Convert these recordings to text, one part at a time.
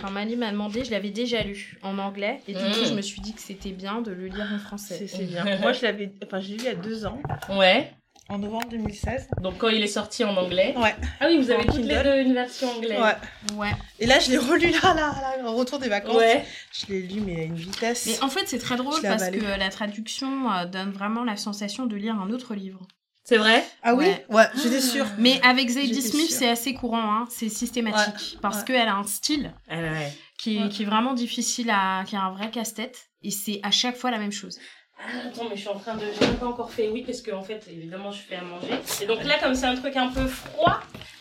Quand Mali m'a demandé, je l'avais déjà lu en anglais. Et du Mm. coup, je me suis dit que c'était bien de le lire en français. C'est bien. Moi, je l'avais, enfin, je l'ai lu il y a deux ans, Ouais. en novembre 2016. Donc quand il est sorti en anglais. Ouais. Ah oui, vous avez En toutes les deux une version anglaise. Ouais. Ouais. Et là, je l'ai relu là, là, là, au retour des vacances. Ouais. Je l'ai lu, mais à une vitesse. Mais en fait, c'est très drôle parce avalé. que la traduction euh, donne vraiment la sensation de lire un autre livre. C'est vrai? Ah oui? Ouais. Ouais, j'étais sûre. Mais avec Zadie Smith, c'est assez courant, hein. c'est systématique. parce ouais. qu'elle a un style Ah ouais. qui est, Ouais. qui est vraiment difficile à. qui a un vrai casse-tête. Et c'est à chaque fois la même chose. Ah, attends, mais je suis en train de. J'ai même pas encore fait oui, parce que en fait, évidemment, je fais à manger. Et donc là, comme c'est un truc un peu froid,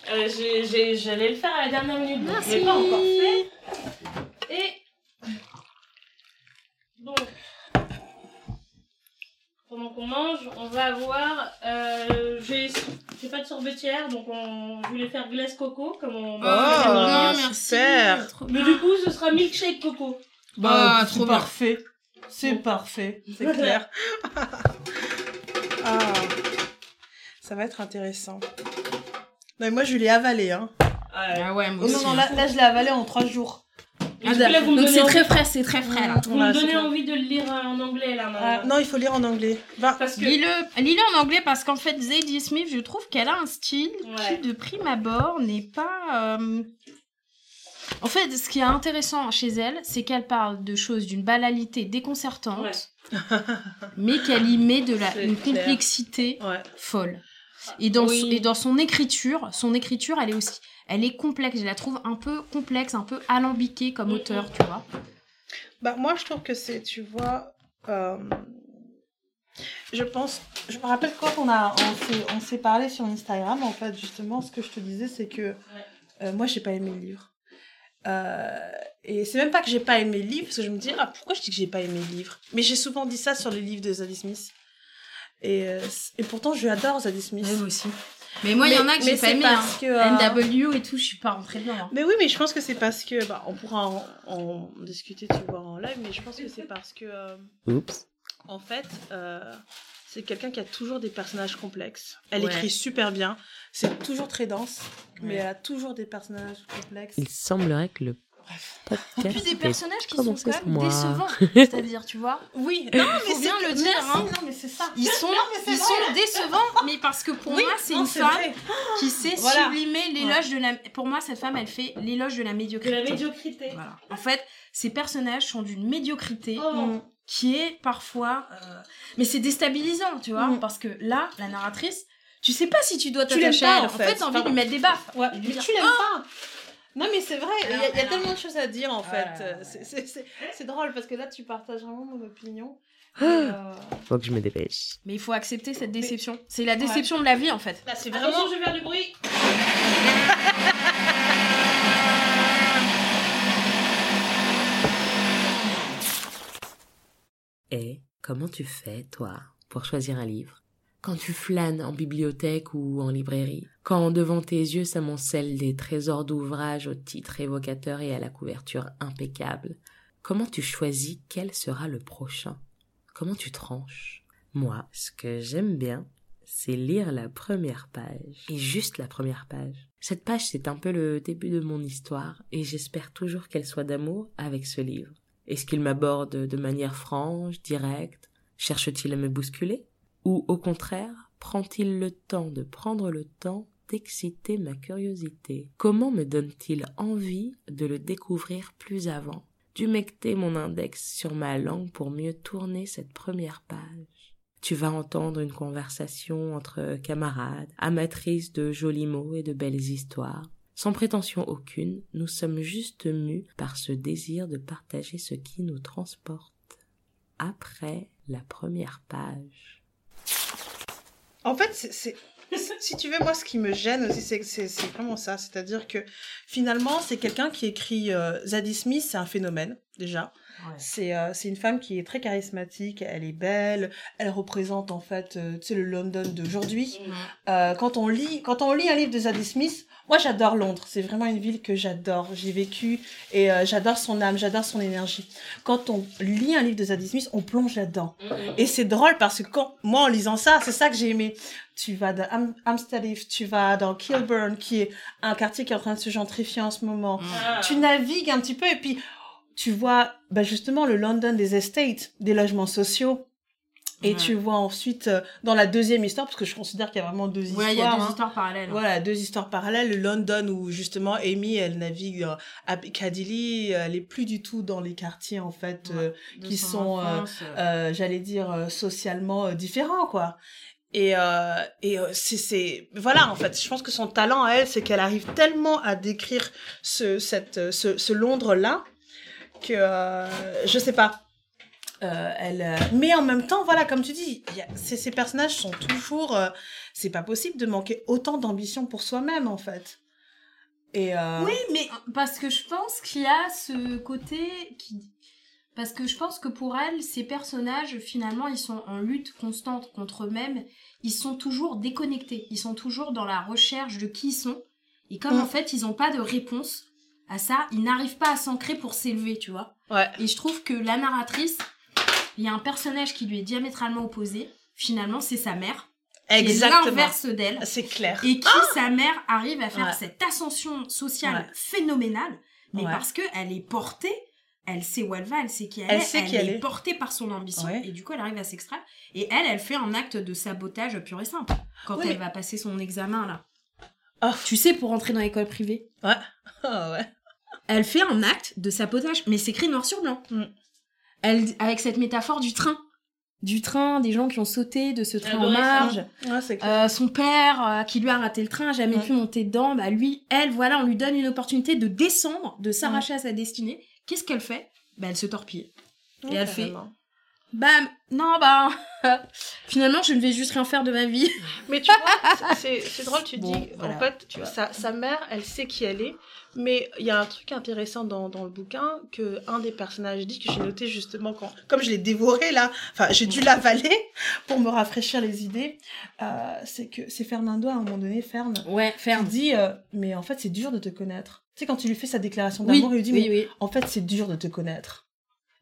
euh, j'allais le faire à la dernière minute. Donc je l'ai pas encore fait. Et. Donc. Pendant qu'on mange, on va avoir. Euh, j'ai pas de sorbetière, donc on voulait faire glace coco, comme on. Oh, Ah, super. Trop Mais bien. du coup, ce sera milkshake coco. Ah, c'est trop bien. parfait. C'est Bon. parfait, c'est clair. ah, ça va être intéressant. Non, mais moi, je l'ai avalé, hein. Ah ouais, moi Oh, non, aussi. non, là, là, je l'ai avalé en trois jours. Me Donc c'est très frais, c'est très frais là. vous me donnez envie de le lire en anglais, là, Ah, non, il faut lire en anglais. Va. Parce que. Lis-le lis-le en anglais parce qu'en fait, Zadie Smith, je trouve qu'elle a un style Ouais. qui, de prime abord, n'est pas. euh, En fait, ce qui est intéressant chez elle, c'est qu'elle parle de choses d'une banalité déconcertante, Ouais. mais qu'elle y met de la, une clair. complexité Ouais. folle. Et dans, Oui. et dans son écriture, son écriture, elle est aussi, elle est complexe. Je la trouve un peu complexe, un peu alambiquée comme auteur, tu vois. Bah, moi, je trouve que c'est, tu vois, euh, je pense, je me rappelle quand on, a, on, s'est, on s'est parlé sur Instagram, en fait, justement, ce que je te disais, c'est que euh, moi, j'ai pas aimé le livre. Euh, et c'est même pas que j'ai pas aimé le livre, parce que je me dis, ah, pourquoi je dis que j'ai pas aimé le livre? Mais j'ai souvent dit ça sur les livres de Zadie Smith. Et, euh, et pourtant, je adore Zadie Smith. aussi. Mais moi, il y en a que Mais- j'ai pas aimé. parce hein. que, euh, NW et tout, je suis pas rentrée dedans. hein. Mais oui, mais je pense que c'est parce que, bah, on pourra en, en discuter, tu vois, en live, mais je pense que c'est parce que, euh, Oups. en fait, euh, c'est quelqu'un qui a toujours des personnages complexes. Elle Ouais. écrit super bien, c'est toujours très dense, mais elle a toujours des personnages complexes. Il semblerait que le Bref. Et puis des personnages qui sont quand même décevants. C'est-à-dire, tu vois. Oui, Non, mais faut bien le dire, merci, hein. Non, mais c'est ça. Ils sont, mais ils vrai. sont décevants, mais parce que pour Oui, moi, c'est une femme vrai. qui sait Voilà. sublimer l'éloge de la. Pour moi, cette femme, elle fait l'éloge de la De médiocrité. la médiocrité. Voilà. En fait, ces personnages sont d'une médiocrité Oh. Mm. qui est parfois. euh, Mais c'est déstabilisant, tu vois, Mm. parce que là, la narratrice, tu sais pas si tu dois Tu l'aimes t'attacher pas, à elle. en En fait. fait, t'as envie de lui mettre des baffes. Ouais, de mais tu l'aimes pas. Non, mais c'est vrai, il y a, y tellement de choses à dire en fait. Ouais, ouais, ouais. C'est- c'est- C'est c'est drôle parce que là, tu partages vraiment mon opinion. Ah. Euh, Faut que je me dépêche. Mais il faut accepter cette déception. C'est la déception de la vie, en fait. Là, c'est Attention, vraiment. je vais faire du bruit. Et comment tu fais, toi, pour choisir un livre? Quand tu flânes en bibliothèque ou en librairie, quand devant tes yeux s'amoncellent des trésors d'ouvrages au titre évocateur et à la couverture impeccable, comment tu choisis quel sera le prochain? Comment tu tranches? Moi, ce que j'aime bien, c'est lire la première page. Et juste la première page. Cette page, c'est un peu le début de mon histoire, et j'espère toujours qu'elle soit d'amour avec ce livre. Est-ce qu'il m'aborde de manière franche, directe? Cherche-t-il à me bousculer? Ou au contraire, prend-il le temps de prendre le temps d'exciter ma curiosité? Comment me donne-t-il envie de le découvrir plus avant? D'humecter mon index sur ma langue pour mieux tourner cette première page. Tu vas entendre une conversation entre camarades, amatrices de jolis mots et de belles histoires. Sans prétention aucune, nous sommes juste mus par ce désir de partager ce qui nous transporte. Après la première page. En fait. Si tu veux, moi, ce qui me gêne aussi, c'est vraiment ça. C'est-à-dire que finalement, c'est quelqu'un qui écrit. euh, Zadie Smith, c'est un phénomène, déjà. C'est euh, c'est une femme qui est très charismatique, elle est belle, elle représente en fait, euh, tu sais, le London d'aujourd'hui. Euh, quand on lit, quand on lit un livre de Zadie Smith, moi j'adore Londres. C'est vraiment une ville que j'adore. J'ai vécu et euh, j'adore son âme, j'adore son énergie. Quand on lit un livre de Zadie Smith, on plonge là-dedans. Et c'est drôle parce que quand moi en lisant ça, c'est ça que j'ai aimé. tu vas dans Am- Amsterdam, tu vas dans Kilburn, qui est un quartier qui est en train de se gentrifier en ce moment. Ah. Tu navigues un petit peu et puis tu vois bah justement le London des estates, des logements sociaux. Et Ouais. tu vois ensuite, euh, dans la deuxième histoire, parce que je considère qu'il y a vraiment deux Ouais, histoires. il y a deux hein. histoires parallèles. hein. Voilà, deux histoires parallèles. Le London où justement Amy, elle navigue euh, à Piccadilly, elle est plus du tout dans les quartiers en fait, euh, qui son sont, euh, euh, euh, j'allais dire euh, socialement euh, différents quoi. Et euh, et euh, c'est c'est voilà en fait, je pense que son talent à elle, c'est qu'elle arrive tellement à décrire ce cette euh, ce, ce Londres là que euh, je sais pas. Euh, elle, euh, mais en même temps, voilà, comme tu dis, il y a- ces, personnages sont toujours. euh, c'est pas possible de manquer autant d'ambition pour soi-même, en fait. Et Oui, mais parce que je pense qu'il y a ce côté qui. Parce que je pense que pour elle, ces personnages, finalement, ils sont en lutte constante contre eux-mêmes. Ils sont toujours déconnectés. Ils sont toujours dans la recherche de qui ils sont. Et comme Mm. en fait, ils n'ont pas de réponse à ça, ils n'arrivent pas à s'ancrer pour s'élever, tu vois. ouais, Et je trouve que la narratrice, il y a un personnage qui lui est diamétralement opposé. Finalement, c'est sa mère. Qui est exactement. l'inverse d'elle C'est clair. et qui sa mère arrive à faire Ouais. cette ascension sociale Ouais. phénoménale mais Ouais. parce que elle est portée elle sait où elle va elle sait qui elle, Elle est sait qui elle est est. portée par son ambition Ouais. et du coup elle arrive à s'extraire et elle elle fait un acte de sabotage pur et simple quand elle mais- va passer son examen là Oh. tu sais pour entrer dans l'école privée Ah ouais. elle fait un acte de sabotage mais c'est écrit noir sur blanc Mm. elle avec cette métaphore du train du train des gens qui ont sauté de ce train en marge Ouais, euh, son père euh, qui lui a raté le train, jamais Ouais. pu monter dedans, bah lui, elle, voilà, on lui donne une opportunité de descendre, de s'arracher à sa destinée. Qu'est-ce qu'elle fait? Bah elle se torpille. Ouais, elle fait-. Bam Non, bah finalement je ne vais juste rien faire de ma vie. Mais tu vois, c'est c'est drôle, tu Bon, dis, voilà, en fait, tu vois. sa, sa mère, elle sait qui elle est, mais il y a un truc intéressant dans, dans le bouquin que un des personnages dit, que j'ai noté justement quand, comme je l'ai dévoré là, enfin, j'ai dû l'avaler pour me rafraîchir les idées, euh, c'est que c'est Fernando à un moment donné, Fern, Ouais, dit, euh, mais en fait, c'est dur de te connaître. Tu sais, quand tu lui fais sa déclaration Oui, d'amour, il lui dit, oui, mais oui. en fait, c'est dur de te connaître.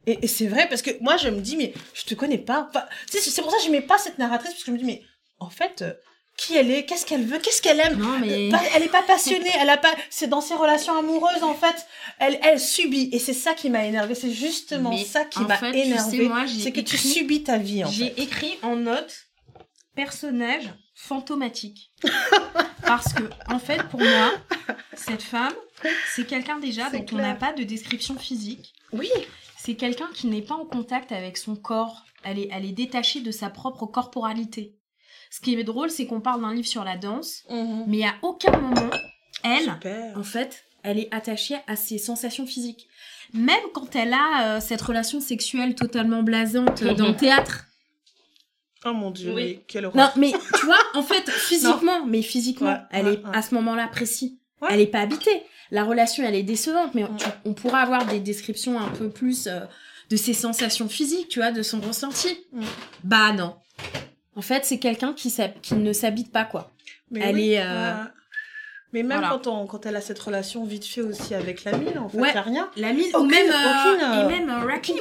Et, et c'est vrai, parce que moi, je me dis, mais je te connais pas. Enfin, c'est pour ça que j'aimais pas cette narratrice, parce que je me dis, mais en fait, euh, qui elle est, qu'est-ce qu'elle veut, qu'est-ce qu'elle aime? Non, mais. Euh, elle est pas passionnée, elle a pas, c'est dans ses relations amoureuses, en fait, elle, elle subit. Et c'est ça qui m'a énervé, c'est justement Mais ça qui m'a énervé. C'est que tu subis ta vie, J'ai écrit en note personnage fantomatique. Parce que, en fait, pour moi, cette femme, c'est quelqu'un déjà dont on n'a pas de description physique. Oui. C'est quelqu'un qui n'est pas en contact avec son corps. Elle est, elle est détachée de sa propre corporalité. Ce qui est drôle, c'est qu'on parle d'un livre sur la danse, mais à aucun moment, elle, Super. en fait, elle est attachée à ses sensations physiques. Même quand elle a euh, cette relation sexuelle totalement blasante euh, dans le théâtre. Oh mon dieu, Oui. mais quelle horreur. Non, mais tu vois, en fait, physiquement, mais physiquement, Ouais, elle ouais, est ouais. à ce moment-là précis. Ouais. Elle est pas habitée. La relation, elle est décevante, mais on, Ouais. tu- on pourra avoir des descriptions un peu plus euh, de ses sensations physiques, tu vois, de son ressenti. Mm. Bah non. En fait, c'est quelqu'un qui, ne s'habite pas, quoi. Mais Elle oui, est, euh, ouais. Mais même voilà. quand, on, quand elle a cette relation vite fait aussi avec l'ami, en fait, Ouais. y a rien. La mise, ou Aucune- même, euh, aucune, euh, et même euh, Rakim.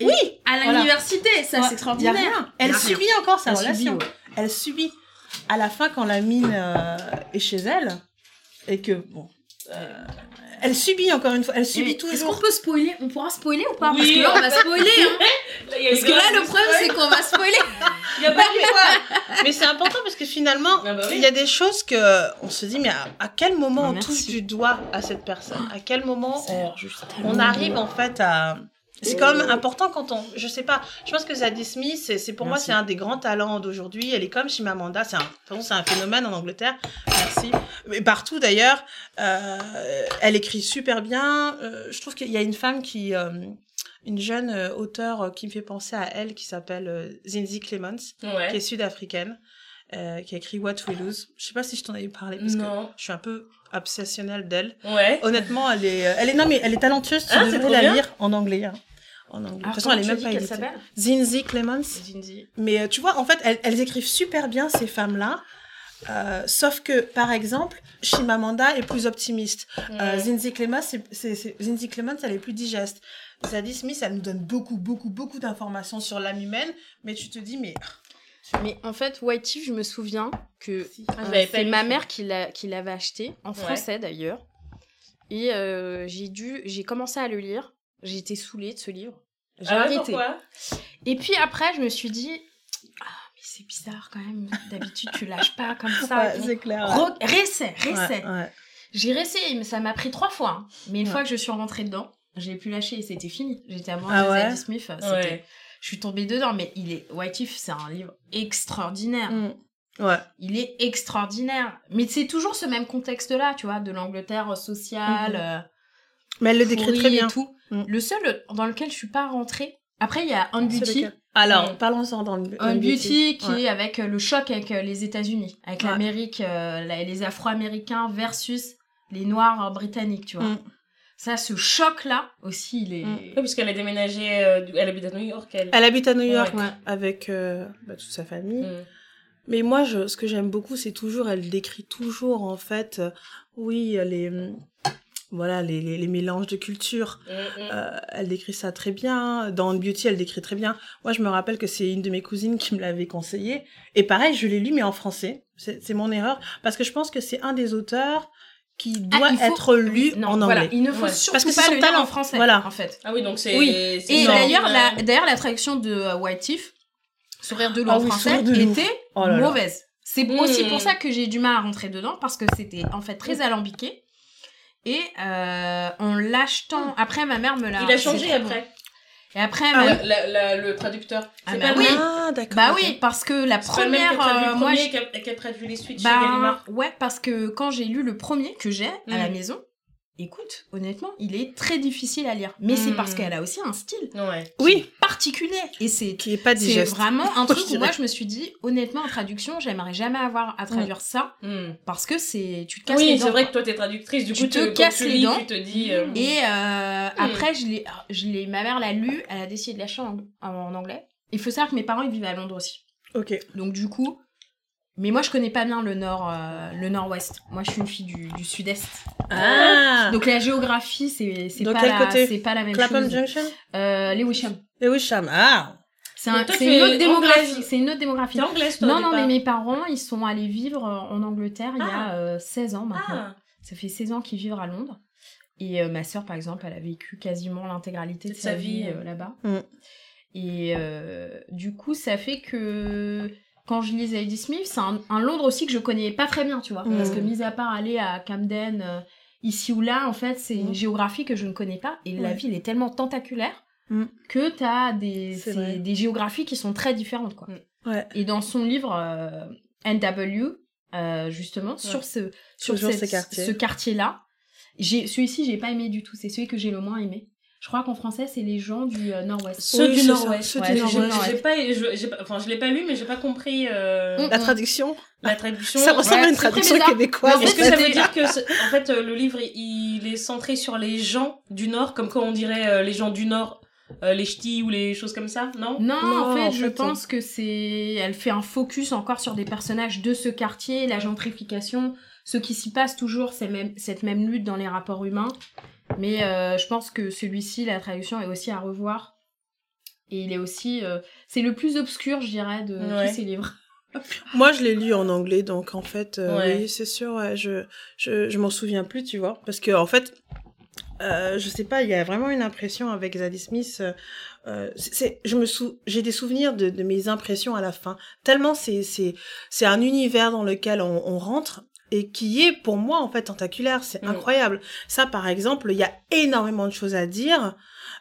Et Oui, À voilà. l'université, ça, Ouais, c'est extraordinaire. Elle rien. subit encore sa Elle relation. subit, ouais. Elle subit. À la fin, quand la mine euh, est chez elle, et que, bon, euh, elle subit encore une fois, elle subit Mais Est-ce qu'on toujours. peut spoiler On pourra spoiler ou pas? Oui, Parce que là, on va spoiler. Hein. Là, Parce que là, le problème, c'est qu'on va spoiler. Il y a pas de Mais c'est important parce que finalement, Ah bah oui. il y a des choses que on se dit, mais à, à quel moment Ah, on touche du doigt à cette personne? À quel moment on arrive en fait à c'est quand même important quand on je sais pas je pense que Zadie Smith c'est c'est pour moi c'est un des grands talents d'aujourd'hui elle est comme Chimamanda c'est un c'est un phénomène en Angleterre merci mais partout d'ailleurs euh, elle écrit super bien Euh, je trouve qu'il y a une femme qui euh, une jeune euh, auteure euh, qui me fait penser à elle qui s'appelle euh, Zinzi Clements qui Ouais. est sud-africaine euh, qui a écrit What We Lose je sais pas si je t'en avais parlé parce Non. que je suis un peu obsessionnelle d'elle Ouais. Honnêtement, elle est, elle est, non mais elle est talentueuse. Tu Ah, devrais la bien. lire en anglais. hein. En anglais. de toute façon, elle est même pas éditée. Zinzi Clements. Mais euh, tu vois, en fait, elles, elles écrivent super bien ces femmes-là. Euh, sauf que, par exemple, Chimamanda est plus optimiste. Euh, Ouais. Zinzi Clements, Zinzi elle est plus digeste. Zadie Smith, elle nous donne beaucoup, beaucoup, beaucoup d'informations sur l'âme humaine, mais tu te dis, mais Mais en fait, White Thief, je me souviens que Ah, je euh, c'est ma mère qui l'a- qui l'avait acheté, en français d'ailleurs. Et euh, j'ai dû, j'ai commencé à le lire. J'ai été saoulée de ce livre. J'ai Ah arrêté. pourquoi? Et puis après, je me suis dit, ah, mais c'est bizarre quand même. D'habitude, tu lâches pas comme ça. Ouais, c'est clair. ouais. Réessaie, réessaie. ouais. J'ai réessayé, mais ça m'a pris trois fois. hein. Mais une fois que je suis rentrée dedans, je l'ai plus lâché et c'était fini. J'étais amoureuse Ah de Zadie Smith. Je suis tombée dedans, mais il est White Thief, c'est un livre extraordinaire. Mm. Ouais. Il est extraordinaire. Mais c'est toujours ce même contexte-là, tu vois, de l'Angleterre sociale, Mhm. euh, Mais elle le décrit très bien. et tout. Mm. Le seul dans lequel je suis pas rentrée. Après, il y a On C'est Beauty. lequel Alors, parlons-en dans le On Beauty, qui Ouais. est avec euh, le choc avec euh, les États-Unis, avec Ouais. l'Amérique, euh, les Afro-Américains versus les Noirs britanniques, tu vois. Mm. Ça, ce choc-là aussi, il est. Mm. Oui, puisqu'elle a déménagé, euh, elle habite à New York, elle. Elle habite à New York, Ouais. avec euh, bah, toute sa famille. Mm. Mais moi, je, ce que j'aime beaucoup, c'est toujours, elle décrit toujours, en fait, euh, oui, les, voilà, les, les, les mélanges de cultures. Mm, mm. Euh, elle décrit ça très bien. Dans Beauty, elle décrit très bien. Moi, je me rappelle que c'est une de mes cousines qui me l'avait conseillé. Et pareil, je l'ai lu, mais en français. C'est c'est mon erreur. Parce que je pense que c'est un des auteurs qui Ah, doit faut- être lu Non, en anglais. voilà, il ne faut Ouais. surtout Parce que c'est pas le lire en français, Voilà. en fait. Ah oui, donc c'est. Oui. c'est Et d'ailleurs, la, d'ailleurs, la traduction de euh, White Thief, Sourire de loup Ah en oui, français, Sourire de loup. était Oh là là. mauvaise. C'est aussi pour ça que j'ai du mal à rentrer dedans, parce que c'était en fait très alambiqué. Et euh, en l'achetant, après ma mère me l'a. Il a changé bon. après. Et après, Ah ma- La- la- la- le traducteur. Ah bah pas oui. Ah, d'accord. bah oui, parce que la C'est pas le même qui a première, traduit euh, le moi, premier je- qui a- qui a traduit les suites chez bah Gallimard. ouais, parce que quand j'ai lu le premier que j'ai à la Mm. maison, écoute, honnêtement, il est très difficile à lire. Mais c'est parce qu'elle a aussi un style Ouais. Oui, particulier. Et c'est qui est pas c'est digeste. vraiment un truc où moi je me suis dit, honnêtement, en traduction, j'aimerais jamais avoir à traduire ça Mm. parce que c'est tu te casses les Oui, dents. c'est vrai que toi t'es traductrice, du Tu coup te quand casses tu les lis, dents. tu te dis. euh, Et euh, après, je l'ai, je l'ai, ma mère l'a lu, elle a décidé de lâcher en, en anglais. Il faut savoir que mes parents ils vivent à Londres aussi. Ok. Donc du coup, mais moi je connais pas bien le nord, euh, le nord-ouest. Moi je suis une fille du, du sud-est. Ah Donc la géographie c'est c'est pas la, c'est pas la même Clapham chose. Junction Euh, Lewisham. Lewisham. Ah C'est un, une autre démographie. C'est une autre démographie. Anglaise toi Non non mais mes parents ils sont allés vivre euh, en Angleterre il y a Ah. euh, 16 ans maintenant. Ah, Ça fait 16 ans qu'ils vivent à Londres. Et euh, ma sœur, par exemple, elle a vécu quasiment l'intégralité de sa vie vie. euh, là-bas. Mm. Et du coup, ça fait que quand je lis Zadie Smith, c'est un, un Londres aussi que je connais pas très bien, tu vois. Mm. Parce que, mis à part aller à Camden, euh, ici ou là, en fait, c'est une Mm. géographie que je ne connais pas. Et la ville est tellement tentaculaire Mm. que tu as des, des géographies qui sont très différentes, quoi. Ouais. Et dans son livre euh, NW, euh, justement, sur ce sur cette- ce quartier-là, celui-ci j'ai pas aimé du tout. C'est celui que j'ai le moins aimé. Je crois qu'en français c'est les gens du euh, Nord-Ouest. Ceux Oui, du Nord-Ouest. ceux Ouais, du J'ai- Nord-Ouest. j'ai pas, je, j'ai pas- enfin, je l'ai pas lu, mais j'ai pas compris euh. La traduction la traduction. Ça ressemble ouais, à une traduction québécoise. Est-ce que ça veut dire que, en fait, euh, le livre, il est centré sur les gens du Nord, comme quand on dirait euh, les gens du Nord, euh, les ch'tis ou les choses comme ça, non? Non, Non, en fait, en je fait, pense que c'est. Elle fait un focus encore sur des personnages de ce quartier, la gentrification, ce qui s'y passe toujours, c'est même, cette même lutte dans les rapports humains. Mais euh, je pense que celui-ci, la traduction est aussi à revoir. Et il est aussi. euh, c'est le plus obscur, je dirais, de Ouais. tous ces livres. Moi, je l'ai lu en anglais, donc en fait, euh, Ouais. oui, c'est sûr, ouais, je, je, je m'en souviens plus, tu vois. Parce que, en fait, euh, je sais pas, il y a vraiment une impression avec Zadie Smith. euh, euh, c'est- c'est, je me sou, j'ai des souvenirs de, de mes impressions à la fin. Tellement c'est, c'est, c'est un univers dans lequel on, on rentre et qui est pour moi en fait tentaculaire. C'est Mm. incroyable. Ça, par exemple, il y a énormément de choses à dire,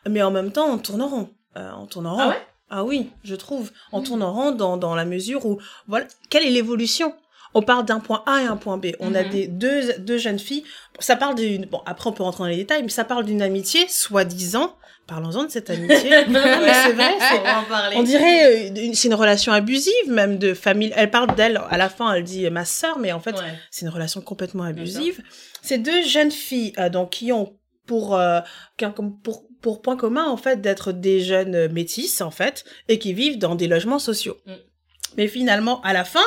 mais en même temps, on tourne en rond. Euh, on tourne en rond. Ah ouais? Ah oui, je trouve. On Mm. tourne en rond dans, dans la mesure où, voilà, quelle est l'évolution? On part d'un point A et un point B. On a Mhm. des deux, deux jeunes filles. Ça parle d'une. Bon, après, on peut rentrer dans les détails, mais ça parle d'une amitié, soi-disant. Parlons-en de cette amitié. C'est vrai. c'est- On va en parler. On dirait, euh, c'est une relation abusive, même de famille. Elle parle d'elle, à la fin, elle dit euh, ma sœur, mais en fait, Ouais. c'est une relation complètement abusive. Ces deux jeunes filles, euh, donc, qui ont pour, euh, pour, pour point commun, en fait, d'être des jeunes métisses, en fait, et qui vivent dans des logements sociaux. Mm. Mais finalement, à la fin,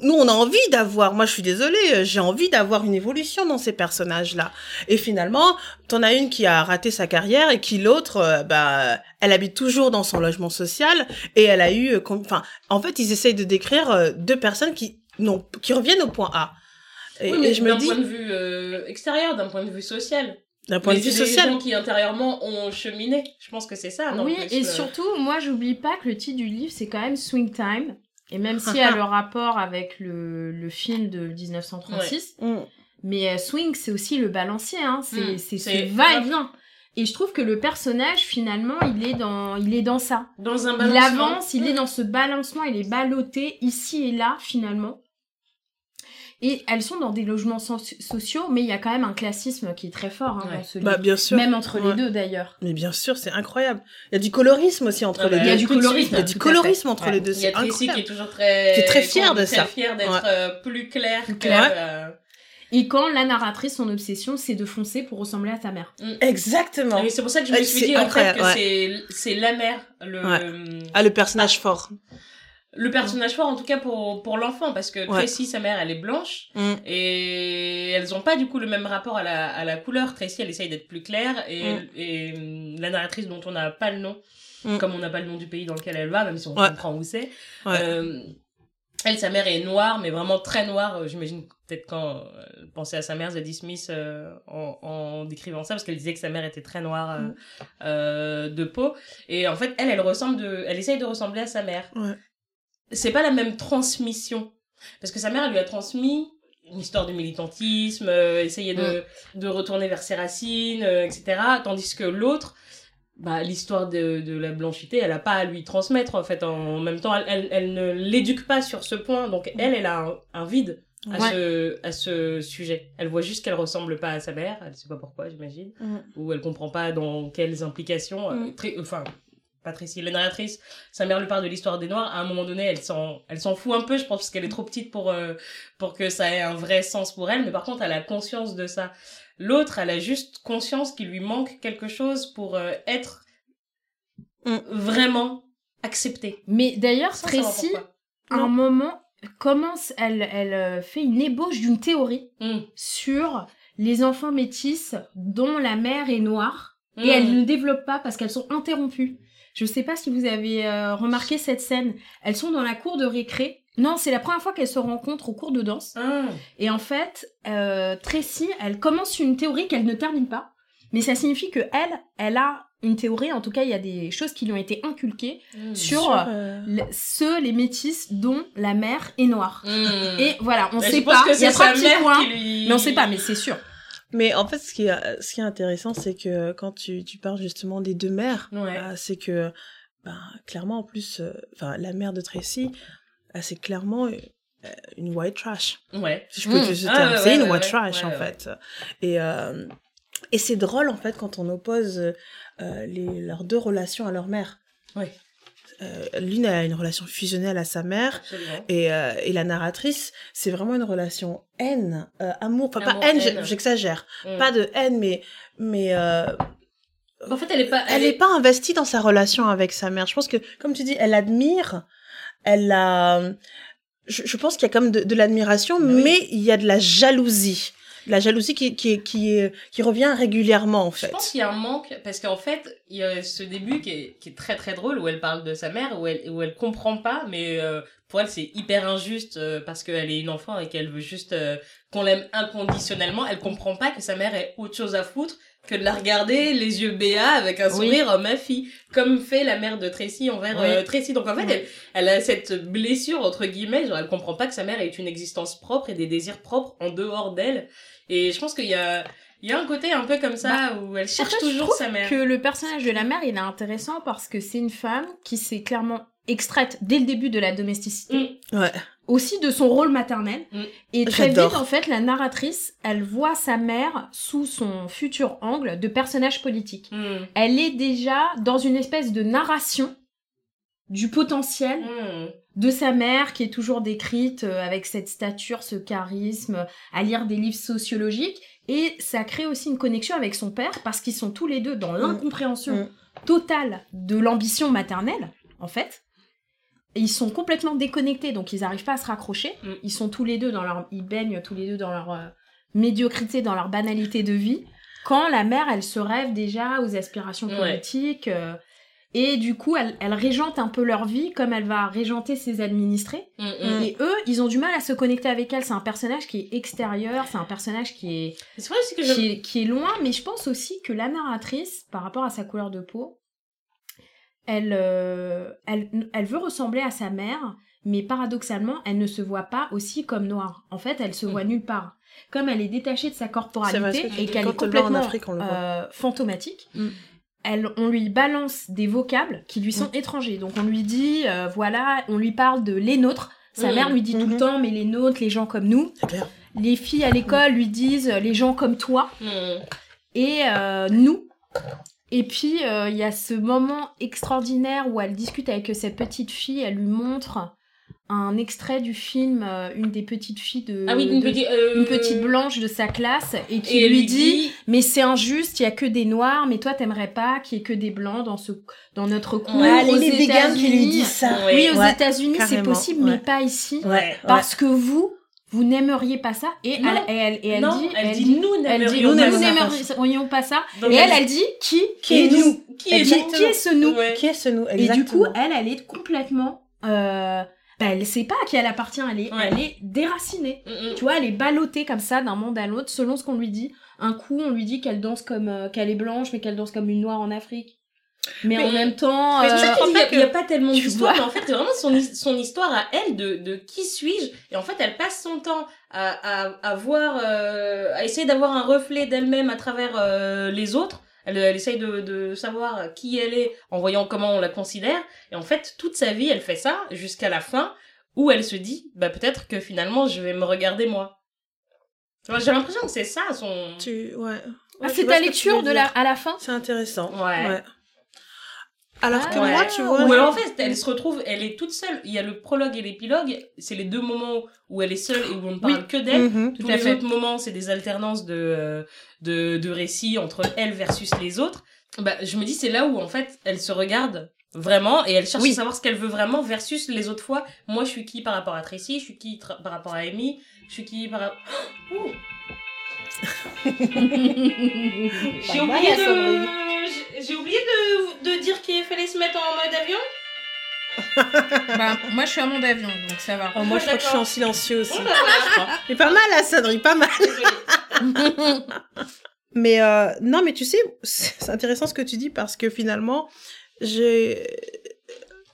nous, on a envie d'avoir, moi je suis désolée, euh, j'ai envie d'avoir une évolution dans ces personnages-là. Et finalement, t'en as une qui a raté sa carrière et qui l'autre, euh, bah, elle habite toujours dans son logement social et elle a eu, euh, enfin, en fait, ils essayent de décrire deux personnes qui, non, qui reviennent au point A. Et, Oui, mais et je me d'un dis, point de vue euh, extérieur, d'un point de vue social. d'un point de vue c'est des social, gens qui intérieurement ont cheminé. Je pense que c'est ça. non oui, plus, et euh, surtout, moi, j'oublie pas que le titre du livre, c'est quand même Swing Time. Et même s'il y a le rapport avec le, le film de 1936, Mm. mais euh, Swing, c'est aussi le balancier, hein. C'est, Mm, c'est c'est- ce va-et-vient. Et je trouve que le personnage, finalement, il est dans, il est dans ça. dans un Il balancement. avance, il est dans ce balancement, il est ballotté ici et là, finalement. Et elles sont dans des logements so- sociaux, mais il y a quand même un classisme qui est très fort hein, Ouais. dans ce bah bien sûr. Même entre Ouais. les deux, d'ailleurs. Mais bien sûr, c'est incroyable. Il y a du colorisme aussi entre Ah les bah, deux. Il y a du colorisme. Il y a du colorisme entre Ouais. les deux. Il y a Tracy qui est toujours très, Qui est très fière de très ça. fière d'être Ouais. euh, plus claire que claire. euh, Et quand la narratrice, son obsession, c'est de foncer pour ressembler à sa mère. Exactement. Et c'est pour ça que je me suis dit en fait que ouais. c'est la mère le Ouais. Ah, le personnage fort. Le personnage fort en tout cas pour pour l'enfant parce que Ouais. Tracy sa mère elle est blanche Mm. et elles ont pas du coup le même rapport à la à la couleur Tracy elle essaye d'être plus claire et Mm. et hum, la narratrice dont on n'a pas le nom Mm. comme on n'a pas le nom du pays dans lequel elle va même si on Ouais. comprend où c'est Ouais. Euh, elle, sa mère est noire, mais vraiment très noire. Euh, J'imagine peut-être quand euh, elle pensait à sa mère, Zadie Smith, euh, en, en décrivant ça, parce qu'elle disait que sa mère était très noire euh, Mm. euh, de peau. Et en fait, elle, elle ressemble de, elle essaye de ressembler à sa mère. C'est pas la même transmission, parce que sa mère, elle lui a transmis une histoire de militantisme, euh, essayer de, de retourner vers ses racines, euh, etc. Tandis que l'autre, bah, l'histoire de, de la blanchité, elle a pas à lui transmettre, en fait. En même temps, elle, elle, elle ne l'éduque pas sur ce point. Donc, elle, elle a un, un vide à, Ouais. ce, à ce sujet. Elle voit juste qu'elle ressemble pas à sa mère. Elle sait pas pourquoi, j'imagine. Mm. Ou elle comprend pas dans quelles implications. euh, Mm. très, enfin, la narratrice, sa mère lui parle de l'histoire des Noirs. À un moment donné, elle s'en, elle s'en fout un peu, je pense, parce qu'elle est trop petite pour, euh, pour que ça ait un vrai sens pour elle. Mais par contre, elle a conscience de ça. L'autre, elle a juste conscience qu'il lui manque quelque chose pour euh, être Mm. vraiment acceptée. Mais d'ailleurs, Tracy, à un moment, commence, elle, elle euh, fait une ébauche d'une théorie Mm. sur les enfants métis dont la mère est noire. Mm. Et elle ne développe pas parce qu'elles sont interrompues. Je sais pas si vous avez euh, remarqué cette scène. Elles sont dans la cour de récré. Non, c'est la première fois qu'elles se rencontrent au cours de danse. Ah. Et en fait, euh, Tracy, elle commence une théorie qu'elle ne termine pas. Mais ça signifie que elle, elle a une théorie. En tout cas, il y a des choses qui lui ont été inculquées Mm. sur euh, le- ceux, les métis dont la mère est noire. Mm. Et voilà, on Mais sait je pense pas. Il y a trois petits points, lui... mais on sait pas. Mais c'est sûr. Mais en fait, ce qui est, ce qui est intéressant, c'est que quand tu, tu parles justement des deux mères, Ouais. euh, c'est que, ben, clairement, en plus, euh, enfin, la mère de Tracy, c'est clairement euh, une white trash. Ouais. Si je peux Mm. ce Ah, terme. ouais, c'est une white ouais, trash, en fait. Et, euh, et c'est drôle, en fait, quand on oppose euh, les, leurs deux relations à leur mère. Ouais. Euh, L'une a une relation fusionnelle à sa mère, et, euh, et la narratrice, c'est vraiment une relation haine, euh, amour, enfin pas haine, j'exagère, Mm. pas de haine, mais mais euh, En fait, elle est pas. elle est pas investie dans sa relation avec sa mère. Je pense que, comme tu dis, elle admire, elle a, je, je pense qu'il y a comme de, de l'admiration, oui. mais il y a de la jalousie, la jalousie qui qui qui qui revient régulièrement en Je fait. pense qu'il y a un manque parce qu'en fait, il y a ce début qui est, qui est très très drôle où elle parle de sa mère, où elle où elle comprend pas, mais euh, pour elle c'est hyper injuste euh, parce qu'elle est une enfant et qu'elle veut juste euh, qu'on l'aime inconditionnellement. Elle comprend pas que sa mère ait autre chose à foutre que de la regarder les yeux béats avec un Oui. sourire oh, ma fille comme fait la mère de Tracy envers Oui. euh, Tracy donc en fait Oui. elle, elle a cette blessure entre guillemets genre elle comprend pas que sa mère ait une existence propre et des désirs propres en dehors d'elle et je pense qu'il y a il y a un côté un peu comme ça où elle cherche toujours sa mère que le personnage de la mère, il est intéressant parce que c'est une femme qui s'est clairement extraite dès le début de la domesticité, Mm. Ouais. Aussi de son rôle maternel. Mm. Et très vite, en fait, la narratrice, elle voit sa mère sous son futur angle de personnage politique. Mm. Elle est déjà dans une espèce de narration du potentiel Mm. de sa mère qui est toujours décrite euh, avec cette stature, ce charisme, à lire des livres sociologiques. Et ça crée aussi une connexion avec son père parce qu'ils sont tous les deux dans l'incompréhension totale de l'ambition maternelle, en fait. Ils sont complètement déconnectés, donc ils n'arrivent pas à se raccrocher. Mm. Ils sont tous les deux dans leur, ils baignent tous les deux dans leur euh, médiocrité, dans leur banalité de vie. Quand la mère, elle se rêve déjà aux aspirations Ouais. politiques, euh, et du coup, elle, elle régente un peu leur vie, comme elle va régenter ses administrés. Mm, mm. Et eux, ils ont du mal à se connecter avec elle. C'est un personnage qui est extérieur, c'est un personnage qui est C'est vrai aussi que je. qui est, qui est loin, mais je pense aussi que la narratrice, par rapport à sa couleur de peau, elle, euh, elle, elle veut ressembler à sa mère, mais paradoxalement, elle ne se voit pas aussi comme noire. En fait, elle se Mm. voit nulle part. Comme elle est détachée de sa corporalité et qu'elle est complètement Afrique, euh, fantomatique, Mm. elle, on lui balance des vocables qui lui sont étrangers. Donc on lui dit, euh, voilà, on lui parle de les nôtres. Sa Mm. mère lui dit tout le Mhm. temps, mais les nôtres, les gens comme nous. Les filles à l'école lui disent, les gens comme toi Mm. et euh, nous. Et puis, euh, il y a ce moment extraordinaire où elle discute avec cette petite fille, elle lui montre un extrait du film, euh, une des petites filles de... Ah oui, une de- petite. euh, une petite blanche de sa classe, et qui Et lui dit, mais c'est injuste, il y a que des noirs, mais toi t'aimerais pas qu'il y ait que des blancs dans ce dans notre cours Ouais. Ah, aux les qui lui disent ça. Ouais. Oui, aux Ouais, États-Unis c'est possible, ouais. mais pas ici, Ouais. parce que vous, vous n'aimeriez pas ça. Et Non. elle, et elle, et elle non, dit, elle dit nous dit, n'aimerions nous pas ça. n'aimerions pas ça. Donc Et elle, elle- dit qui Qui est nous Qui Elle est dit, nous qui est ce nous Ouais. Qui est ce nous Et du coup, elle, elle est complètement, euh, bah, elle sait pas à qui elle appartient. Elle est, Ouais. elle est déracinée. Mm, mm. Tu vois, elle est ballottée comme ça d'un monde à l'autre selon ce qu'on lui dit. Un coup, on lui dit qu'elle danse comme euh, qu'elle est blanche, mais qu'elle danse comme une noire en Afrique. Mais, Mais- en même temps, euh, il n'y a, pas tellement d'histoire, mais en fait, c'est vraiment son, son histoire à elle de, de qui suis-je. Et en fait, elle passe son temps à, à, à voir, euh, à essayer d'avoir un reflet d'elle-même à travers euh, les autres. Elle, elle essaye de, de savoir qui elle est en voyant comment on la considère. Et en fait, toute sa vie, elle fait ça jusqu'à la fin où elle se dit, bah peut-être que finalement, je vais me regarder moi. J'ai l'impression que c'est ça son. Tu... Ouais. ah, Ouais, c'est ta lecture de la, à la fin? C'est intéressant. Ouais. Alors que ouais. moi, tu vois... Ou alors en fait, elle se retrouve, elle est toute seule. Il y a le prologue et l'épilogue, c'est les deux moments où elle est seule et où on ne parle Oui. que d'elle. Mhm. Tout Tous à les fait. autres moments, c'est des alternances de, euh, de, de récits entre elle versus les autres. Bah, je me dis, c'est là où en fait, elle se regarde vraiment et elle cherche Oui. à savoir ce qu'elle veut vraiment versus les autres fois. Moi, je suis qui par rapport à Tracy, je suis qui par rapport à Amy, je suis qui par rapport... Ouh. J'ai oublié de, j'ai- oublié de, de dire qu'il fallait se mettre en mode avion. bah, moi, je suis à mon avion, donc ça va. Oh, moi, je crois que je suis en silencieux aussi. Bah, crois. Mais pas mal, la sonnerie, pas mal. Mais euh, non, mais tu sais, c'est intéressant ce que tu dis parce que finalement, j'ai.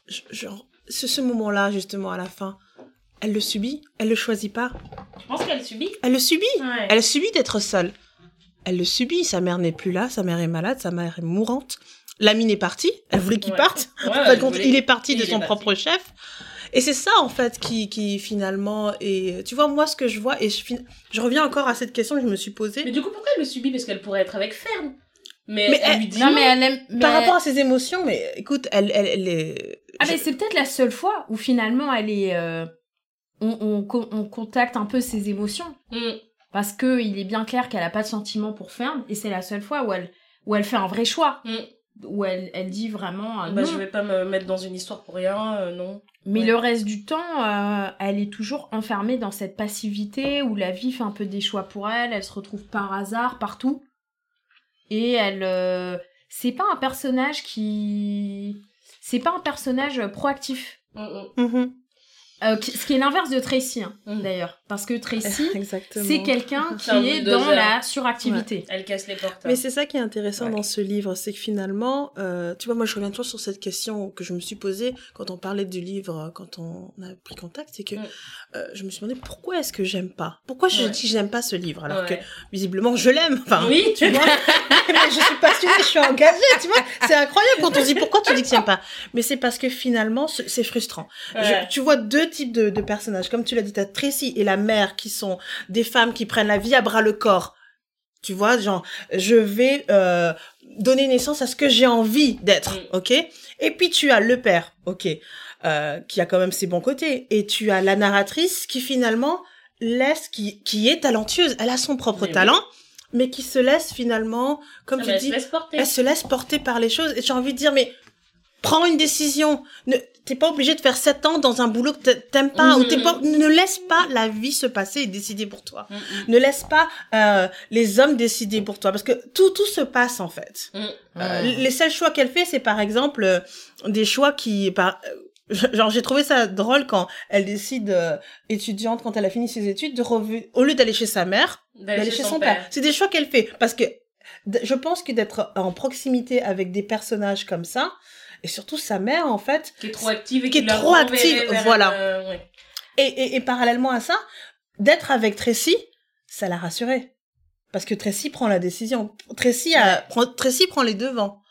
ce, ce moment-là, justement, à la fin, elle le subit, elle le choisit pas. Je pense qu'elle subit? Elle le subit. Ouais. Elle subit d'être seule. Elle le subit. Sa mère n'est plus là, sa mère est malade, sa mère est mourante. L'ami est parti. Elle voulait qu'il Ouais. parte. Ouais, En fait, il est parti il de est son parti. propre chef. Et c'est ça, en fait, qui, qui finalement est. Tu vois, moi, ce que je vois, et je, fin- je reviens encore à cette question que je me suis posée. Mais du coup, pourquoi elle le subit? Parce qu'elle pourrait être avec Fern. Mais, Mais elle, elle- lui dit Non, mais elle aime. Par mais- rapport à ses émotions, mais écoute, elle, elle, elle est. Ah, je- mais c'est peut-être la seule fois où finalement elle est. euh, on, on, co- on contacte un peu ses émotions. Hmm. Parce que il est bien clair qu'elle a pas de sentiment pour Fern, et c'est la seule fois où elle, où elle fait un vrai choix. Mm. Où elle, elle dit vraiment. euh, Bah, non. je vais pas me mettre dans une histoire pour rien, euh, non. Mais Ouais. le reste du temps, euh, elle est toujours enfermée dans cette passivité où la vie fait un peu des choix pour elle, elle se retrouve par hasard partout. Et elle. euh, c'est pas un personnage qui. C'est pas un personnage proactif. Mm, mm. Euh, ce qui est l'inverse de Tracy, hein, Mm. d'ailleurs. Parce que Tracy, c'est quelqu'un qui est dans la suractivité. Elle casse les portes. Mais c'est ça qui est intéressant Ouais. dans ce livre, c'est que finalement, euh, tu vois, moi je reviens toujours sur cette question que je me suis posée quand on parlait du livre, euh, quand on a pris contact, c'est que Mm. euh, je me suis demandé pourquoi est-ce que j'aime pas? Pourquoi je Ouais. dis j'aime pas ce livre alors Ouais. que visiblement je l'aime Enfin, Oui. tu vois, je suis passionnée, je suis engagée, tu vois. C'est incroyable quand on se dit pourquoi tu dis que tu n'aimes pas. Mais c'est parce que finalement c'est frustrant. Je- tu vois deux types de, de personnages. Comme tu l'as dit, t'as Tracy et la mère qui sont des femmes qui prennent la vie à bras le corps. Tu vois, genre, je vais euh, donner naissance à ce que j'ai envie d'être, Mm. ok? Et puis tu as le père, ok, euh, qui a quand même ses bons côtés. Et tu as la narratrice qui finalement laisse, qui, qui est talentueuse. Elle a son propre Mais oui. talent, mais qui se laisse finalement, comme Ah, tu elle dis, se elle se laisse porter par les choses. Et j'ai envie de dire, mais prends une décision. Ne, t'es pas obligé de faire 7 ans dans un boulot que t'a- t'aimes pas, ou t'es pas, ne laisse pas la vie se passer et décider pour toi. Ne laisse pas euh, les hommes décider pour toi, parce que tout, tout se passe en fait. Mm. Euh, les seuls choix qu'elle fait, c'est par exemple euh, des choix qui, par, euh, genre j'ai trouvé ça drôle quand elle décide euh, étudiante quand elle a fini ses études de revu- au lieu d'aller chez sa mère, d'aller chez son père. C'est des choix qu'elle fait parce que je pense que d'être en proximité avec des personnages comme ça et surtout sa mère en fait Qui est trop active et Qui est trop active, voilà. euh, ouais. et, et, et parallèlement à ça d'être avec Tracy ça l'a rassurée parce que Tracy prend la décision Tracy a, prend, Tracy prend les devants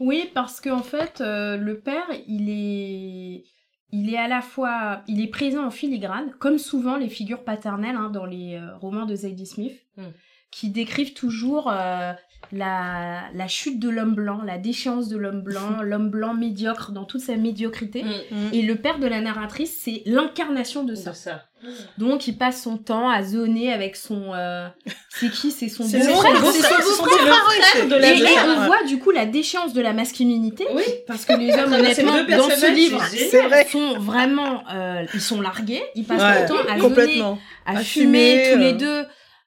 Oui, parce que en fait, euh, le père, il est, il est à la fois, il est présent en filigrane, comme souvent les figures paternelles hein, dans les euh, romans de Zadie Smith, Mm. qui décrivent toujours euh, la, la chute de l'homme blanc, la déchéance de l'homme blanc, l'homme blanc médiocre dans toute sa médiocrité. Mm. Et le père de la narratrice, c'est l'incarnation de ça. De ça. Donc, il passe son temps à zoner avec son. euh, c'est qui? C'est son C'est beau-frère C'est son beau-frère, de Et, la et mère. on voit du coup la déchéance de la masculinité. Oui. Parce que les hommes, honnêtement, dans ce livre, c'est vrai sont vraiment. euh, ils sont largués. Ils passent Ouais, leur temps à zoner, complètement à, À fumer, fumer, tous les euh. deux.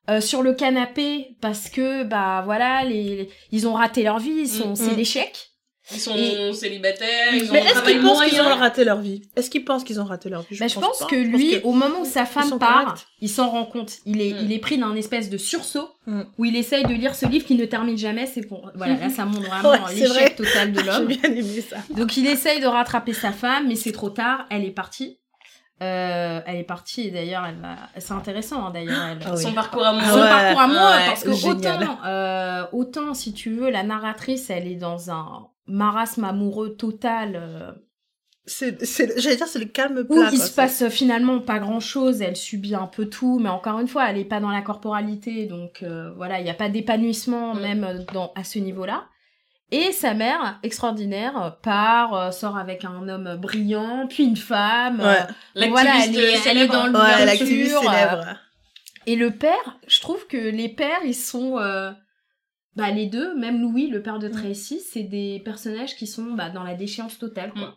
Euh, sur le canapé parce que bah voilà les, les- ils ont raté leur vie ils sont Mm, c'est mm. l'échec Ils sont Et- célibataires, ils ont mais est-ce qu'ils pensent qu'ils ont raté leur vie? Est-ce qu'ils pensent qu'ils ont raté leur vie? Bah, je pense pas. que Je pense lui, que- au moment où sa femme part, corrects. il s'en rend compte. Il est, Mm. il est pris d'un espèce de sursaut Mm. où il essaye de lire ce livre qui ne termine jamais. C'est pour, voilà, là, ça montre vraiment Ouais, l'échec total de J'ai l'homme. bien aimé ça. Donc, il essaye de rattraper sa femme, mais c'est trop tard. Elle est partie. Euh, elle est partie et d'ailleurs, elle va... c'est intéressant hein, d'ailleurs. Elle... Ah oui. Son parcours amoureux. Ah Son ouais. parcours amoureux, Ouais, parce que génial. autant, euh, autant, si tu veux, la narratrice, elle est dans un marasme amoureux total. euh, C'est, c'est, j'allais dire, c'est le calme où plat. il quoi. se passe finalement pas grand chose, elle subit un peu tout, mais encore une fois, elle est pas dans la corporalité, donc euh, voilà, il n'y a pas d'épanouissement Mm. même euh, dans, à ce niveau-là. Et sa mère, extraordinaire, euh, part, euh, sort avec un homme brillant, puis une femme. Ouais. euh, voilà, elle est, elle est célèbre. dans Ouais, l'ouverture. l'activiste célèbre. et le père, je trouve que les pères, ils sont... euh, bah, les deux, même Louis, le père de Tracy, c'est des personnages qui sont bah, dans la déchéance totale. Quoi. Mm.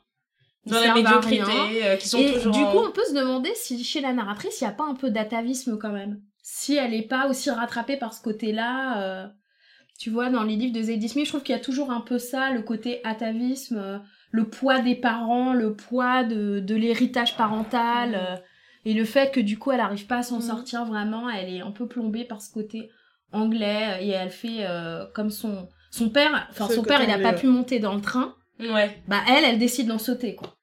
Ils Dans la médiocrité, euh, qui sont Et toujours du coup, on peut se demander si chez la narratrice, il n'y a pas un peu d'atavisme quand même. Si elle n'est pas aussi rattrapée par ce côté-là. euh, Tu vois, dans les livres de Zadie Smith, je trouve qu'il y a toujours un peu ça, le côté atavisme, euh, le poids des parents, le poids de, de l'héritage parental. Mm. euh, et le fait que du coup, elle n'arrive pas à s'en Mm. sortir vraiment, elle est un peu plombée par ce côté anglais. Et elle fait euh, comme son, son père. Enfin, son père, il n'a pas pu monter dans le train. Ouais. Bah, elle, elle décide d'en sauter, quoi.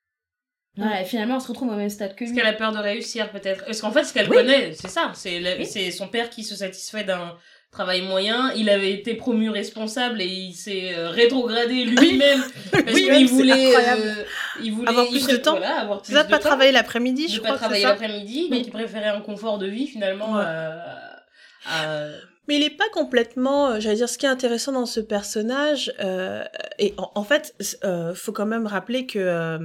Voilà, et finalement, on se retrouve au même stade que Parce lui. qu'elle a peur de réussir, peut-être. Parce qu'en fait, ce qu'elle Oui. connaît, c'est ça. C'est Oui. c'est son père qui se satisfait d'un travail moyen. Il avait été promu responsable et il s'est euh, rétrogradé lui-même parce Oui, qu'il voulait, euh, il voulait Avoir plus de temps. Voilà, avoir plus ça de pas temps. travailler l'après-midi, je crois pas travailler l'après-midi, Oui. donc il préférait un confort de vie finalement. Ouais. euh, à- Mais il est pas complètement, j'allais dire, ce qui est intéressant dans ce personnage, euh, et en, en fait, faut quand même rappeler que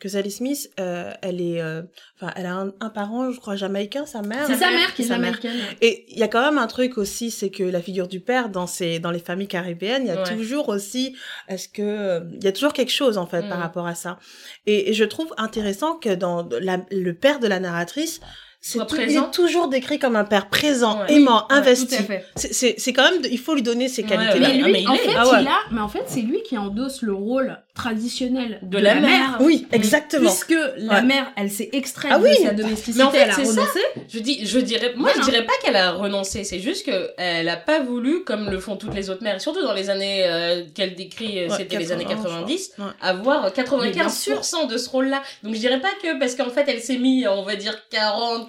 que Sally Smith, euh, elle est, euh, enfin, elle a un, un parent, je crois, jamaïcain, sa mère. C'est sa mère qui est américaine. Et il y a quand même un truc aussi, c'est que la figure du père dans ces dans les familles caribéennes, il y a Ouais. toujours aussi, est-ce que euh, il y a toujours quelque chose en fait par Mm. rapport à ça. Et, et je trouve intéressant que dans la- le père de la narratrice, Soit tout- il présent. est toujours décrit comme un père présent, Ouais. aimant, Ouais, investi. Tout à fait. C'est- C'est c'est quand même, de- il faut lui donner ces Ouais, qualités-là. ouais. Mais Ah, lui, mais il en est. fait, Ah ouais. il a, mais en fait, c'est lui qui endosse le rôle traditionnel de, De la mère. Oui, exactement. Puisque la Ouais. mère, elle s'est extraite Ah oui. de sa domesticité, Mais en fait, elle a c'est ça. renoncé. Je dis, je dirais, moi je dirais pas qu'elle a renoncé, c'est juste que elle a pas voulu, comme le font toutes les autres mères, et surtout dans les années euh, qu'elle décrit, euh, Ouais, c'était les années 80, 90, je crois. Ouais. avoir Mais bien 95% de ce rôle-là. Donc je dirais pas que parce qu'en fait elle s'est mis, on va dire 40%,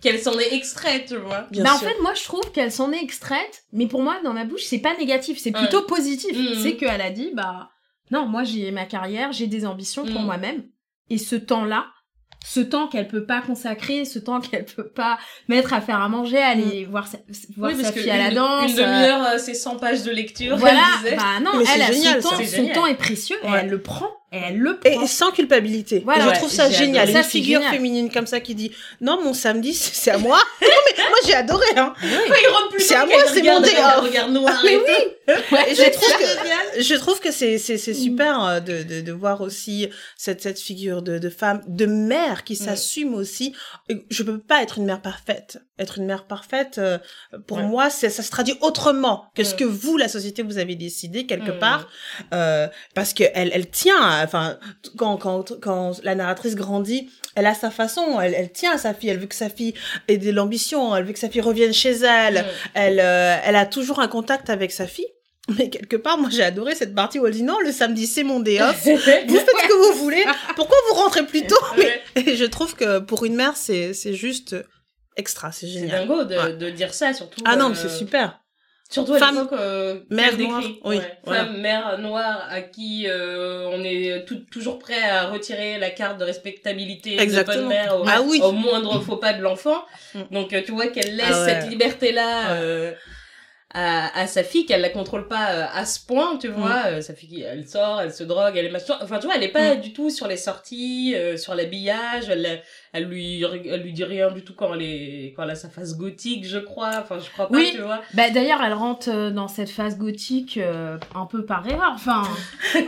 qu'elle s'en est extraite, tu vois. Bien bah, en fait, moi, je trouve qu'elle s'en est extraite, mais pour moi, dans ma bouche, c'est pas négatif, c'est plutôt positif. Mhm. C'est qu'elle a dit, bah, non, moi, j'ai ma carrière, j'ai des ambitions pour Mhm. moi-même. Et ce temps-là, ce temps qu'elle peut pas consacrer, ce temps qu'elle peut pas mettre à faire à manger, aller voir sa, voir oui, sa fille à la danse. une euh, demi-heure, euh, c'est 100 pages de lecture, voilà, elle disait. bah non, Mais elle a génial, son temps, C'est son génial. temps est précieux et elle le prend. Et elle le prend. Et sans culpabilité. Voilà. je Ouais, trouve ça génial. adoré. Une figure génial. féminine comme ça qui dit non, mon samedi, c'est à moi. non, mais moi, j'ai adoré. Hein. il rentre plus C'est à moi, c'est mon regarde day avec un off. regard noir mais et oui. Et je trouve que génial. je trouve que c'est c'est c'est super euh, de, de de voir aussi cette cette figure de de femme de mère qui Mm. s'assume aussi je peux pas être une mère parfaite être une mère parfaite euh, pour Ouais. moi c'est ça se traduit autrement que ce Mm. que vous la société vous avez décidé quelque Mm. part euh, parce que elle elle tient enfin quand quand quand la narratrice grandit elle a sa façon elle elle tient à sa fille elle veut que sa fille ait de l'ambition elle veut que sa fille revienne chez elle Mm. elle, euh, elle a toujours un contact avec sa fille. Mais quelque part, moi, j'ai adoré cette partie où elle dit non, le samedi, c'est mon day off. Vous faites ce que vous voulez. Pourquoi vous rentrez plus tôt? Et je trouve que pour une mère, c'est, c'est juste extra. C'est C'est génial. dingo de, Ouais. de dire ça, surtout. Ah non, euh, mais c'est super. Surtout à l'époque, euh, mère noire, oui, Ouais. voilà. Femme, mère noire à qui euh, on est tout- toujours prêt à retirer la carte de respectabilité Exactement. de bonne mère au, Ah oui. au moindre faux pas de l'enfant. Mm. Donc euh, tu vois qu'elle laisse Ah ouais. cette liberté-là Ouais. euh, à, à sa fille, qu'elle la contrôle pas euh, à ce point, tu vois. Mm. Euh, sa fille, elle sort, elle se drogue, elle est machin. Enfin, tu vois, elle est pas Mm. du tout sur les sorties, euh, sur l'habillage. Elle, elle lui, elle lui dit rien du tout quand elle est, quand elle a sa face gothique, je crois. Enfin, je crois pas, Oui. tu vois. Bah, d'ailleurs, elle rentre euh, dans cette phase gothique euh, un peu par erreur. Enfin, oui.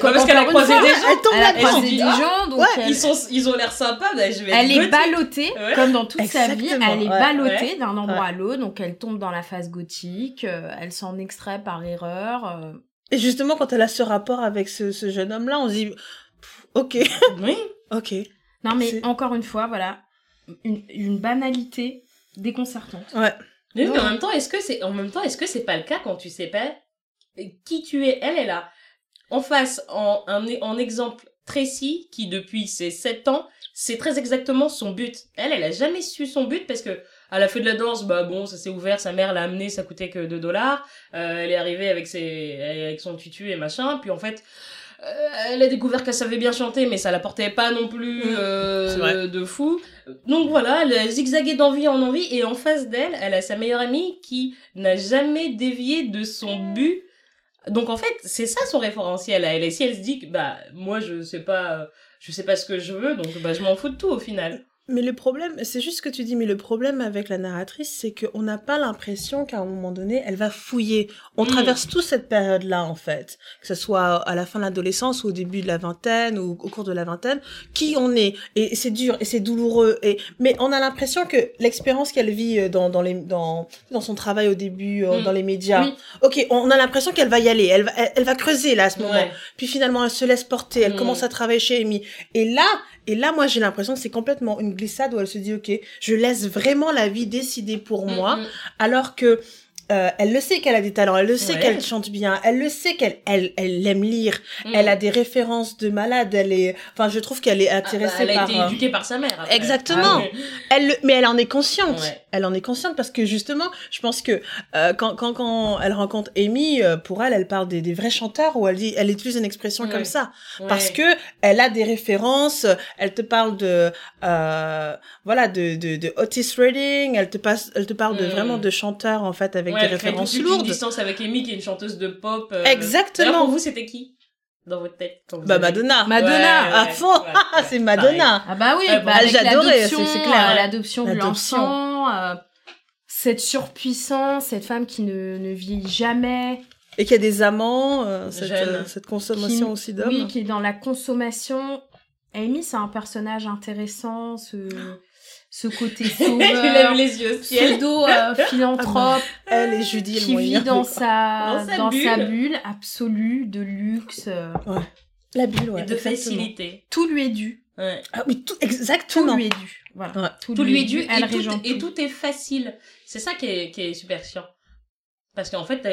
Parce qu'elle a croisé fois, des gens. Elle tombe elle a croisé dit, des ah, gens, donc ouais, elle, Ils, sont, ils ont l'air sympas, bah, je vais elle être est ballottée, Ouais. comme dans toute sa vie. Exactement, Elle est ouais, ballottée ouais. d'un endroit Ouais. à l'autre, donc elle tombe dans la phase gothique. euh, elle s'en extrait par erreur. euh. Et justement, quand elle a ce rapport avec ce, ce jeune homme-là, on se dit, pff, ok, Oui. ok. Non, mais encore une fois, voilà, une, une banalité déconcertante. Ouais. Mais, oui, mais Non. en même temps, est-ce que c'est, en même temps, est-ce que c'est pas le cas quand tu sais pas qui tu es? Elle est là. En face, en, un, en exemple Tracy, qui depuis ses 7 ans, c'est très exactement son but. Elle, elle a jamais su son but parce que, elle a fait de la danse, bah bon, ça s'est ouvert, sa mère l'a amené, ça coûtait que 2 dollars. Euh, elle est arrivée avec ses, avec son tutu et machin, puis en fait, elle a découvert qu'elle savait bien chanter, mais ça la portait pas non plus Mm. euh, de fou. Donc voilà, elle a zigzagué d'envie en envie, et en face d'elle, elle a sa meilleure amie qui n'a jamais dévié de son but. Donc en fait, c'est ça son référentiel à elle. Et si elle se dit que bah moi je sais pas, euh, je sais pas ce que je veux, donc bah je m'en fous de tout au final. Mais le problème, c'est juste ce que tu dis, mais le problème avec la narratrice, c'est qu'on n'a pas l'impression qu'à un moment donné, elle va fouiller. On Mm. traverse tous cette période-là, en fait. Que ce soit à la fin de l'adolescence ou au début de la vingtaine ou au cours de la vingtaine, qui on est. Et c'est dur et c'est douloureux. Et, mais on a l'impression que l'expérience qu'elle vit euh, dans, dans les, dans, dans son travail au début, euh, Mm. dans les médias. Oui. Ok, on a l'impression qu'elle va y aller. Elle va, elle, elle va creuser, là, à ce moment. Ouais. Puis finalement, elle se laisse porter, elle Mm. commence à travailler chez Amy. Et là, et là, moi, j'ai l'impression que c'est complètement une glissade où elle se dit, ok, je laisse vraiment la vie décider pour moi, Mm, mm. alors que euh, elle le sait qu'elle a des talents, elle le sait Ouais. qu'elle chante bien, elle le sait qu'elle elle, elle aime lire, Mm. elle a des références de malade, elle est, enfin, je trouve qu'elle est Ah, bah, intéressée elle a par. été euh, éduquée par sa mère. après. Exactement. Ah, elle le- mais elle en est consciente. Ouais. Elle en est consciente parce que justement, je pense que euh, quand, quand, quand elle rencontre Amy, euh, pour elle, elle parle des, des vrais chanteurs où elle dit, elle utilise une expression comme ça parce que elle a des références. Elle te parle de, euh, voilà, de, de, de Otis Redding. Elle te passe, elle te parle de Mm. vraiment de chanteurs en fait avec Ouais, références toute une lourdes. distance avec Amy, qui est une chanteuse de pop. euh, Exactement. Pour vous, c'était qui? Dans votre tête Bah avez- Madonna. Madonna, Ouais, à fond. ouais, ouais, c'est Madonna. Ah bah oui, Ouais, bah avec j'adorais, c'est- clair. euh, l'adoption de l'enfant, euh, cette surpuissance, cette femme qui ne, ne vieillit jamais, Et qu'il y a des amants, euh, cette, euh, cette consommation Qui- aussi d'hommes. oui, qui est dans la consommation. Amy, c'est un personnage intéressant, ce, ce côté sauveur, les yeux au ciel. pseudo euh, philanthrope, Elle et Judy, qui vit dans sa, Dans sa dans sa bulle. absolue de luxe. euh, La bulle, ouais. Et de exactement. facilité. tout lui est dû. Ouais. Ah oui, tout, Tout exactement. lui est dû. Voilà. Ouais. Tout lui est dû Elle et, tout, régente et tout. tout est facile. C'est ça qui est, qui est super chiant. Parce qu'en fait,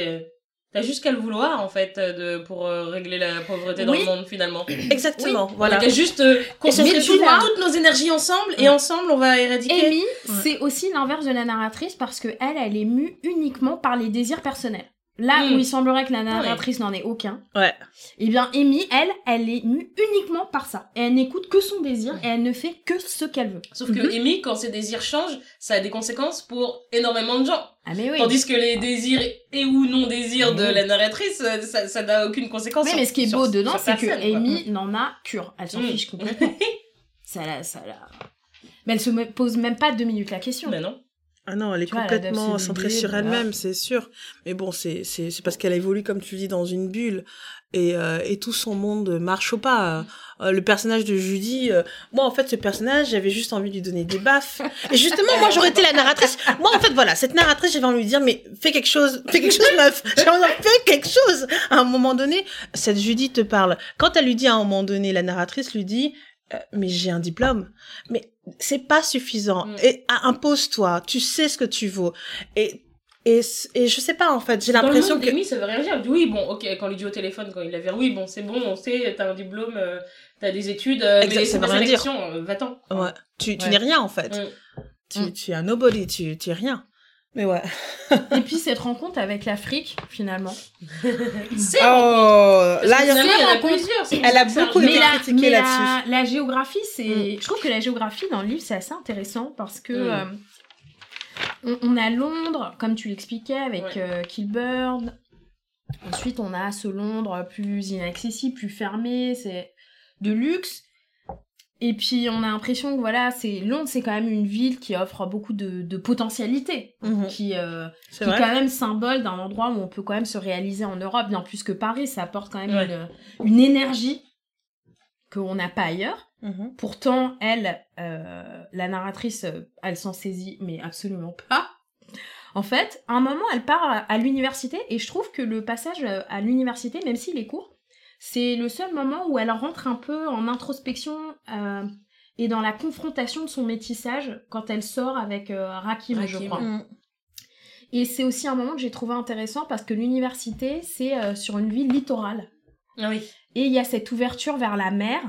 t'as- t'as juste qu'à le vouloir, en fait, de, pour euh, régler la pauvreté dans Oui. le monde, finalement. Exactement. Voilà. qu'à juste euh, concentrer Mais tu toutes, vois- toutes nos énergies ensemble, et ensemble, on va éradiquer. Amy, c'est aussi l'inverse de la narratrice parce que elle, elle est mue uniquement par les désirs personnels. Là où il semblerait que la narratrice n'en ait aucun, Ouais. eh bien Amy, elle, elle est mue uniquement par ça. Et elle n'écoute que son désir et elle ne fait que ce qu'elle veut. Sauf que Mhm. Amy, quand ses désirs changent, ça a des conséquences pour énormément de gens. Ah mais oui. Tandis que les désirs et ou non désirs de Oui. la narratrice, euh, ça n'a aucune conséquence. Oui, sur- mais ce qui est sur- beau dedans, c'est que quoi. Amy n'en a cure. Elle s'en Mm. fiche complètement. ça la, ça la... Mais elle se pose même pas deux minutes la question. Bah non. Ah non, elle est Tu complètement centrée sur voilà. elle-même, c'est sûr. Mais bon, c'est c'est c'est parce qu'elle évolue comme tu dis dans une bulle et euh, et tout son monde marche au pas. Euh, le personnage de Judy, euh, moi en fait ce personnage, j'avais juste envie de lui donner des baffes. Et justement, moi j'aurais été la narratrice. Moi en fait voilà, cette narratrice, j'avais envie de lui dire mais fais quelque chose, fais quelque chose meuf. J'avais envie de dire, fais quelque chose. À un moment donné, cette Judy te parle. Quand elle lui dit à un moment donné, la narratrice lui dit euh, mais j'ai un diplôme. Mais c'est pas suffisant. Mm. Et ah, impose-toi. Tu sais ce que tu vaux. Et et et je sais pas en fait. J'ai l'impression que d'Amy, ça veut rien dire. Oui, bon, ok, quand on lui dit au téléphone, quand il la oui, bon, c'est bon, on sait, t'as un diplôme, euh, t'as des études, euh, Exact, mais ça c'est veut rien dire. euh, va-t'en. ouais, tu tu Ouais. n'es rien en fait. Mm. Tu Mm. tu es un nobody. Tu tu es rien. Mais ouais. Et puis cette rencontre avec l'Afrique, finalement. C'est Oh, là il y en a plusieurs. Elle a beaucoup été la, critiquée mais la, là-dessus. la géographie, c'est, Mm. je trouve que la géographie dans le livre c'est assez intéressant parce que Mm. euh, on, on a Londres, comme tu l'expliquais avec Ouais. euh, Kilburn. Ensuite, on a ce Londres plus inaccessible, plus fermé, c'est de luxe. Et puis, on a l'impression que voilà, c'est Londres, c'est quand même une ville qui offre beaucoup de, de potentialités, Mhm. qui, euh, qui est vrai. quand même symbole d'un endroit où on peut quand même se réaliser en Europe, bien plus que Paris. Ça apporte quand même Ouais. une, une énergie qu'on n'a pas ailleurs. Mhm. Pourtant, elle, euh, la narratrice, euh, elle s'en saisit, mais absolument pas. En fait, à un moment, elle part à, à l'université, et je trouve que le passage à l'université, même s'il est court, c'est le seul moment où elle rentre un peu en introspection euh, et dans la confrontation de son métissage quand elle sort avec euh, Rakim, je crois. Mm. Et c'est aussi un moment que j'ai trouvé intéressant parce que l'université, c'est euh, sur une ville littorale. Ah oui. Et il y a cette ouverture vers la mer.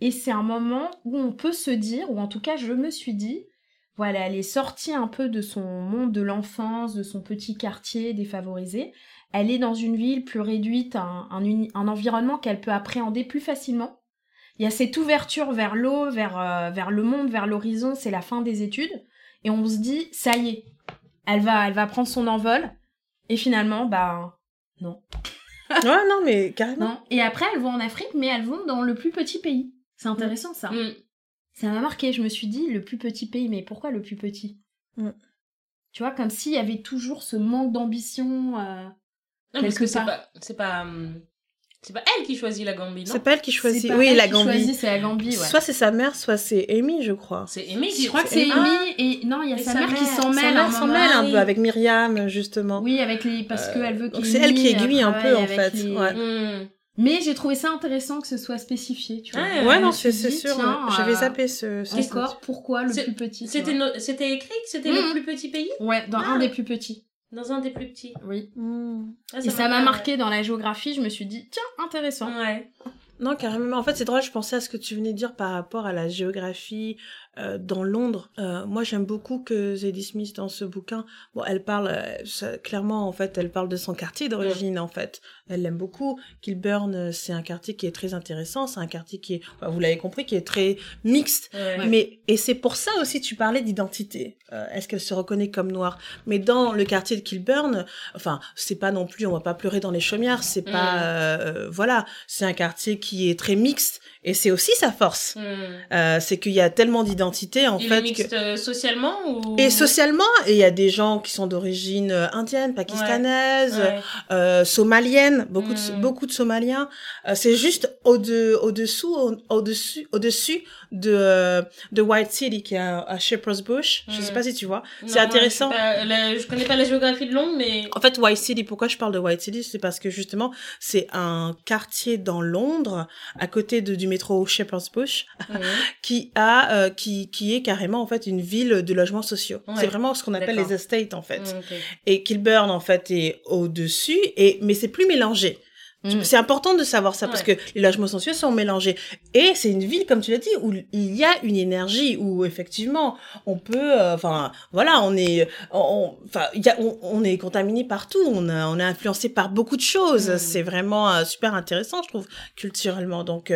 Et c'est un moment où on peut se dire, ou en tout cas je me suis dit, voilà, elle est sortie un peu de son monde de l'enfance, de son petit quartier défavorisé. Elle est dans une ville plus réduite, un, un, uni- un environnement qu'elle peut appréhender plus facilement. Il y a cette ouverture vers l'eau, vers, euh, vers le monde, vers l'horizon, c'est la fin des études. Et on se dit, ça y est, elle va, elle va prendre son envol. Et finalement, bah, non. Ouais, non, mais carrément. Non. Et après, elles vont en Afrique, mais elles vont dans le plus petit pays. C'est intéressant ça. Mm. Ça m'a marqué. Je me suis dit, le plus petit pays, mais pourquoi le plus petit? Mm. Tu vois, comme s'il y avait toujours ce manque d'ambition. euh, Non, parce que c'est pas, c'est pas, hum, c'est pas elle qui choisit la Gambie, non? C'est pas elle qui choisit. Oui, elle la qui Gambie. choisit, c'est la Gambie, ouais. Soit c'est sa mère, soit c'est Amy, je crois. C'est Amy qui. Je crois que c'est Ah, Amy et non, il y a sa, sa mère, qui s'en Sa mêle. mère un s'en mêle un peu avec Myriam, justement. Oui, avec les parce Euh, qu'elle veut donc qu'il c'est elle qui lie, aiguille un peu, en fait, les- ouais. hum. Mais j'ai trouvé ça intéressant que ce soit spécifié, tu vois. Ouais, Ouais, non, c'est suis c'est dit, sûr. J'avais euh, zappé ce. ce- Encore, pourquoi le C'est- plus petit C'était, vois? no- c'était écrit que c'était le plus petit pays? Ouais, dans Ah. un des plus petits. Dans un des plus petits. Oui. Ah, Et ça m'a marqué dans la géographie, je me suis dit, tiens, intéressant. Ouais. Non, carrément. En fait, c'est drôle, je pensais à ce que tu venais de dire par rapport à la géographie euh, dans Londres. Euh, moi, j'aime beaucoup que Zadie Smith, dans ce bouquin, bon, elle parle, euh, ça- clairement, en fait, elle parle de son quartier d'origine, en fait. Elle l'aime beaucoup. Kilburn, c'est un quartier qui est très intéressant. C'est un quartier qui est, bah, vous l'avez compris, qui est très mixte. Ouais. Mais et c'est pour ça aussi tu parlais d'identité. Est-ce qu'elle se reconnaît comme noire? Mais dans le quartier de Kilburn, enfin c'est pas non plus, on va pas pleurer dans les chaumières. C'est pas, Mm. voilà, c'est un quartier qui est très mixte et c'est aussi sa force. Hum. Euh, c'est qu'il y a tellement d'identité en Il fait est mixte que euh, socialement ou et socialement, et il y a des gens qui sont d'origine euh, indienne, pakistanaise, Ouais. euh, somalienne, beaucoup de Mm. beaucoup de Somaliens. Euh, c'est juste au de au dessous au, dessus de euh, de White City qui est à, à Shepherd's Bush. Je Mm. sais pas si tu vois. C'est moi, intéressant. Je, la- je connais pas la géographie de Londres, mais En fait, White City, pourquoi je parle de White City, c'est parce que justement, c'est un quartier dans Londres, à côté de, du métro Shepherd's Bush, Hum. qui a, euh, qui, qui est carrément en fait une ville de logements sociaux. Ouais. C'est vraiment ce qu'on appelle les estates en fait. Ok. Et Kilburn en fait est au dessus, et mais c'est plus mélangé. Mm. C'est important de savoir ça parce que les logements sensuels sont mélangés. Et c'est une ville, comme tu l'as dit, où il y a une énergie, où effectivement, on peut, euh, enfin, voilà, on est, on, y a, on, on, est contaminé partout, on, a, on est influencé par beaucoup de choses. Mm. C'est vraiment euh, super intéressant, je trouve, culturellement. Donc,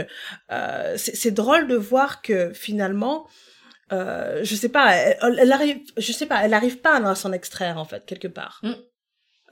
euh, c'est drôle de voir que finalement, euh, je sais pas, elle, elle, arrive, je sais pas, elle arrive pas à s'en extraire en fait quelque part. Mm.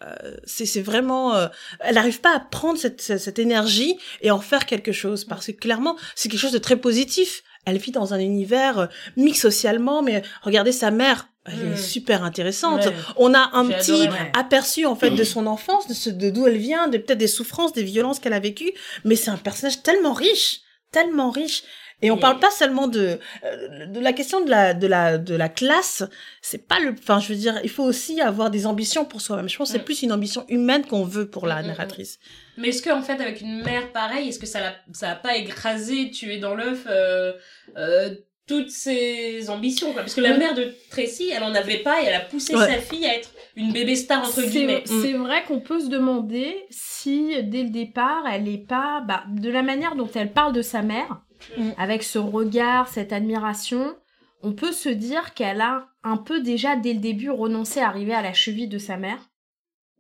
Euh, c'est vraiment euh, elle n'arrive pas à prendre cette, cette, énergie et en faire quelque chose parce que clairement c'est quelque chose de très positif elle vit dans un univers euh, mix socialement mais regardez sa mère elle mmh. est super intéressante ouais. on a un petit adoré, ouais. aperçu en fait de son enfance de ce de d'où elle vient de peut-être des souffrances des violences qu'elle a vécues mais c'est un personnage tellement riche tellement riche et on parle pas seulement de euh, de la question de la de la de la classe, c'est pas le enfin je veux dire, il faut aussi avoir des ambitions pour soi-même. Je pense que c'est Mm. plus une ambition humaine qu'on veut pour la Mm, mm, narratrice. Mais est-ce qu'en fait, avec une mère pareille, est-ce que ça l'a, ça a pas écrasé, tué dans l'œuf euh, euh, toutes ses ambitions quoi? Parce que la mère de Tracy, elle en avait pas et elle a poussé Ouais. sa fille à être une bébé star entre guillemets. C'est c'est vrai qu'on peut se demander si dès le départ elle est pas bah, de la manière dont elle parle de sa mère, Mm. avec ce regard, cette admiration, on peut se dire qu'elle a un peu déjà dès le début renoncé à arriver à la cheville de sa mère,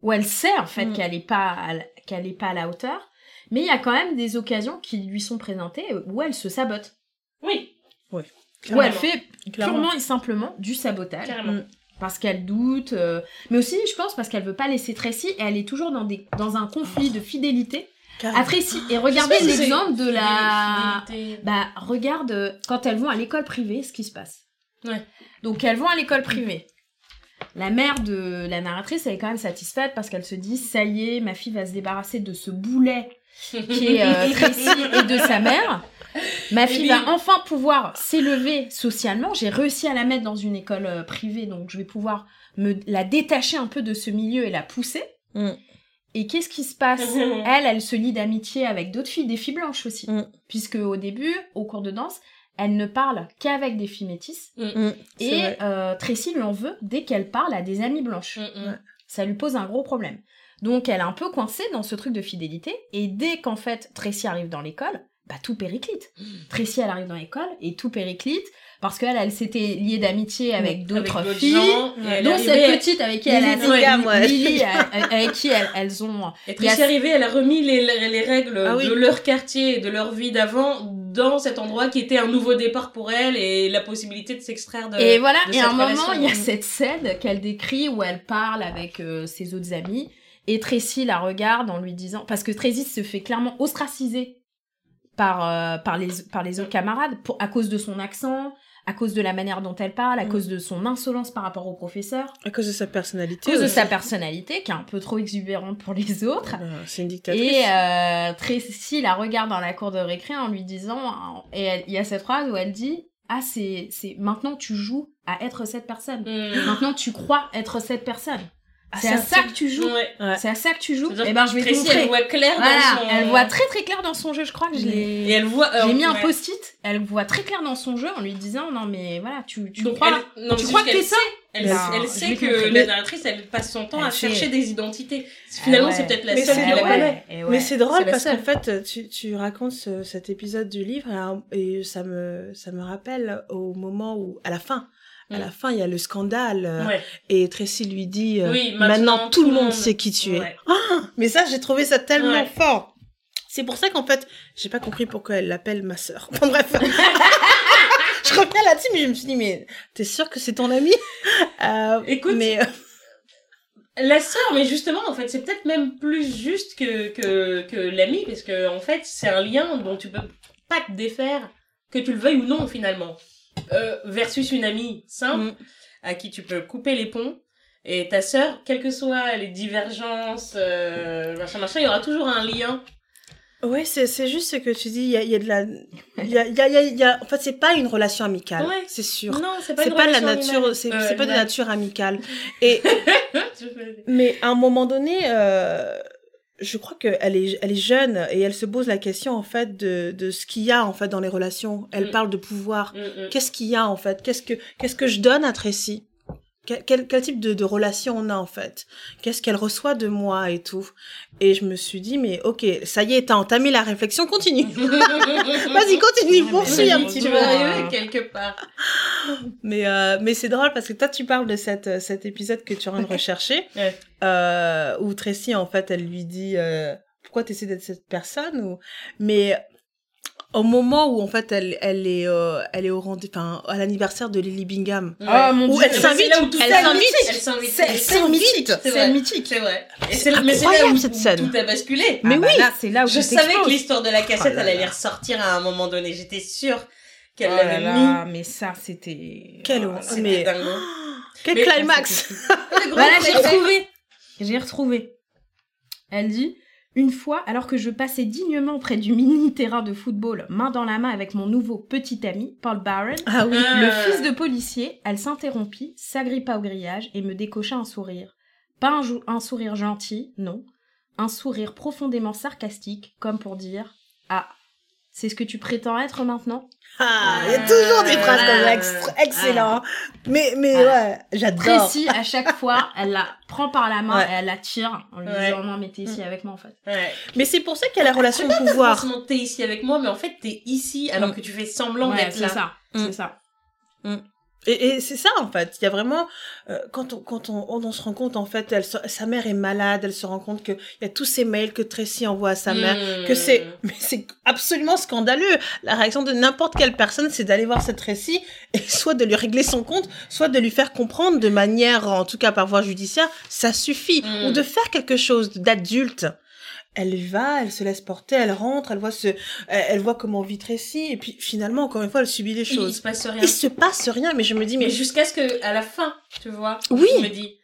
où elle sait en fait Mm. qu'elle est pas à la- qu'elle est pas à la hauteur, mais il y a quand même des occasions qui lui sont présentées où elle se sabote, Oui, où Clairement. elle fait Clairement. purement et simplement du sabotage. Mm. parce qu'elle doute, euh, mais aussi je pense parce qu'elle veut pas laisser Tracy et elle est toujours dans des dans un conflit de fidélité à Tracy. Et regardez si l'exemple de la, bah regarde euh, quand elles vont à l'école privée, ce qui se passe. Ouais. Donc elles vont à l'école privée. La mère de la narratrice elle est quand même satisfaite parce qu'elle se dit ça y est, ma fille va se débarrasser de ce boulet qui est euh, Tracy et de sa mère. Ma fille va enfin pouvoir s'élever socialement. J'ai réussi à la mettre dans une école euh, privée, donc je vais pouvoir me la détacher un peu de ce milieu et la pousser. Mm. Et qu'est-ce qui se passe? Elle, elle se lie d'amitié avec d'autres filles, des filles blanches aussi, Mm. puisque au début, au cours de danse, elle ne parle qu'avec des filles métisses. Mm, c'est Et euh, Tracy lui en veut dès qu'elle parle à des amies blanches Mm, mm. ça lui pose un gros problème. Donc elle est un peu coincée dans ce truc de fidélité, et dès qu'en fait Tracy arrive dans l'école, bah tout périclite. Tracy elle arrive dans l'école et tout périclite, parce qu'elle elle s'était liée d'amitié avec d'autres filles, gens, dont cette petite avec qui elle a Lily avec qui elles, elles ont... Et est arrivée, elle a remis les, les règles Ah oui. de leur quartier et de leur vie d'avant dans cet endroit qui était un nouveau départ pour elle et la possibilité de s'extraire de. Et voilà, de et à un moment, il y a cette scène qu'elle décrit où elle parle avec euh, ses autres amis et Tracy la regarde en lui disant parce que Tracy se fait clairement ostraciser par euh, par les par les autres camarades pour à cause de son accent, à cause de la manière dont elle parle, à Mm. cause de son insolence par rapport au professeur, à cause de sa à personnalité. cause de sa personnalité qui est un peu trop exubérante pour les autres. Ben, c'est une dictatrice. Et euh, Tracy la regarde dans la cour de récré en lui disant, et il y a cette phrase où elle dit, ah c'est c'est maintenant tu joues à être cette personne. Mm. Maintenant tu crois être cette personne. Ah, c'est à ça que tu joues. Ouais. Ouais. C'est à ça que tu joues. Et ben je vais te elle voit clair Voilà, dans son. elle voit très très clair dans son jeu. Je crois que je Et l'ai. elle voit. J'ai euh, mis un post-it. Elle voit très clair dans son jeu en lui disant non mais voilà tu tu Donc crois. elle, non, tu crois que t'es ça qu'elle- Elle, Non, elle sait que la narratrice, elle passe son temps Elle à fait- chercher des identités. Finalement, Ah ouais. c'est peut-être la Mais seule qui la connaît. Et Mais c'est drôle parce qu'en fait, tu, tu racontes ce- cet épisode du livre et, et ça me ça me rappelle au moment où à la fin, à Mm. la fin il y a le scandale euh, Ouais. et Tracy lui dit euh, Oui, maintenant, tout le monde sait qui tu es. Ouais. Mais ça j'ai trouvé ça tellement Ouais. fort. C'est pour ça qu'en fait j'ai pas compris pourquoi elle l'appelle ma sœur. Bon bref. je reviens là-dessus mais je me suis dit mais t'es sûr que c'est ton ami? Euh, Écoute, mais euh, La sœur, mais justement, en fait, c'est peut-être même plus juste que, que, que l'ami, parce que, en fait, c'est un lien dont tu peux pas te défaire, que tu le veuilles ou non, finalement. Euh, versus une amie simple, Mm. à qui tu peux couper les ponts. Et ta sœur, quelles que soient les divergences, euh, machin, machin, il y aura toujours un lien. Ouais, c'est, c'est juste ce que tu dis, il y a, y a de la... Y a, y a, y En fait, c'est pas une relation amicale, Ouais. c'est sûr. Non, c'est pas une pas de la nature, c'est, Euh, c'est pas de nature amicale. Et, mais à un moment donné, euh, je crois qu'elle est, elle est jeune et elle se pose la question, en fait, de, de ce qu'il y a, en fait, dans les relations. Elle Mm. parle de pouvoir. Mm, mm. Qu'est-ce qu'il y a, en fait? Qu'est-ce que, qu'est-ce que je donne à Tracy? Quel, quel, quel type de, de relation on a en fait? Qu'est-ce qu'elle reçoit de moi et tout? Et je me suis dit, mais ok, ça y est, t'as entamé la réflexion, continue. Vas-y, continue, poursuis un petit tu peu. vas arriver quelque part. Mais, euh, mais c'est drôle parce que toi, tu parles de cette, cet épisode que tu es en train de rechercher, Ouais. euh, où Tracy, en fait, elle lui dit euh, pourquoi tu essaies d'être cette personne? ou... Mais au moment où, en fait, elle, elle, est, euh, elle est au rendez enfin, à l'anniversaire de Lily Bingham, Oh mon Où dieu. elle C'est s'invite, où elle s'invite. Elle s'invite. C'est- mythique, C'est vrai. mythique. C'est vrai. Et C'est mais c'est là incroyable, où, cette où scène. tout a basculé. Mais Ah bah oui. là, c'est là où Je savais que l'histoire de la cassette, Oh là elle allait ressortir à un moment donné. J'étais sûre qu'elle Oh là l'avait mis. mais ça, c'était. Oh là. C'était Mais- dingo. Quel Mais- climax Voilà, j'ai climax. retrouvé. J'ai retrouvé. Elle dit Une fois, alors que je passais dignement près du mini terrain de football, main dans la main avec mon nouveau petit ami, Paul Barron, Ah oui. Le fils de policier, elle s'interrompit, s'agrippa au grillage et me décocha un sourire. Pas un, un sourire gentil, non. Un sourire profondément sarcastique, comme pour dire Ah, c'est ce que tu prétends être maintenant? Ah, il y a toujours des phrases comme ça, extra- excellent. Mais, mais ouais, j'adore. Tracy, à chaque fois, elle la prend par la main Ouais. et elle la tire en lui Ouais. disant Non, mais t'es ici avec moi en fait. Ouais. Mais c'est pour ça qu'il y a la relation de pouvoir. Forcément, t'es ici avec moi, mais en fait, t'es ici alors Mm. que tu fais semblant Ouais, d'être c'est là. ça. Mm. C'est ça. Et, et c'est ça en fait. Il y a vraiment euh, quand on quand on, on se rend compte en fait, elle sa mère est malade. Elle se rend compte que il y a tous ces mails que Tracy envoie à sa mère. Mm. Que c'est mais c'est absolument scandaleux. La réaction de n'importe quelle personne, c'est d'aller voir cette Tracy et soit de lui régler son compte, soit de lui faire comprendre de manière, en tout cas par voie judiciaire, ça suffit, ou de faire quelque chose d'adulte. Elle va, elle se laisse porter, elle rentre, elle voit ce, elle, voit comment vit Tracy, et puis finalement, encore une fois, elle subit les Il, il choses. se passe rien. Il se passe rien, mais je me dis, Mais mais jusqu'à ce que, à la fin, tu vois, Oui. je me dis,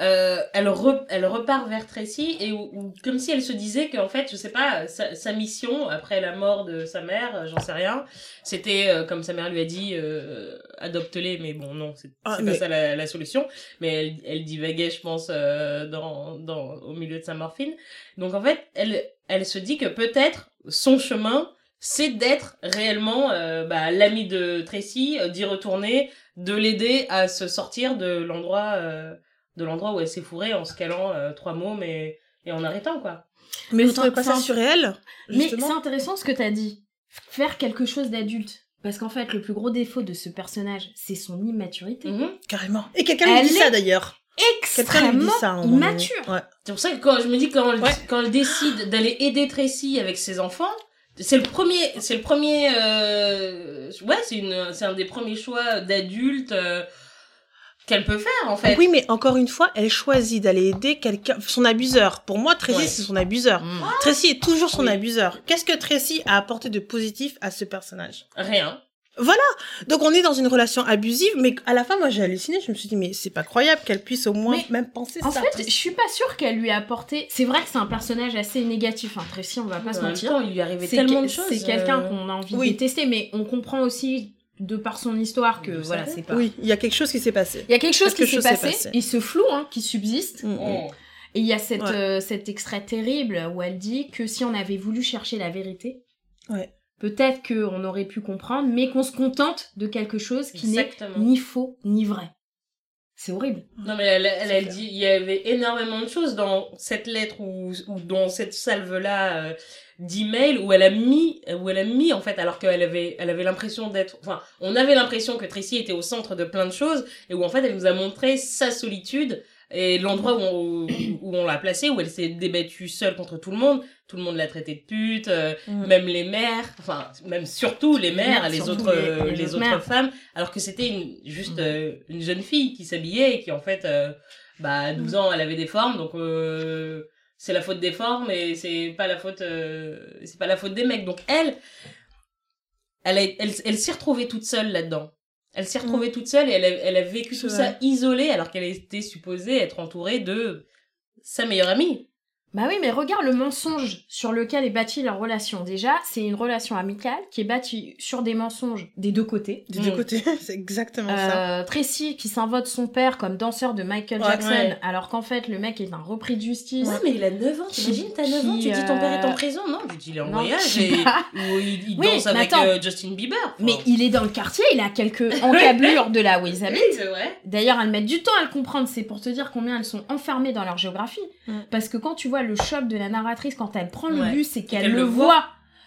euh, elle, re- elle repart vers Tracy et où- où- comme si elle se disait qu'en fait, je sais pas, sa, sa mission après la mort de sa mère, euh, j'en sais rien, c'était euh, comme sa mère lui a dit, euh, adopte-les, mais bon non, c'est Ah, mais- pas ça la, la solution. Mais elle, elle divaguait, je pense, euh, dans, dans au milieu de sa morphine. Donc en fait, elle, elle se dit que peut-être son chemin c'est d'être réellement euh, bah, l'ami de Tracy, euh, d'y retourner, de l'aider à se sortir de l'endroit euh, de l'endroit où elle s'est fourrée en se calant euh, trois mots mais et en arrêtant quoi. Mais vous c'est- trouvez pas ça un- surréel Mais c'est intéressant ce que t'as dit. Faire quelque chose d'adulte. Parce qu'en fait, le plus gros défaut de ce personnage, c'est son immaturité. Mhm. Carrément. Et quelqu'un lui Elle dit ça d'ailleurs. Dit Extrêmement ça. immature. Ouais. C'est pour ça que quand je me dis quand elle, Ouais. quand elle décide d'aller aider Tracy avec ses enfants, c'est le premier c'est le premier euh, ouais, c'est une c'est un des premiers choix d'adulte euh, qu'elle peut faire en fait. Oui, mais encore une fois, elle choisit d'aller aider quelqu'un, son abuseur. Pour moi, Tracy, Ouais. c'est son abuseur. Mm. Tracy est toujours son Oui. abuseur. Qu'est-ce que Tracy a apporté de positif à ce personnage? Rien. Donc on est dans une relation abusive, mais à la fin, moi j'ai halluciné. Je me suis dit, mais c'est pas croyable qu'elle puisse au moins Mais, même penser En ça. fait, je suis pas sûre qu'elle lui a apporté. C'est vrai que c'est un personnage assez négatif, hein. Tracy, on va pas se En mentir. temps, il lui arrivait tellement de choses. C'est quelqu'un euh, qu'on a envie oui. de détester, mais on comprend aussi de par son histoire que Vous voilà, c'est pas. Oui, il y a quelque chose qui s'est passé. Il y a quelque chose Quelque qui s'est passé, passé. et ce flou hein, qui subsiste. Mm, mm. oh. Et il y a cette, Ouais. euh, cet extrait terrible où elle dit que si on avait voulu chercher la vérité, Ouais. peut-être qu'on aurait pu comprendre, mais qu'on se contente de quelque chose qui n'est ni faux ni vrai. C'est horrible. Non mais elle, elle, dit, il y avait énormément de choses dans cette lettre ou, ou dans cette salve là d'email où elle a mis, où elle a mis en fait, alors qu'elle avait, elle avait l'impression d'être, enfin, on avait l'impression que Tracy était au centre de plein de choses et où en fait elle nous a montré sa solitude et l'endroit où on, où on l'a placée, où elle s'est débattue seule contre tout le monde, tout le monde l'a traitée de pute, euh, Mm. même les mères, enfin même surtout les mères, mères, les autres, les- euh, les les, autres mères. femmes, alors que c'était une, juste Mhm. euh, une jeune fille qui s'habillait et qui en fait, euh, bah à 12 ans elle avait des formes, donc euh, c'est la faute des formes et c'est pas la faute, euh, c'est pas la faute des mecs. Donc elle, elle, a- elle, elle s'est retrouvée toute seule là-dedans. Elle s'est retrouvée toute seule et elle a, elle a vécu tout vrai. ça isolée alors qu'elle était supposée être entourée de sa meilleure amie. Bah oui, mais regarde le mensonge sur lequel est bâtie leur relation. Déjà, c'est une relation amicale qui est bâtie sur des mensonges des deux côtés. Des deux côtés, c'est exactement ça. Euh, Tracy qui s'invote son père comme danseur de Michael Ouais. Jackson, Ouais. alors qu'en fait le mec est un repris de justice. Ouais, mais il a 9 ans, t'imagines, t'as 9 ans, tu dis ton père est en euh, prison Non, tu dis il est en non, voyage et ou il, il Oui, danse avec attends. euh, Justin Bieber. Enfin, Mais il est dans le quartier, il a quelques encablures de là où ils habitent. D'ailleurs, elles mettent du temps à le comprendre, c'est pour te dire combien elles sont enfermées dans leur géographie. Parce que quand tu vois le choc de la narratrice quand elle prend le Ouais. bus et qu'elle le voit. voit.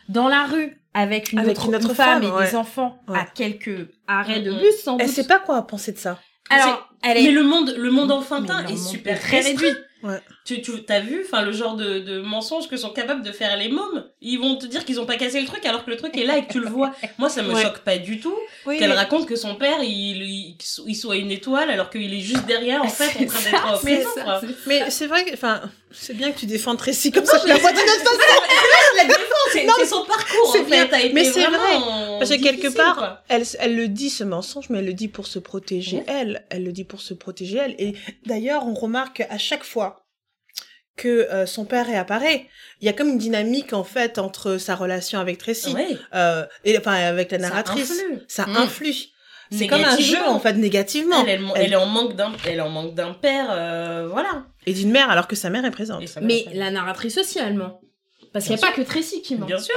dans la rue avec une, Avec autre, une autre une femme, femme, et ouais. des enfants Ouais. à quelques arrêts de bus sans Elle doute. sait pas quoi penser de ça. Alors, elle est Mais le monde, le monde enfantin est super réduit. Ouais. Tu, tu as vu, enfin, le genre de, de mensonges que sont capables de faire les mômes. Ils vont te dire qu'ils ont pas cassé le truc alors que le truc est là et que tu le vois. Moi, ça me Ouais. choque pas du tout Oui, qu'elle raconte que son père, il, il, il soit une étoile alors qu'il est juste derrière, en fait, en train ça, d'être ça, c'est- Mais c'est vrai que, enfin, c'est bien que tu défends Tracy comme ça, je la vois façon. la défense, c'est Non, c'est son parcours, c'est en bien. fait. Mais c'est vraiment Parce que quelque part, quoi. elle, elle le dit ce mensonge, mais elle le dit pour se protéger Ouais. elle. Elle le dit pour se protéger elle. Et d'ailleurs, on remarque à chaque fois que euh, son père réapparaît, il y a comme une dynamique en fait entre sa relation avec Tracy euh, et enfin avec la ça narratrice. influe. Ça Mm. influe. C'est comme un jeu Négativement. en fait négativement. Elle, elle, Elle- elle est en manque d'un, elle est en manque d'un père, euh, voilà. Et d'une mère alors que sa mère est présente. Ça Mais la narratrice aussi, elle ment. Parce qu'il n'y a pas que Tracy qui ment. Bien sûr.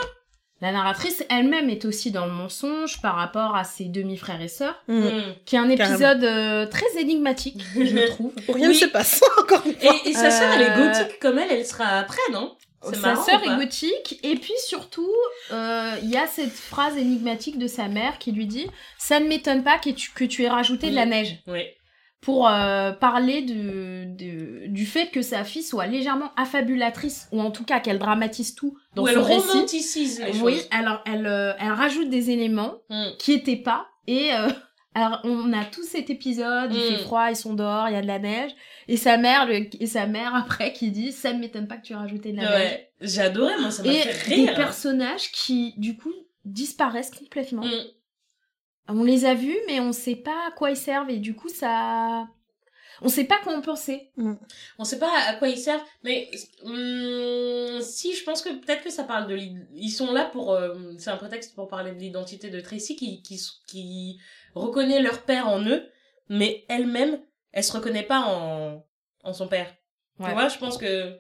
La narratrice elle-même est aussi dans le mensonge par rapport à ses demi-frères et sœurs, Mm. Mm. qui est un épisode euh, très énigmatique, je trouve. Rien Oui. ne se passe encore une fois. Et, et sa sœur, elle est Euh, gothique comme elle, elle sera après, non? C'est Sa sœur est gothique, et puis surtout, euh, il y a cette phrase énigmatique de sa mère qui lui dit « Ça ne m'étonne pas que tu, que tu aies rajouté de la neige » Oui. Pour euh, parler de, de- du fait que sa fille soit légèrement affabulatrice, ou en tout cas qu'elle dramatise tout dans Ou son elle récit. romanticise les Oui, choses. alors elle, euh, elle rajoute des éléments Mm. qui étaient pas, et... euh, alors, on a tout cet épisode, il Mm. fait froid, ils sont dehors, il y a de la neige, et sa mère, le, et sa mère après qui dit, ça ne m'étonne pas que tu aies rajouté de la neige. Ouais. J'ai adoré, moi, ça m'a Et fait des rire. personnages qui, du coup, disparaissent complètement. Mm. On les a vus, mais on sait pas à quoi ils servent, et du coup, ça... On sait pas quoi en penser. On sait pas à quoi ils servent, mais hum, si, je pense que peut-être que ça parle de... Ils sont là pour... euh, c'est un prétexte pour parler de l'identité de Tracy qui, qui, qui reconnaît leur père en eux, mais elle-même, elle se reconnaît pas en, en son père. Ouais. Tu vois, je pense que...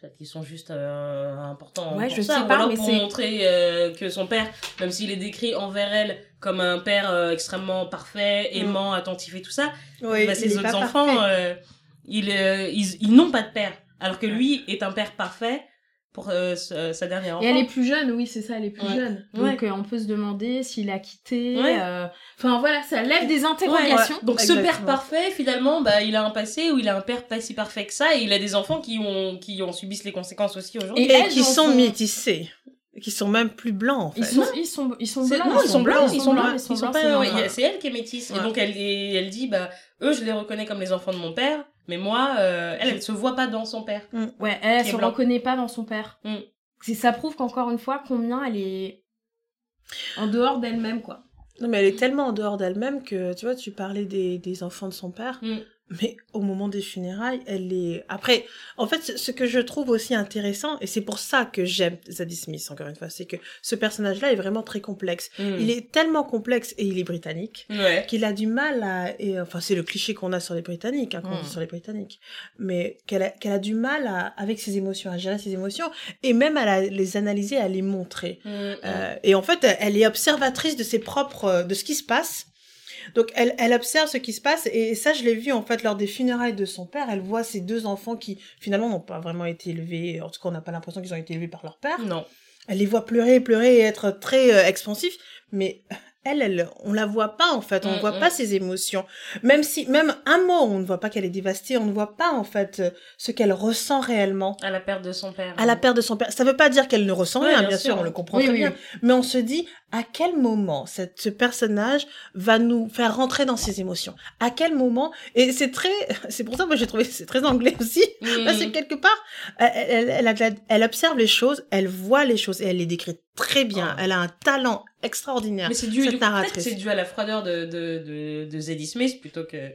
Peut-être qu'ils sont juste euh, importants Ouais, pour je ça, sais pas, mais pour montrer euh, que son père, même s'il est décrit envers elle comme un père euh, extrêmement parfait, aimant, attentif et tout ça, Oui, bah, ses autres enfants, euh, ils, euh, ils, ils n'ont pas de père. Alors que lui est un père parfait pour euh, ce- sa dernière enfant. Et elle est plus jeune, oui, c'est ça, elle est plus Ouais. jeune. Ouais. Donc, euh, on peut se demander s'il a quitté. Ouais. euh, Enfin, voilà, ça lève des interrogations. ouais. Donc ce père parfait, finalement, bah, il a un passé où il a un père pas si parfait que ça, et il a des enfants qui ont qui ont subissent les conséquences aussi aujourd'hui. Et qui en sont métissés. Qui sont même plus blancs, en fait. Ils sont, ils sont, ils sont blancs. non, ils sont blancs, ils sont blancs, ils sont blancs, c'est elle qui est métisse. Et donc elle, elle dit, bah, eux, je les reconnais comme les enfants de mon père, mais moi, euh, elle, elle se voit pas dans son père. Ouais, elle, elle se blanc. reconnaît pas dans son père. Mm. C'est ça prouve qu'encore une fois, combien elle est en dehors d'elle-même, quoi. Non, mais elle est tellement en dehors d'elle-même que, tu vois, tu parlais des, des enfants de son père, Mm. Mais au moment des funérailles, elle est... Après, en fait, ce- que je trouve aussi intéressant, et c'est pour ça que j'aime Zadie Smith, encore une fois, c'est que ce personnage-là est vraiment très complexe. Mm. Il est tellement complexe, et il est britannique, Ouais. qu'il a du mal à... Et, enfin, c'est le cliché qu'on a sur les Britanniques, hein, qu'on Mm. dit sur les Britanniques, mais qu'elle a, a du mal à, avec ses émotions, à gérer ses émotions, et même à les analyser, à les montrer. Mm, mm. Euh, et en fait, elle est observatrice de ses propres, de ce qui se passe. Donc, elle, elle observe ce qui se passe. Et ça, je l'ai vu, en fait, lors des funérailles de son père. Elle voit ces deux enfants qui, finalement, n'ont pas vraiment été élevés. En tout cas, on n'a pas l'impression qu'ils ont été élevés par leur père. Non. Elle les voit pleurer, pleurer et être très euh, expansifs. Mais elle, elle, on la voit pas, en fait. On ne Mm, voit mm. pas ses émotions. Même si, même un mot, on ne voit pas qu'elle est dévastée. On ne voit pas, en fait, euh, ce qu'elle ressent réellement. À la perte de son père. À la perte de son père. Ça veut pas dire qu'elle ne ressent Ouais, rien, bien bien sûr, sûr. on le comprend Oui, très oui, bien. Mais on se dit, à quel moment cette, ce personnage va nous faire rentrer dans ses émotions? À quel moment? Et c'est très, c'est pour ça que moi j'ai trouvé que c'est très anglais aussi, parce que quelque part, elle, elle, observe les choses, elle voit les choses et elle les décrit très bien. Oh. Elle a un talent extraordinaire. Mais c'est dû, cette narratrice. c'est dû à la froideur de, de, de, de Zadie Smith plutôt que.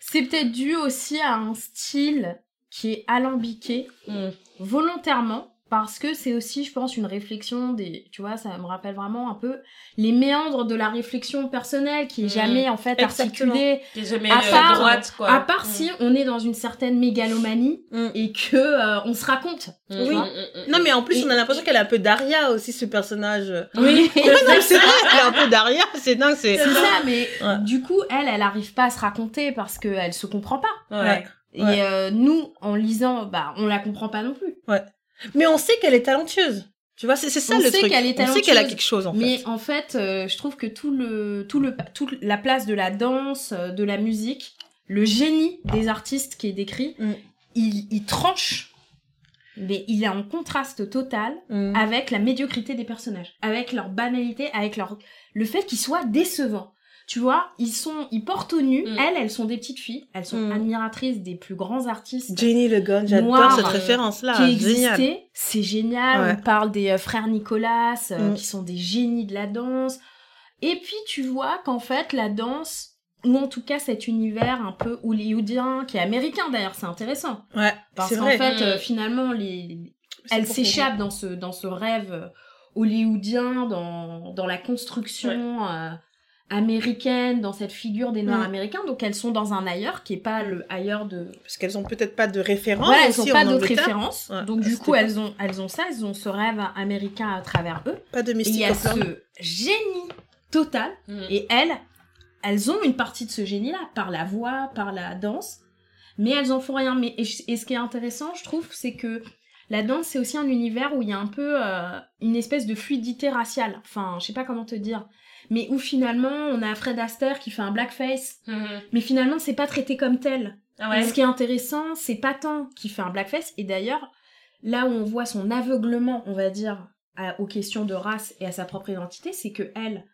C'est peut-être dû aussi à un style qui est alambiqué Mm. volontairement parce que c'est aussi, je pense, une réflexion des, tu vois, ça me rappelle vraiment un peu les méandres de la réflexion personnelle qui est Mm. jamais en fait Exactement. articulée. Qui est jamais À euh, part- droite, quoi. À part Mm. si on est dans une certaine mégalomanie Mm. et que euh, on se raconte. Oui. Non, mais en plus, Et- on a l'impression qu'elle est un peu Daria aussi, ce personnage. Oui. non, c'est vrai, elle est un peu Daria, c'est dingue, c'est. C'est ça, mais Ouais. du coup, elle, elle arrive pas à se raconter parce qu'elle se comprend pas. Ouais. Et Ouais. euh, nous, en lisant, bah, on la comprend pas non plus. Mais on sait qu'elle est talentueuse. Tu vois, c'est ça On le sait truc. qu'elle est on sait qu'elle a quelque chose, en Mais fait. en fait, euh, je trouve que tout le, tout le, toute la place de la danse, euh, de la musique, le génie des artistes qui est décrit, Mm. il, il tranche, mais il est en contraste total Mm. avec la médiocrité des personnages, avec leur banalité, avec leur le fait qu'ils soient décevants. Tu vois, ils sont, ils portent au nu. Mm. Elles, elles sont des petites filles. Elles sont Mm. admiratrices des plus grands artistes Jenny Le Gun, j'adore cette euh, référence-là. qui Génial. existaient. C'est génial. Ouais. On parle des euh, frères Nicolas, euh, Mm. qui sont des génies de la danse. Et puis tu vois qu'en fait la danse, ou en tout cas cet univers un peu hollywoodien, qui est américain d'ailleurs, c'est intéressant. Ouais, Parce qu'en fait, euh, finalement, les, C'est elle pour s'échappe dans ce, dans ce rêve hollywoodien, dans, dans la construction euh, américaine, dans cette figure des Noirs Mm. américains. Donc elles sont dans un ailleurs qui est pas le ailleurs de... Parce qu'elles ont peut-être pas de référence voilà, elles n'ont pas d'autres références. Ouais, donc du coup, elles ont, elles ont ça, elles ont ce rêve américain à travers eux. Pas de Et il mystique y a ce génie total. Mm. Et elles, elles ont une partie de ce génie-là, par la voix, par la danse, mais elles en font rien. Mais, et, et ce qui est intéressant, je trouve, c'est que la danse, c'est aussi un univers où il y a un peu euh, une espèce de fluidité raciale. Enfin, je sais pas comment te dire. Mais où finalement, on a Fred Astaire qui fait un blackface, Mhm. mais finalement, c'est pas traité comme tel. Ah ouais. Ce qui est intéressant, c'est pas tant qu'il fait un blackface, et d'ailleurs, là où on voit son aveuglement, on va dire, à- aux questions de race et à sa propre identité, c'est que elle,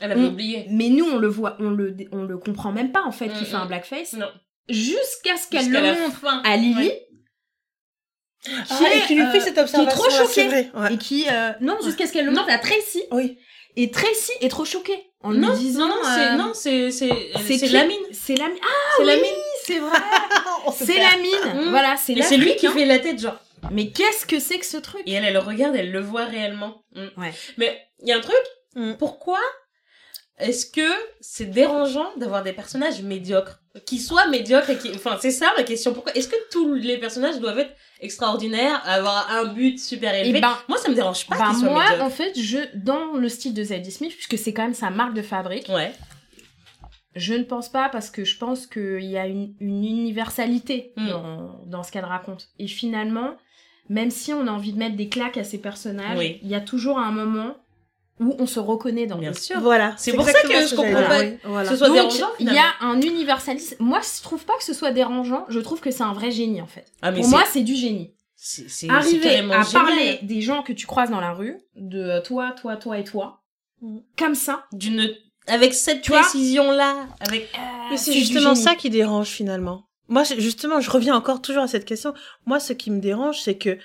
Elle avait on- oublié. mais nous, on le voit, on le, on le comprend même pas en fait qu'il Mm, fait un blackface, Non. jusqu'à ce qu'elle le montre fin. à Lily Ouais. Ah, qui et est, tu lui fais euh, cette qui est observation. trop là, choquée. C'est vrai. ouais. et qui euh, non jusqu'à ce qu'elle le montre à Tracy Oui. Et Tracy est trop choquée en Non, lui disant non, non, c'est, euh, non, c'est, c'est, c'est c'est qui la mine. c'est la mine ah C'est oui la mine. c'est vrai c'est perd. la mine Mm. voilà c'est Et c'est lui qui hein. fait la tête, genre. mais qu'est-ce que c'est que ce truc? Et elle, elle le regarde, elle le voit réellement. Mm. Ouais. Mais il y a un truc. Mm. Pourquoi est-ce que c'est dérangeant d'avoir des personnages médiocres? Qui soient médiocres et qui... Enfin, c'est ça ma question. Pourquoi Est-ce que tous les personnages doivent être extraordinaires, avoir un but super élevé? et ben Moi, ça me dérange pas qu'ils soient moi médiocres. en fait je dans le style de Zadie Smith puisque c'est quand même sa marque de fabrique Ouais. Je ne pense pas parce que je pense qu'il y a une, une universalité Mm. dans, dans ce qu'elle raconte. Et finalement, même si on a envie de mettre des claques à ces personnages, Oui. il y a toujours un moment où on se reconnaît dans Bien eux. sûr. Voilà. C'est pour ça que ce je comprends pas Oui, voilà. ce soit Donc, dérangeant, il y a un universalisme. Moi, je trouve pas que ce soit dérangeant. Je trouve que c'est un vrai génie, en fait. Ah, mais Pour moi, c'est du génie. c'est, c'est, c'est Arriver à génial. parler des gens que tu croises dans la rue, de euh, toi, toi, toi et toi, Mm. comme ça. d'une avec cette Tu vois précision là avec Mais c'est justement ça qui dérange finalement. Moi, c'est- justement, je reviens encore toujours à cette question. Moi, ce qui me dérange, c'est que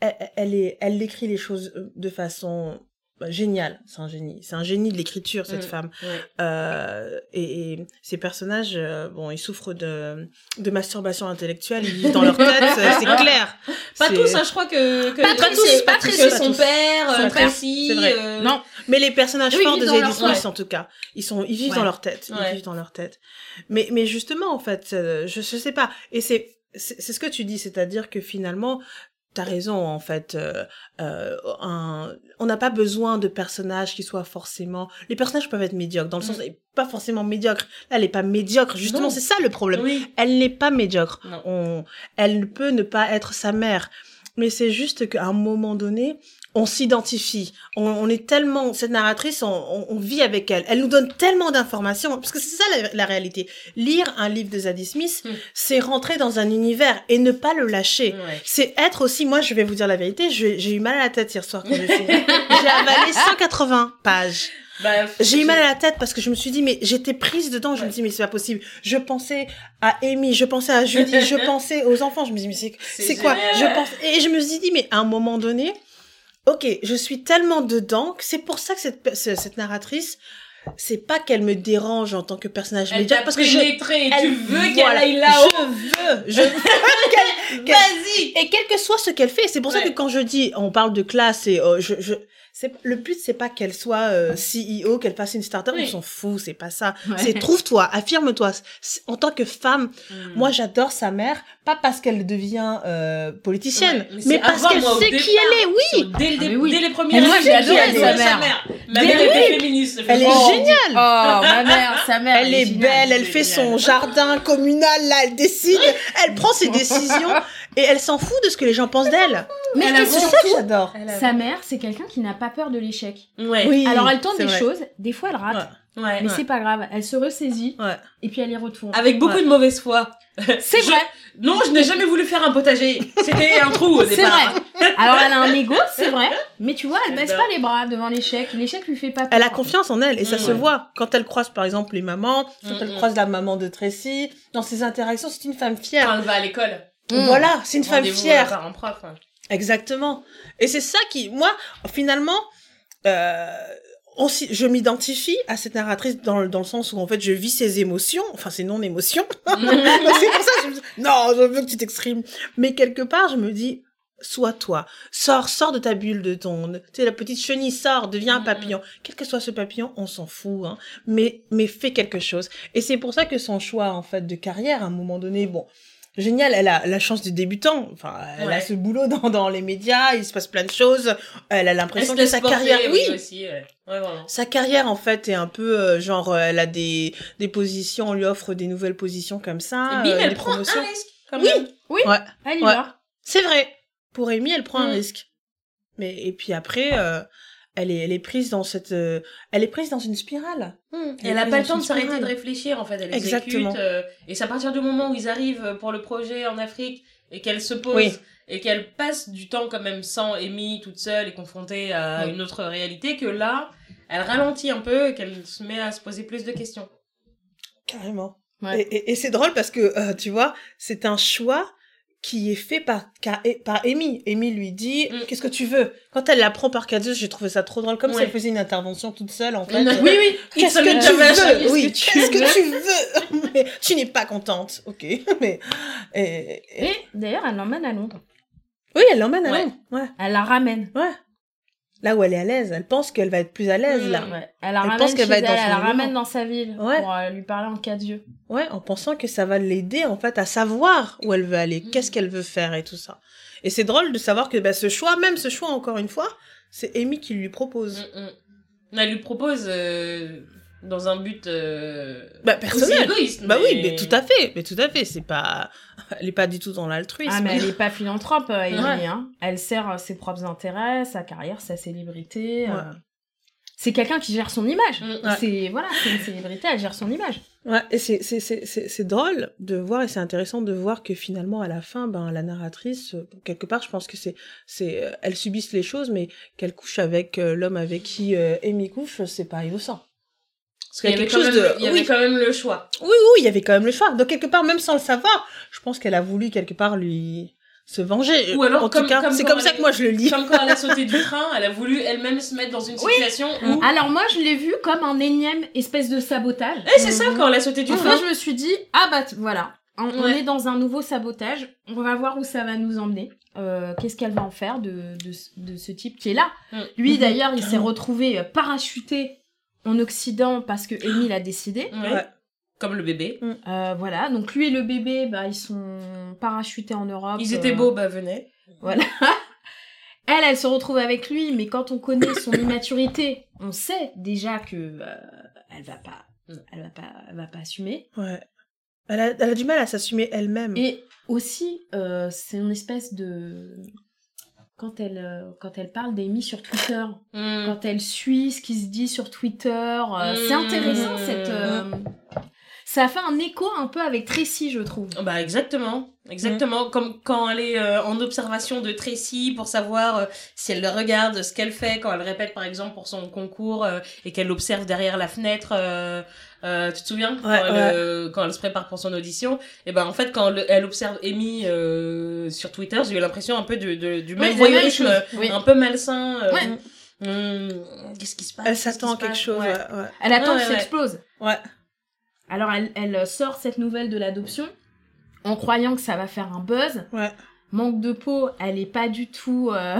elle, elle est, elle écrit les choses euh, de façon bah, géniale. C'est un génie. C'est un génie de l'écriture, cette Mm. femme. ouais. Euh, et, et ces personnages, euh, bon, ils souffrent de, de masturbation intellectuelle. Ils vivent dans leur tête, c'est clair. pas tous hein, je crois que, que Pas tous, c'est- pas tous, pas son tous. père Son euh, père, c'est vrai. euh, Non, Mais les personnages Oui, forts de Zadie Smith, ouais. en tout cas, ils sont, ils vivent Ouais. dans leur tête. Ils vivent dans leur tête. Mais, mais justement, en fait, euh, je, je sais pas. Et c'est c'est ce que tu dis, c'est-à-dire que finalement, t'as raison, en fait. euh, euh, un, on n'a pas besoin de personnages qui soient forcément. Les personnages peuvent être médiocres, dans le sens, Mm. pas forcément médiocre. Là, elle est pas médiocre. Justement, c'est ça le problème. oui Elle n'est pas médiocre. Non. On, elle ne peut ne pas être sa mère. Mais c'est juste qu'à un moment donné, on s'identifie. On, on est tellement, cette narratrice, on, on, on vit avec elle. Elle nous donne tellement d'informations. Parce que c'est ça la, la réalité. Lire un livre de Zadie Smith, Mm. c'est rentrer dans un univers et ne pas le lâcher. Ouais. C'est être aussi, moi je vais vous dire la vérité, j'ai eu mal à la tête hier soir quand j'ai fini. j'ai avalé 180 pages. Bah, J'ai eu mal à la tête parce que je me suis dit, mais j'étais prise dedans. Je me dis, mais c'est pas possible. Je pensais à Amy, je pensais à Judy, je pensais aux enfants. Je me dis, mais c'est, quoi? Je pense et je me suis dit, mais à un moment donné, ok, je suis tellement dedans que c'est pour ça que cette, ce- cette narratrice, c'est pas qu'elle me dérange en tant que personnage Elle médiocre t'a parce que je et elle- tu veux qu'elle voilà, aille là-haut. Je veux, je veux qu'elle- qu'elle- Vas-y. et quel que soit ce qu'elle fait, c'est pour ça que quand je dis, on parle de classe et euh, je, je c'est le but c'est pas qu'elle soit euh, CEO, qu'elle fasse une startup, Oui. on s'en fout, c'est pas ça. Ouais. C'est trouve-toi, affirme-toi. En tant que femme, Hmm. moi j'adore sa mère, pas parce qu'elle devient euh, politicienne, Ouais, mais parce qu'elle sait qui elle est. Oui, Dès, le Ah, oui. dès les premiers Mais moi, j'ai adoré sa adoré mère. Ma Mais mère oui. était féministe. elle est Oh. géniale. Oh, ma mère, sa mère. Elle est géniale. belle, elle fait son jardin communal, là, elle décide, elle prend ses décisions et elle s'en fout de ce que les gens pensent d'elle. Mais C'est ça que j'adore. sa mère, c'est quelqu'un qui n'a pas peur de l'échec. Ouais. Oui, Alors elle tente c'est des vrai. choses, des fois elle rate, Ouais. mais c'est pas grave, elle se ressaisit Ouais. et puis elle y retourne. Avec beaucoup Ouais. de mauvaise foi. C'est Je- vrai, Non, je n'ai jamais voulu faire un potager. C'était un trou au c'est départ. vrai. Alors elle a un ego, c'est vrai, mais tu vois, elle baisse pas les bras devant l'échec. L'échec lui fait pas peur. Elle a confiance en elle et ça Mm. se voit quand elle croise par exemple les mamans, quand Mm, elle mm. croise la maman de Tracy, dans ses interactions, c'est une femme fière. Quand elle va à l'école. Mm. Voilà, c'est une femme fière. euh, un prof. hein. Exactement. Et c'est ça qui, moi, finalement, euh, on je m'identifie à cette narratrice dans, le- dans le sens où en fait je vis ses émotions, enfin ses non-émotions. c'est pour ça que je me dis, non, je veux que tu t'exprimes. Mais quelque part, je me dis, sois toi. Sors, sors de ta bulle de ton, tu sais, la petite chenille sort, deviens un Mhm. papillon. Quel que soit ce papillon, on s'en fout, hein. Mais, mais fais quelque chose. Et c'est pour ça que son choix, en fait, de carrière, à un moment donné, bon, génial, elle a la chance du débutant. Enfin, elle a Ouais. ce boulot dans, dans les médias, il se passe plein de choses. Elle a l'impression que sa carrière, oui, aussi. Ouais, Ouais, sa carrière en fait est un peu euh, genre euh, elle a des des positions, on lui offre des nouvelles positions comme ça, Et bim, euh, elle des prend promotions. un risque. Oui. même. Ouais, Elle y Ouais. va. c'est vrai. Pour Amy, elle prend un Mm. risque. Mais et puis après, euh, elle est elle est prise dans cette, euh, elle est prise dans une spirale. Elle a est pas le temps de s'arrêter de réfléchir en fait. Elle Exactement. exécute. euh, et c'est à partir du moment où ils arrivent pour le projet en Afrique et qu'elle se pose Oui. et qu'elle passe du temps quand même sans Amy toute seule et confrontée à Oui. une autre réalité que là, elle ralentit un peu et qu'elle se met à se poser plus de questions. Carrément. Ouais. Et, et- et c'est drôle parce que, euh, tu vois, c'est un choix qui est fait par, par, par Amy. Amy lui dit, Mm. qu'est-ce que tu veux? Quand elle l'apprend par Cadeus, j'ai trouvé ça trop drôle, comme si elle faisait une intervention toute seule, en fait. Oui, oui. Qu'est-ce que tu veux? Oui, Qu'est-ce que que tu veux? Mais tu n'es pas contente, ok. Mais, et, et- Et d'ailleurs, elle l'emmène à Londres. Oui, elle l'emmène à Ouais. Londres. Ouais. Elle la ramène. Ouais. Là où elle est à l'aise. Elle pense qu'elle va être plus à l'aise, Mm. là. Ouais. Elle la Elle ramène pense qu'elle va être elle, dans elle ramène dans sa ville Ouais. pour euh, lui parler en cas d'yeux. Ouais, en pensant que ça va l'aider, en fait, à savoir où elle veut aller, Mm. qu'est-ce qu'elle veut faire et tout ça. Et c'est drôle de savoir que bah, ce choix, même ce choix, encore une fois, c'est Amy qui lui propose. Mm, mm. Elle lui propose euh, dans un but euh, Bah, aussi personnel. égoïste. Bah oui, mais tout à fait, mais tout à fait, c'est pas... Elle est pas du tout dans l'altruisme. Ah, mais elle est pas philanthrope, euh, Amy, Ouais. hein. Elle sert euh, ses propres intérêts, sa carrière, sa célébrité. euh. C'est quelqu'un qui gère son image. Mm, ouais. C'est voilà, c'est une célébrité, elle gère son image. Ouais, et c'est, c'est, c'est, drôle de voir, et c'est intéressant de voir que finalement, à la fin, ben, la narratrice, euh, quelque part, je pense que c'est, c'est, euh, elle subisse les choses, mais qu'elle couche avec euh, l'homme avec qui euh, Amy couche, c'est pas innocent. Parce qu'il y, Il y a avait quelque quand chose même, de- il y avait quand même le choix. Oui, oui, il y avait quand même le choix. Donc, quelque part, même sans le savoir, je pense qu'elle a voulu, quelque part, lui se venger. Ou alors, en comme- tout cas, c'est comme ça que moi je le lis. Comme quand elle a sauté du train, elle a voulu elle-même se mettre dans une Oui. situation où... Alors moi, je l'ai vu comme un énième espèce de sabotage. Eh, c'est ça, quand elle a sauté du Enfin, train. je me suis dit, ah bah voilà, on, on est dans un nouveau sabotage, on va voir où ça va nous emmener. Euh, Qu'est-ce qu'elle va en faire de, de, ce- de ce type qui est là Mm. Lui Mhm, d'ailleurs, il s'est carrément. retrouvé euh, parachuté en Occident parce que Amy l'a décidé. Ouais. Comme le bébé. Euh, voilà, donc lui et le bébé, bah, ils sont parachutés en Europe. Ils étaient euh, beaux, bah venez. Voilà. Elle, elle se retrouve avec lui, mais quand on connaît son immaturité, on sait déjà que euh, elle va pas, elle va pas, elle va pas assumer. Ouais. Elle a, elle a du mal à s'assumer elle-même. Et aussi, euh, c'est une espèce de quand elle euh, quand elle parle d'Amy sur Twitter, Mm. quand elle suit ce qui se dit sur Twitter, euh, c'est Mm. intéressant cette. euh, Ça a fait un écho un peu avec Tracy, je trouve. Bah exactement, exactement. Comme quand elle est euh, en observation de Tracy pour savoir si elle le regarde, ce qu'elle fait, quand elle répète par exemple pour son concours et qu'elle l'observe derrière la fenêtre. Euh, tu te souviens quand, Ouais, elle, ouais. euh, quand elle se prépare pour son audition? Et ben en fait quand le- elle observe Amy euh, sur Twitter, j'ai eu l'impression un peu de, de- du même Oui, voyeurisme, un peu malsain. euh, Ouais. Hum, Qu'est-ce qui se passe? Elle s'attend à quelque chose. Ouais. Ouais. ouais. Elle attend Ouais, que ça ouais. explose. Ouais. Alors elle, elle sort cette nouvelle de l'adoption en croyant que ça va faire un buzz. Ouais. Manque de peau, elle est pas du tout euh,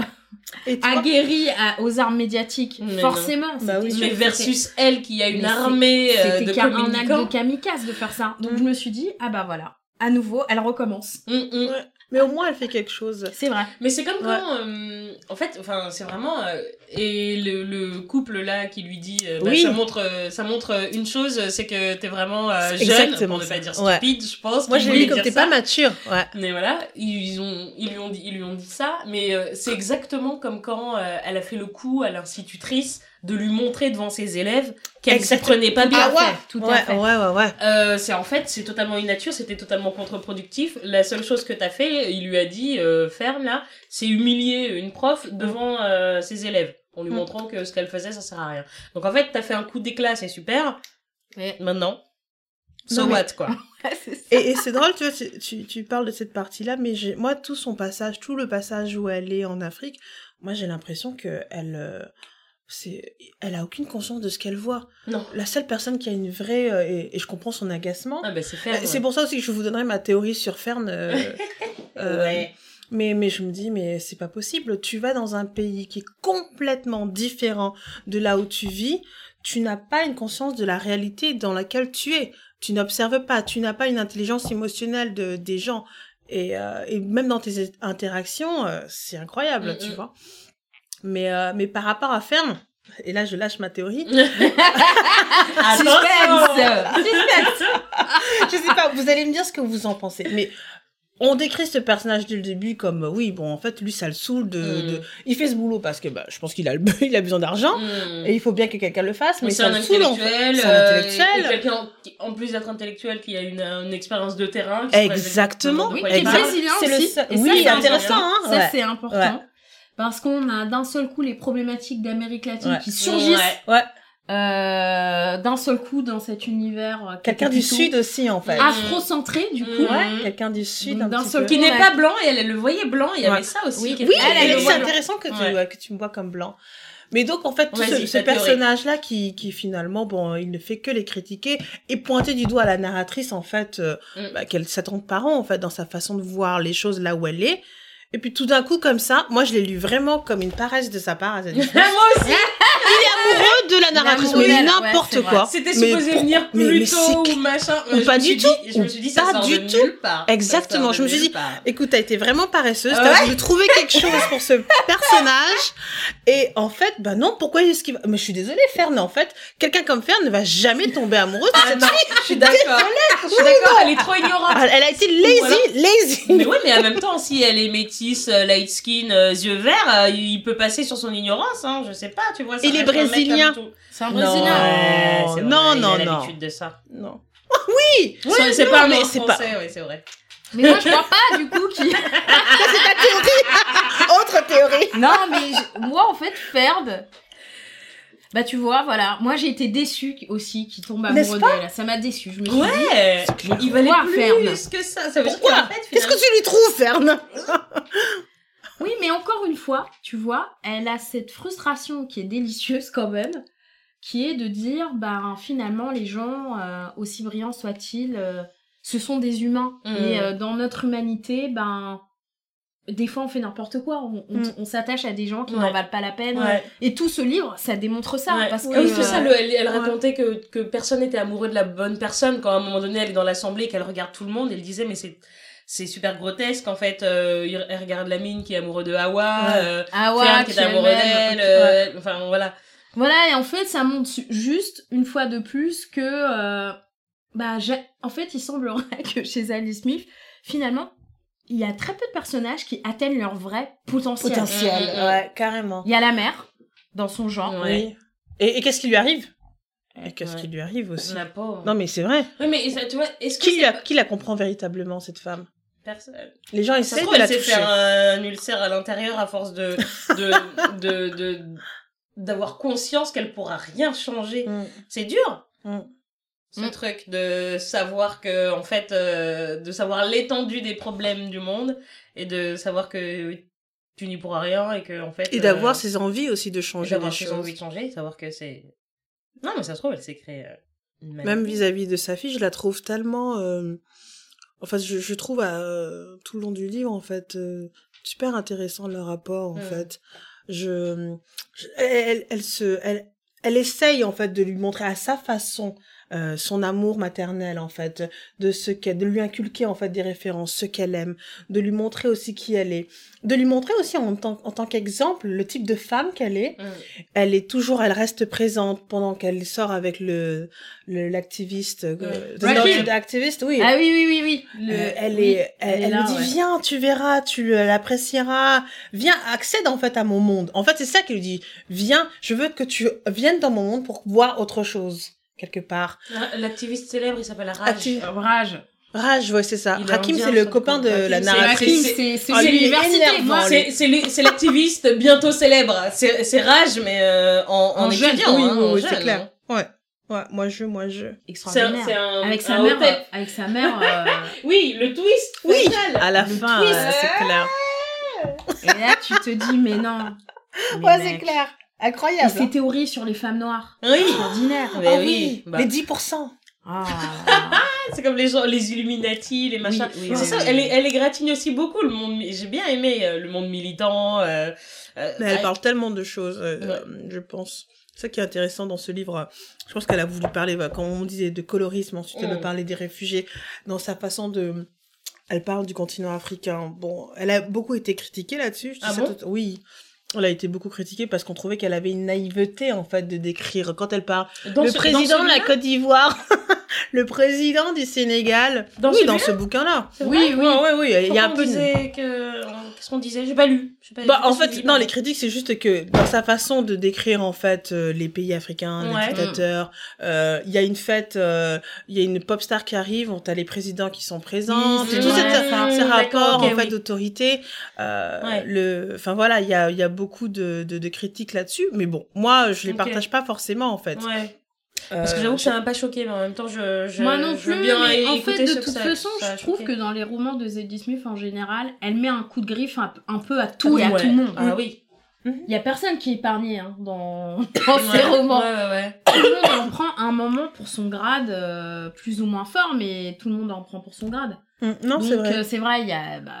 aguerrie à- aux armes médiatiques. Mais Forcément, Bah oui. Mais versus elle qui a une Mais armée euh, c'était de un acte de kamikaze de faire ça. Donc Mm. je me suis dit, ah bah voilà, à nouveau, elle recommence. Hum. Ouais. Mais au moins, elle fait quelque chose. C'est vrai. Mais c'est comme Ouais. quand, euh, en fait, enfin, c'est vraiment euh, et le, le couple là qui lui dit, euh, bah, Oui. ça montre, euh, ça montre une chose, c'est que t'es vraiment euh, jeune, exactement pour ne pas dire Ouais. stupide, je pense. Moi, j'ai lu comme t'es pas mature. Ouais. Mais voilà, ils ont, ils lui ont dit, ils lui ont dit ça, mais euh, c'est exactement comme quand euh, elle a fait le coup à l'institutrice de lui montrer devant ses élèves qu'elle Exactement. prenait pas bien. Ah ouais. fait, tout à ouais, fait. ouais, ouais, ouais. Euh, c'est en fait, c'est totalement immature, c'était totalement contre-productif. La seule chose que t'as fait, il lui a dit, euh, ferme là, c'est humilier une prof devant euh, ses élèves, en lui Mm. montrant que ce qu'elle faisait, ça sert à rien. Donc en fait, t'as fait un coup d'éclat, c'est super. Mais- Maintenant, so Non, mais- what quoi? Et, et c'est drôle, tu vois, tu, tu, tu parles de cette partie-là, mais j'ai, moi, tout son passage, tout le passage où elle est en Afrique, moi, j'ai l'impression que elle, euh, c'est, elle a aucune conscience de ce qu'elle voit. Non. La seule personne qui a une vraie, euh, et, et je comprends son agacement. Ah bah c'est faire. C'est pour ça aussi que je vous donnerai ma théorie sur Fern. euh, euh, Ouais. Mais, mais je me dis, mais c'est pas possible. Tu vas dans un pays qui est complètement différent de là où tu vis. Tu n'as pas une conscience de la réalité dans laquelle tu es. Tu n'observes pas. Tu n'as pas une intelligence émotionnelle de, des gens. Et, euh, et même dans tes interactions, euh, c'est incroyable, Mm, tu vois. Mais, euh, mais par rapport à Fern, et là je lâche ma théorie, Attention je sais pas, vous allez me dire ce que vous en pensez. Mais on décrit ce personnage dès le début comme, euh, oui, bon, en fait, lui, ça le saoule de... Mm. de- Il fait ce boulot parce que bah, je pense qu'il a, le... il a besoin d'argent. Mm. Et il faut bien que quelqu'un le fasse, mais c'est ça un le saoule, en intellectuel, fait. C'est un intellectuel. et quelqu'un qui, en plus d'être intellectuel, qui a une, une expérience de terrain. qui Exactement. Oui, brésilien C'est le aussi. seul- Et ça, Oui, c'est intéressant, important. hein, Ça, ouais. c'est important. Ouais. Parce qu'on a d'un seul coup les problématiques d'Amérique latine Ouais. qui surgissent Ouais. Euh, d'un seul coup dans cet univers. euh, Quelqu'un du Sud aussi, en fait. Afro-centré, du coup. Ouais, quelqu'un du Sud, Donc, un d'un petit seul peu. Qui n'est pas blanc et elle, elle le voyait blanc, il y avait Ouais. ça aussi. Oui. Oui, c'est intéressant que tu, Ouais. ouais, que tu me vois comme blanc. Mais donc, en fait, tout ce, théorie. personnage-là qui, qui finalement, bon, il ne fait que les critiquer et pointer du doigt la narratrice, en fait, euh, Mm. bah, qu'elle s'attend pas en fait, dans sa façon de voir les choses là où elle est. Et puis tout d'un coup, comme ça, moi, je l'ai lu vraiment comme une paresse de sa part à. Moi aussi, amoureux de la narratrice, mais ouais, n'importe quoi. c'était supposé venir plus mais tôt ou machin. ou pas du tout, je me suis dit, pas sort du de tout. nulle part. Exactement, Ça sort je me suis dit, part. Écoute, t'as été vraiment paresseuse, Ah t'as ouais voulu trouver quelque chose pour ce personnage. Et en fait, bah non, pourquoi est-ce qu'il va... Mais je suis désolée, Fern, en fait, quelqu'un comme Fern ne va jamais tomber amoureuse de Ah cette non, fille. je suis d'accord. Je suis d'accord, elle est trop ignorante. Elle a été lazy, lazy. Mais ouais, mais en même temps, si elle est métisse, euh, light skin, euh, yeux verts, euh, il peut passer sur son ignorance, hein, je sais pas, tu vois. ça Il est reste un mec brésilien. comme tout. C'est un Non. Brésilien. Ouais, c'est vrai, non, il non, a non. l'habitude de ça. Non. Oui, C'est- c'est non, pas mais c'est pas... c'est vrai. Mais moi, je crois pas, du coup, qu'il... Autre théorie. Non, mais je- moi, en fait, Ferd... Bah, tu vois, voilà. Moi, j'ai été déçue aussi qu'il tombe amoureux d'elle. Ça m'a déçue. Je me suis dit... Ouais, il valait plus Fern que ça. Ça veut dire Pourquoi Qu'est-ce que tu lui trouves, Fern Oui, mais encore une fois, tu vois, elle a cette frustration qui est délicieuse quand même, qui est de dire, ben finalement, les gens, euh, aussi brillants soient-ils, euh, ce sont des humains. Et euh, dans notre humanité, ben des fois on fait n'importe quoi, on, on- Mm. on s'attache à des gens qui Ouais. n'en valent pas la peine. Ouais. Et tout ce livre, ça démontre ça. Ouais. Parce que, Oui, c'est ça, le- elle, elle ouais. racontait que, que personne n'était amoureux de la bonne personne quand à un moment donné elle est dans l'assemblée et qu'elle regarde tout le monde, elle disait mais c'est c'est super grotesque en fait, euh, elle regarde la mine qui est amoureux de Hawa, Ouais. euh, Fern qui est amoureux d'elle, euh, enfin voilà. Voilà, et en fait, ça montre juste, une fois de plus, que... euh, bah, j'ai- en fait, il semblerait que chez Alice Smith, finalement, il y a très peu de personnages qui atteignent leur vrai potentiel. Potentiel, Mm, mm, mm. ouais, carrément. Il y a la mère, dans son genre. Oui. Et, et qu'est-ce qui lui arrive? Et qu'est-ce Ouais. qui lui arrive aussi? La pauvre. Non, mais c'est vrai. Oui, mais ça, tu vois, est-ce que Qui c'est la, pas- qui la comprend véritablement, cette femme? Personne Les gens essaient de la toucher. faire un ulcère à l'intérieur à force de de de de d'avoir conscience qu'elle pourra rien changer. Mm. C'est dur. Mm. Ce Mm. truc de savoir que en fait euh, de savoir l'étendue des problèmes du monde et de savoir que puni pour rien et que en fait Et d'avoir euh, ses envies aussi de changer d'avoir ses choses. envies de changer savoir que c'est non mais ça se trouve elle s'est créée euh, une Même vis-à-vis de sa fille, je la trouve tellement... euh, Enfin, je, je trouve euh, tout le long du livre, en fait, euh, super intéressant leur rapport, en Mm. fait. Je, je- elle, elle se, elle, elle essaye, en fait, de lui montrer à sa façon euh, son amour maternel, en fait, de ce qu'elle, de lui inculquer, en fait, des références, ce qu'elle aime, de lui montrer aussi qui elle est, de lui montrer aussi en tant, en tant qu'exemple le type de femme qu'elle est, Mm. elle est toujours, elle reste présente pendant qu'elle sort avec le le- l'activiste, euh, Ouais. the Rakim. noted activist, oui. Ah oui, oui, oui, oui. Le- Euh, elle oui, est, elle, elle là, me dit ouais. viens, tu verras, tu l'apprécieras, viens, accède en fait à mon monde. En fait, c'est ça qu'elle lui dit. Viens, je veux que tu viennes dans mon monde pour voir autre chose quelque part. Ah, l'activiste célèbre il s'appelle Raj Acti- Euh, Rage. Rage, ouais, c'est ça. Il Rakim, indien, c'est le copain de Rakim, la narratrice. c'est c'est Ah, l'université. l'activiste bientôt célèbre c'est Raj mais euh, en, en, En jeune, oui, hein, oui, c'est clair. hein. Ouais. Ouais, moi je, moi je. c'est un, extraordinaire. c'est un Avec sa un mère, hôtel. euh, avec sa mère. euh, oui le twist Oui, à la Le fin, euh, c'est clair. et là, tu te dis, mais non. Mais Ouais, c'est clair. Et Incroyable. ses théories sur les femmes noires. oui Extraordinaire. Mais Ah oui, oui, bah. les 10%. Ah. C'est comme les gens, les Illuminati, les machins. oui, c'est oui, ça, oui, elle, elle égratigne aussi beaucoup le monde. J'ai bien aimé euh, le monde militant. euh, euh, Mais elle parle tellement de choses, euh, Ouais. je pense. C'est ça qui est intéressant dans ce livre. Je pense qu'elle a voulu parler, bah, comme on disait, de colorisme. Ensuite, elle Mm. a parlé des réfugiés. Dans sa façon de... Elle parle du continent africain. Bon, elle a beaucoup été critiquée là-dessus. Ah bon? Oui. Elle a été beaucoup critiquée parce qu'on trouvait qu'elle avait une naïveté, en fait, de décrire. Quand elle parle dans le ce- président de la Côte d'Ivoire, le président du Sénégal. Dans oui, dans celui-là ce bouquin-là. Oui, oui. Ouais, oui. Il y a un peu de... Qu'est-ce qu'on disait J'ai pas lu. Pas- Bah, pas en fait, non, les critiques, c'est juste que dans sa façon de décrire, en fait, euh, les pays africains, Ouais. les dictateurs, euh, il y a une fête, euh, il y a une pop star qui arrive, on a les présidents qui sont présents, Oui, c'est tout ces rapports, en fait, oui. d'autorité, euh, Ouais. le, enfin voilà, il y a, il y a beaucoup de, de, de critiques là-dessus, mais bon, moi, je les partage pas forcément, en fait. Ouais. Parce que Euh, j'avoue que ça m'a pas choqué, mais en même temps, je. je Moi non je veux plus, bien mais en fait, de toute ça- façon, je trouve choqué. que dans les romans de Zadie Smith, en général, elle met un coup de griffe un, un peu à tout et à Ouais. tout le monde. Ah oui. Il y a personne qui est épargné hein, dans, dans Ouais, ces romans. Ouais, ouais, ouais. Tout le monde en prend un moment pour son grade, euh, plus ou moins fort, mais tout le monde en prend pour son grade. mm, non, c'est Donc vrai. euh, c'est vrai, il y a bah,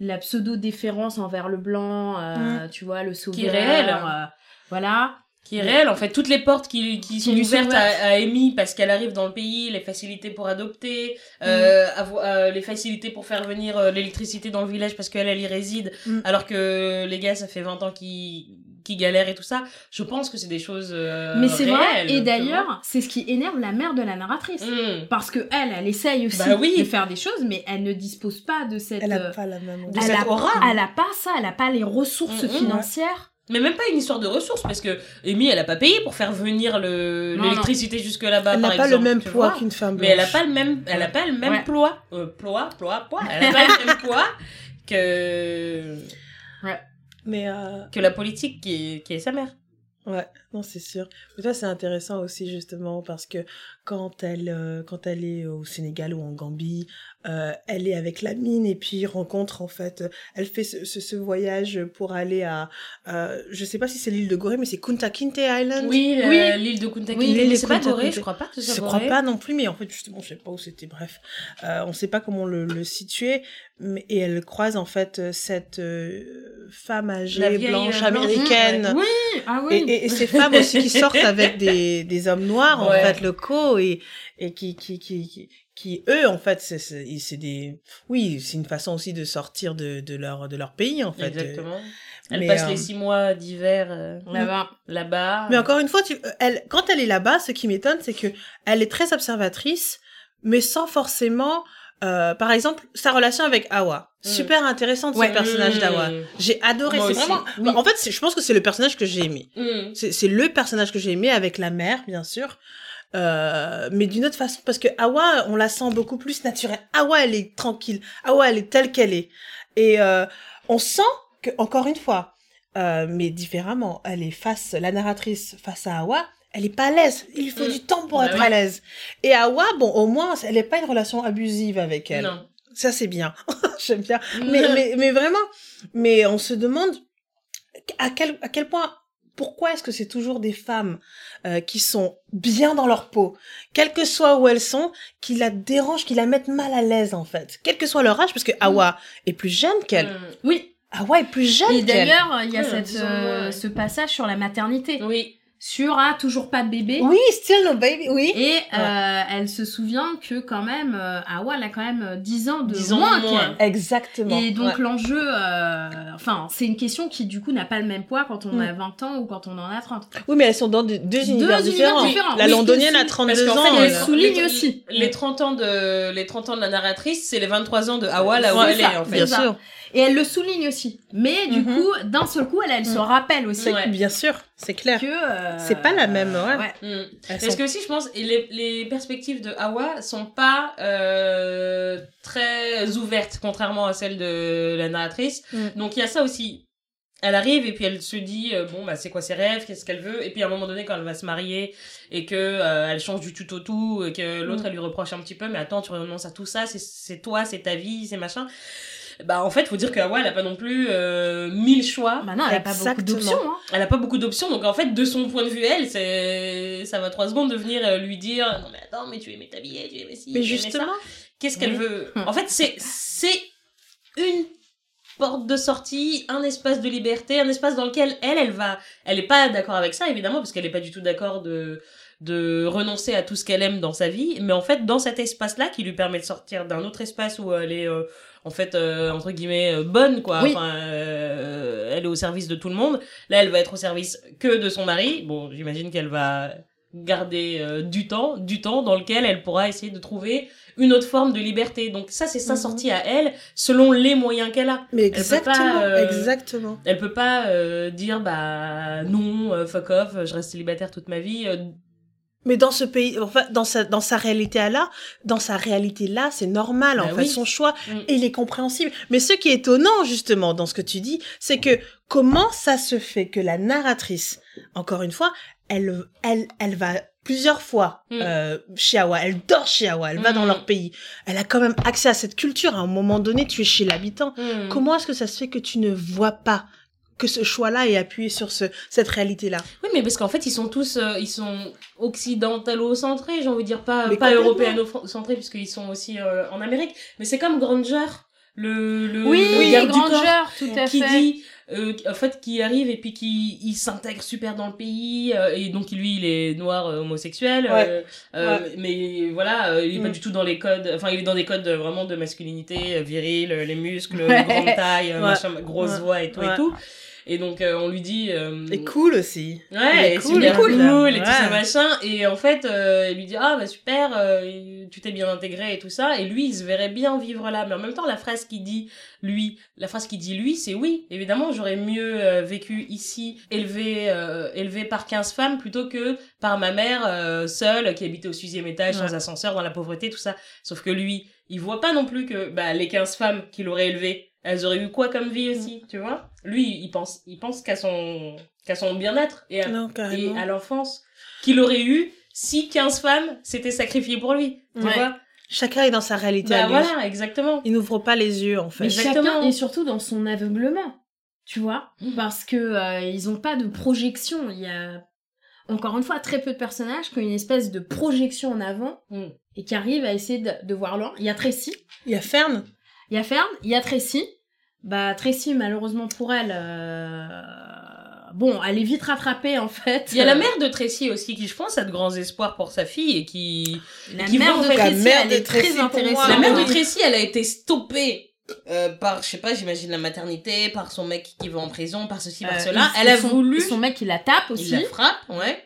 la pseudo-déférence envers le blanc, euh, tu vois, le sauveur. Qui est réelle. euh, voilà. Qui est réel en fait toutes les portes qui, qui sont ouvertes à, à Amy parce qu'elle arrive dans le pays les facilités pour adopter euh, avo- euh, les facilités pour faire venir euh, l'électricité dans le village parce qu'elle elle y réside Mm. alors que les gars ça fait 20 ans qu'ils qu'ils galèrent et tout ça je pense que c'est des choses euh, mais c'est vrai, et d'ailleurs, c'est ce qui énerve la mère de la narratrice. Mm. Parce que elle, elle essaye aussi Bah oui. de faire des choses, mais elle ne dispose pas de cette. Elle a pas la même. de elle, cette a, aura. elle a pas ça, elle a pas les ressources Mm, mm, financières. Mais même pas une histoire de ressources parce que Amy elle a pas payé pour faire venir le l'électricité jusque là-bas Elle par n'a pas le exemple, même poids qu'une femme blanche. Mais elle a pas le même, elle a pas le même Ouais. poids, euh, poids, poids, poids. Elle a pas le même poids que Mais euh, que la politique qui est, qui est sa mère. Ouais, non, c'est sûr. Mais ça, c'est intéressant aussi, justement, parce que quand elle, euh, quand elle est au Sénégal ou en Gambie, euh, elle est avec la mine et puis rencontre, en fait, elle fait ce, ce, ce voyage pour aller à, euh, je sais pas si c'est l'île de Gorée, mais c'est Kunta Kinte Island. Oui, euh, Oui. l'île de Kunta Oui, Kinte. de c'est pas Gorée, je crois pas que ce soit Je crois pas non plus, mais en fait, justement, je sais pas où c'était, bref. Euh, on sait pas comment le, le situer, mais, et elle croise, en fait, cette euh, femme âgée, vieille, blanche, euh, blanche. américaine. Oui, ah Et, oui. et, et ces femmes aussi qui sortent avec des, des hommes noirs, en fait, locaux, et, et qui, qui, qui, qui, qui, eux, en fait, c'est, c'est, c'est des, oui, c'est une façon aussi de sortir de, de leur, de leur pays, en fait. Exactement. Elle Mais, passe euh, les six mois d'hiver euh, Là-bas. là-bas. Mais encore une fois, tu, elle, quand elle est là-bas, ce qui m'étonne, c'est que elle est très observatrice, mais sans forcément, euh, par exemple, sa relation avec Awa. Mm. Super intéressante, Ouais. ce personnage Mm. d'Awa. J'ai adoré, Moi c'est aussi. vraiment, Oui. en fait, c'est- je pense que c'est le personnage que j'ai aimé. Mm. C'est c'est le personnage que j'ai aimé avec la mère, bien sûr. Euh, mais d'une autre façon, parce que Awa, on la sent beaucoup plus naturelle. Awa, elle est tranquille. Awa, elle est telle qu'elle est. Et euh, on sent que, encore une fois, euh, mais différemment, elle est face, la narratrice face à Awa, elle est pas à l'aise. Il lui faut Mm. du temps pour Bah être oui. à l'aise. Et Awa, bon, au moins, elle n'est pas une relation abusive avec elle. Non. Ça, c'est bien. J'aime bien. Mais, mais, mais vraiment, mais on se demande à quel, à quel point pourquoi est-ce que c'est toujours des femmes euh, qui sont bien dans leur peau, quelle que soit où elles sont, qui la dérangent, qui la mettent mal à l'aise en fait, quel que soit leur âge, parce que Awa est plus jeune qu'elle. Mm. Oui. Awa est plus jeune Et qu'elle. d'ailleurs, il y a cette, disons, euh, ce passage sur la maternité. Oui. Sur ah, toujours pas de bébé. Oui, still no baby, oui. Et euh, elle se souvient que quand même, euh, Awa, elle a quand même euh, 10 ans de 10 ans moins. Exactement. Et donc Ouais. l'enjeu, euh, enfin, c'est une question qui du coup n'a pas le même poids quand on Mm. a 20 ans ou quand on en a 30. Oui, mais elles sont dans deux, deux univers univers différents. différents. La Oui, londonienne a aussi. 32 Parce qu'en ans. fait, elle elle. souligne les, aussi. Les 30 ans de, les 30 ans de la narratrice, c'est les 23 ans de Hawa, là où Ouais, elle ça, est, en fait. Bien ça. sûr. Et elle le souligne aussi. Mais du Mhm. coup, d'un seul coup, elle, elle se Mm. rappelle aussi Ouais. Bien sûr, c'est clair. que euh, C'est pas la même, ouais. ouais. Mm. Parce sont- que aussi, je pense, les, les perspectives de Hawa sont pas euh, très ouvertes, contrairement à celles de la narratrice. Mm. Donc il y a ça aussi. Elle arrive et puis elle se dit euh, bon bah c'est quoi ses rêves, qu'est-ce qu'elle veut? Et puis à un moment donné quand elle va se marier et que euh, elle change du tout au tout et que l'autre Mm. elle lui reproche un petit peu mais attends tu renonces à tout ça c'est c'est toi c'est ta vie c'est machin bah en fait faut dire que Hawa elle a pas non plus euh, mille choix Bah non, elle a pas beaucoup d'options. Hein. elle a pas beaucoup d'options donc en fait de son point de vue elle c'est ça va trois secondes de venir euh, lui dire non mais attends mais tu aimais t'habiller tu aimais ci Mais tu aimais ça. justement, qu'est-ce qu'elle Oui. veut? En fait c'est c'est une porte de sortie un espace de liberté un espace dans lequel elle elle va elle est pas d'accord avec ça évidemment parce qu'elle est pas du tout d'accord de de renoncer à tout ce qu'elle aime dans sa vie mais en fait dans cet espace là qui lui permet de sortir d'un autre espace où elle est euh, en fait euh, entre guillemets euh, bonne quoi Oui. enfin euh, elle est au service de tout le monde là elle va être au service que de son mari bon j'imagine qu'elle va garder euh, du temps du temps dans lequel elle pourra essayer de trouver une autre forme de liberté donc ça c'est sa Mhm. sortie à elle selon les moyens qu'elle a mais peut pas, exactement, euh, exactement. elle peut pas euh, dire bah non fuck off je reste célibataire toute ma vie Mais dans ce pays, enfin, dans sa, dans sa réalité à là, dans sa réalité là, c'est normal, en Bah fait, son choix, Mm. il est compréhensible. Mais ce qui est étonnant, justement, dans ce que tu dis, c'est que comment ça se fait que la narratrice, encore une fois, elle, elle, elle va plusieurs fois Mm. euh, chez Hawa, elle dort chez Hawa, elle va Mm. dans leur pays. Elle a quand même accès à cette culture. À un moment donné, tu es chez l'habitant. Comment est-ce que ça se fait que tu ne vois pas que ce choix-là est appuyé sur ce, cette réalité-là Oui, mais parce qu'en fait, ils sont tous, euh, ils sont occidentalo-centrés, j'ai envie de dire, pas, Mais pas européano-centrés, puisqu'ils sont aussi euh, en Amérique. Mais c'est comme Granger, le, le, Oui, le garde du corps, Granger, tout à qui fait. dit, euh, en fait, qui arrive et puis qui il s'intègre super dans le pays, et donc lui, il est noir homosexuel, mais voilà, il est pas Mm. du tout dans les codes, enfin, il est dans des codes vraiment de masculinité, viril, euh, les muscles, Ouais. grande taille, machin, grosse voix et tout et tout. Et donc, euh, on lui dit... euh, Et cool aussi. Ouais, est et cool, super cool. cool, et tout Ouais. ça machin. Et en fait, euh, il lui dit ah bah super, euh, tu t'es bien intégré et tout ça. Et lui, il se verrait bien vivre là. Mais en même temps, la phrase qu'il dit lui, la phrase qu'il dit lui, c'est oui. Évidemment, j'aurais mieux euh, vécu ici, élevé euh, élevé par 15 femmes plutôt que par ma mère euh, seule qui habitait au sixième étage sans ascenseur dans la pauvreté tout ça. Sauf que lui, il voit pas non plus que bah les 15 femmes qu'il aurait élevées elles auraient eu quoi comme vie aussi, tu vois? Lui, il pense, il pense qu'à son, qu'à son bien-être et à, Non, et à l'enfance qu'il aurait eu si 15 femmes s'étaient sacrifiées pour lui, tu Ouais. vois? Chacun est dans sa réalité à Bah lui. voilà, exactement. Il n'ouvre pas les yeux, en fait. Mais chacun est surtout dans son aveuglement, tu vois, Mm. parce que euh, ils ont pas de projection. Il y a encore une fois très peu de personnages qui ont une espèce de projection en avant Mm. et qui arrivent à essayer de, de voir loin. Il y a Tracy, Il y a Fern. il y a Fern, il y a Tracy. Bah Tracy, malheureusement pour elle, euh, bon, elle est vite rattrapée en fait. Il y a la mère de Tracy aussi qui, je pense, a de grands espoirs pour sa fille et qui... La qui mère de Tracy, la mère elle de est Tracy, très intéressante. moi, La mère de. Tracy, elle a été stoppée euh, par, je sais pas, j'imagine la maternité, par son mec qui va en prison, par ceci, par Euh, cela. il- Elle a son- voulu... Son mec, il la tape Il aussi. la frappe, ouais.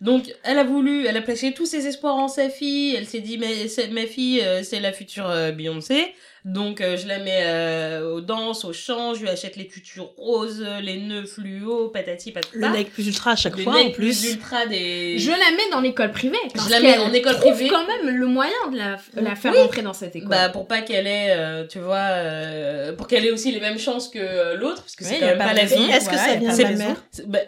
Donc, elle a voulu, elle a placé tous ses espoirs en sa fille. Elle s'est dit, mais c'est- ma fille, euh, c'est la future euh, Beyoncé. Donc, euh, je la mets euh, aux danses, au chant. Je lui achète les tutus roses, les nœuds fluo, patati patata. Le nec plus ultra à chaque Le fois, nec en plus. ultra des... Je la mets dans l'école privée. parce Je la mets qu'elle en école trouve privée. quand même le moyen de la, la faire Oui. rentrer dans cette école. Bah, pour pas qu'elle ait, euh, tu vois, euh, pour qu'elle ait aussi les mêmes chances que euh, l'autre, parce que Oui, c'est quand a même pas pas, de la fille. Est-ce que ça vient pas de de la mère C'est bah,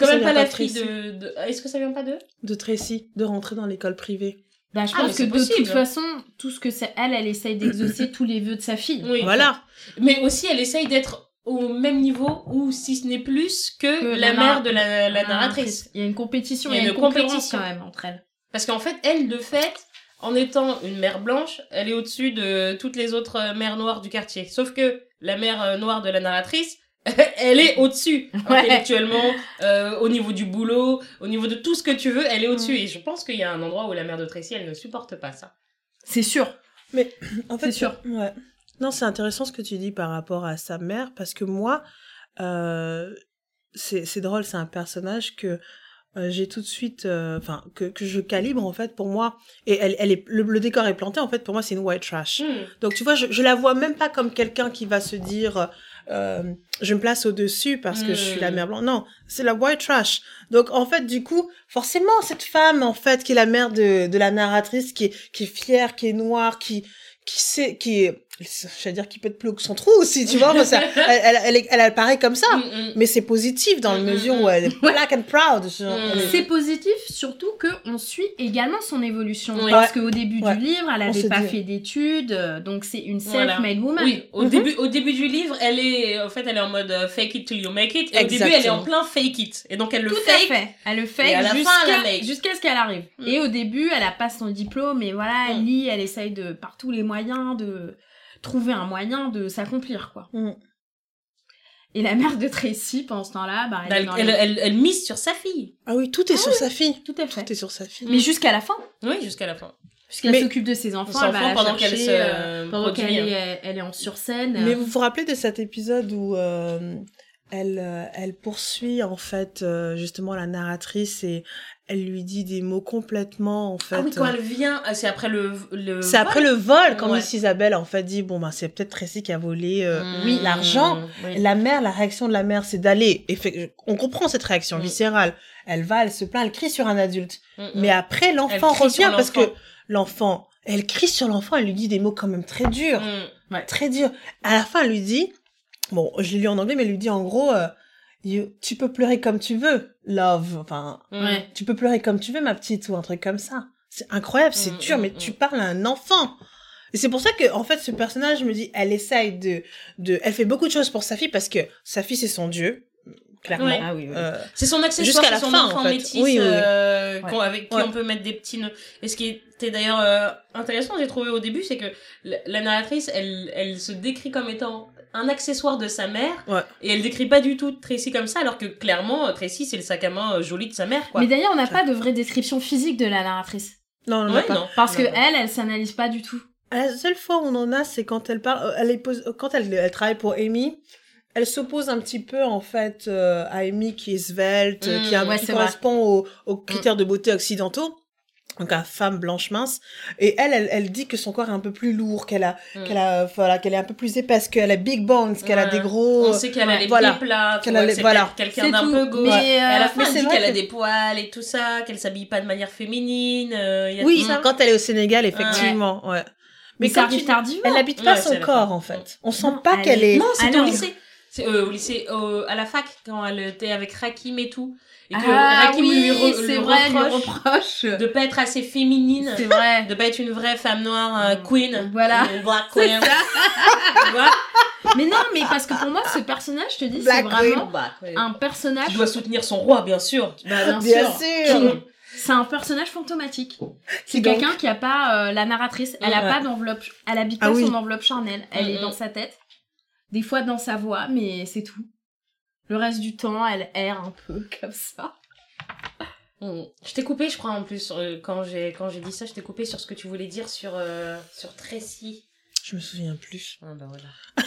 quand même pas la de fille Tracy de, de... Est-ce que ça vient pas d'eux? De Tracy, de rentrer dans l'école privée Bah, je Ah, pense que de possible. toute façon, tout ce que c'est elle, elle essaye d'exaucer tous les vœux de sa fille. Oui. Voilà. Mais aussi, elle essaye d'être au même niveau, ou si ce n'est plus que, Que la la mère de la, la narratrice. Il y a une compétition, Il y a il y a une une compétition. quand même entre elles. Parce qu'en fait, elle, de fait, en étant une mère blanche, elle est au-dessus de toutes les autres mères noires du quartier. Sauf que la mère euh, noire de la narratrice, elle est au-dessus, Ouais. intellectuellement, euh, au niveau du boulot, au niveau de tout ce que tu veux, elle est au-dessus. Mm. Et je pense qu'il y a un endroit où la mère de Tracy, elle ne supporte pas ça. C'est sûr. En C'est sûr. Ouais. Non, c'est intéressant ce que tu dis par rapport à sa mère, parce que moi, euh, c'est c'est drôle, c'est un personnage que euh, j'ai tout de suite, euh, enfin, que, que je calibre en fait pour moi. Et elle, elle est, le, le décor est planté, en fait, pour moi, c'est une white trash. Mm. Donc, tu vois, je, je la vois même pas comme quelqu'un qui va se dire, euh, je me place au-dessus parce que je suis la Mm. mère blanche. Non, c'est la white trash. Donc, en fait, du coup, forcément, cette femme, en fait, qui est la mère de, de la narratrice, qui est, qui est fière, qui est noire, qui, qui sait, qui est, j'allais dire, qui peut être plus haut que son trou aussi, tu vois, ça, elle, elle, elle, apparaît comme ça. Mm, mm. Mais c'est positif dans le Mm, mesure mm, où elle est black and proud. Mm. C'est positif, surtout que on suit également son évolution. Oui. Parce qu'au début Ouais. du livre, elle On avait se pas dit. fait d'études, euh, donc c'est une Voilà. self-made woman. Oui, au, Mhm. début, au début du livre, elle est, en fait, elle est en mode euh, fake it till you make it. Et au début, elle est en plein fake it. Et donc, elle le Tout à fake. fait. Elle le à la la jusqu'à make. jusqu'à ce qu'elle arrive. Mm. Et au début, elle a pas son diplôme, et voilà, elle Mm. lit, elle essaye de par tous les moyens de trouver un moyen de s'accomplir, quoi. Mm. Et la mère de Tracy, pendant ce temps-là, bah, elle, est Elle, dans elle, les- elle- elle mise sur sa fille. Ah oui, tout est sur sa fille. Tout à fait. Tout est sur sa fille. Mais jusqu'à la fin, Oui, jusqu'à la fin. puisqu'elle s'occupe de ses enfants, elle va pendant qu'elle euh, pendant produit, qu'elle est, elle est en sur scène. Mais vous vous rappelez de cet épisode où euh, elle, euh, elle poursuit en fait euh, justement la narratrice et elle lui dit des mots complètement en fait. Ah oui, quand euh, elle vient, ah, c'est après le. le c'est après le vol quand Ouais. Miss Isabelle en fait dit bon ben c'est peut-être Tracy qui a volé euh, oui, l'argent. La mère, la réaction de la mère, c'est d'aller. On comprend cette réaction Mm. viscérale. Elle va, elle se plaint, elle crie sur un adulte. Mm, Mais après, l'enfant revient parce que l'enfant. elle crie sur l'enfant, elle lui dit des mots quand même très durs. Très dur. À la fin, elle lui dit, bon, je l'ai lu en anglais, mais elle lui dit en gros, euh, You- tu peux pleurer comme tu veux, love. Enfin, Ouais. tu peux pleurer comme tu veux, ma petite, ou un truc comme ça. C'est incroyable, c'est Mm, dur, mm, mais mm. tu parles à un enfant. Et c'est pour ça que, en fait, ce personnage, je me dis, elle essaye de, de, elle fait beaucoup de choses pour sa fille parce que sa fille, c'est son dieu, clairement. Ouais. Ah oui, oui. Euh, C'est son accessoire, Jusqu'à c'est la son fin, enfant en fait. métis Oui, oui, oui. euh, Ouais. qu'on- avec qui Ouais. on peut mettre des petits nœuds. Et ce qui était d'ailleurs euh, intéressant, j'ai trouvé au début, c'est que la, la narratrice, elle, elle se décrit comme étant un accessoire de sa mère, Ouais. et elle décrit pas du tout Tracy comme ça, alors que clairement, euh, Tracy, c'est le sac à main euh, joli de sa mère, quoi. Mais d'ailleurs, on n'a pas de vraie description physique de la narratrice. non, non, Ouais, pas. non. Parce que Non. elle, elle s'analyse pas du tout. La seule fois où on en a, c'est quand elle parle, euh, elle est quand elle, elle travaille pour Amy, elle s'oppose un petit peu en fait euh, à Amy qui est svelte, Mm, qui, a- ouais, qui c'est correspond aux, aux critères de beauté occidentaux. Donc à femme blanche mince et elle, elle elle dit que son corps est un peu plus lourd qu'elle a Mm. qu'elle a voilà qu'elle est un peu plus épaisse qu'elle a big bones qu'elle a des gros On sait qu'elle a les voilà. pieds plats, Qu'elle a les- c'est voilà. quelqu'un C'est d'un peu gauche. Mais, Et à la euh, fin, mais elle c'est dit qu'elle a des poils et tout ça, qu'elle s'habille pas de manière féminine. euh, y a oui tout ça. quand elle est au Sénégal effectivement ouais Mais, mais ça quand arrive tu- tardivement. elle n'habite pas Ouais, son c'est corps en fait on sent Non, pas elle qu'elle est- Non, c'était Alors- au lycée. C'est euh, au lycée, à la fac, quand elle était avec Rakim et tout. Et que Ah Rakim oui, lui, re- lui vrai, lui reproche reproche. de pas être assez féminine, C'est vrai. de pas être une vraie femme noire euh, Mm. queen. Voilà. Une black C'est queen. ça. Tu vois? Mais non, mais parce que pour moi, ce personnage, je te dis, c'est vraiment Black un personnage. Tu dois soutenir son roi, bien sûr. Bah, bien, bien sûr. C'est un personnage fantomatique. C'est Qui quelqu'un qui a pas euh, la narratrice. Elle a Ouais. pas d'enveloppe. Elle habite Ah pas oui. son enveloppe charnelle. Elle est dans sa tête. Des fois dans sa voix, mais c'est tout. Le reste du temps, elle erre un peu comme ça. Mm. Je t'ai coupé, je crois, en plus, euh, quand j'ai quand j'ai dit ça, je t'ai coupé sur ce que tu voulais dire sur, euh, sur Tracy. je me souviens plus Ah bah voilà.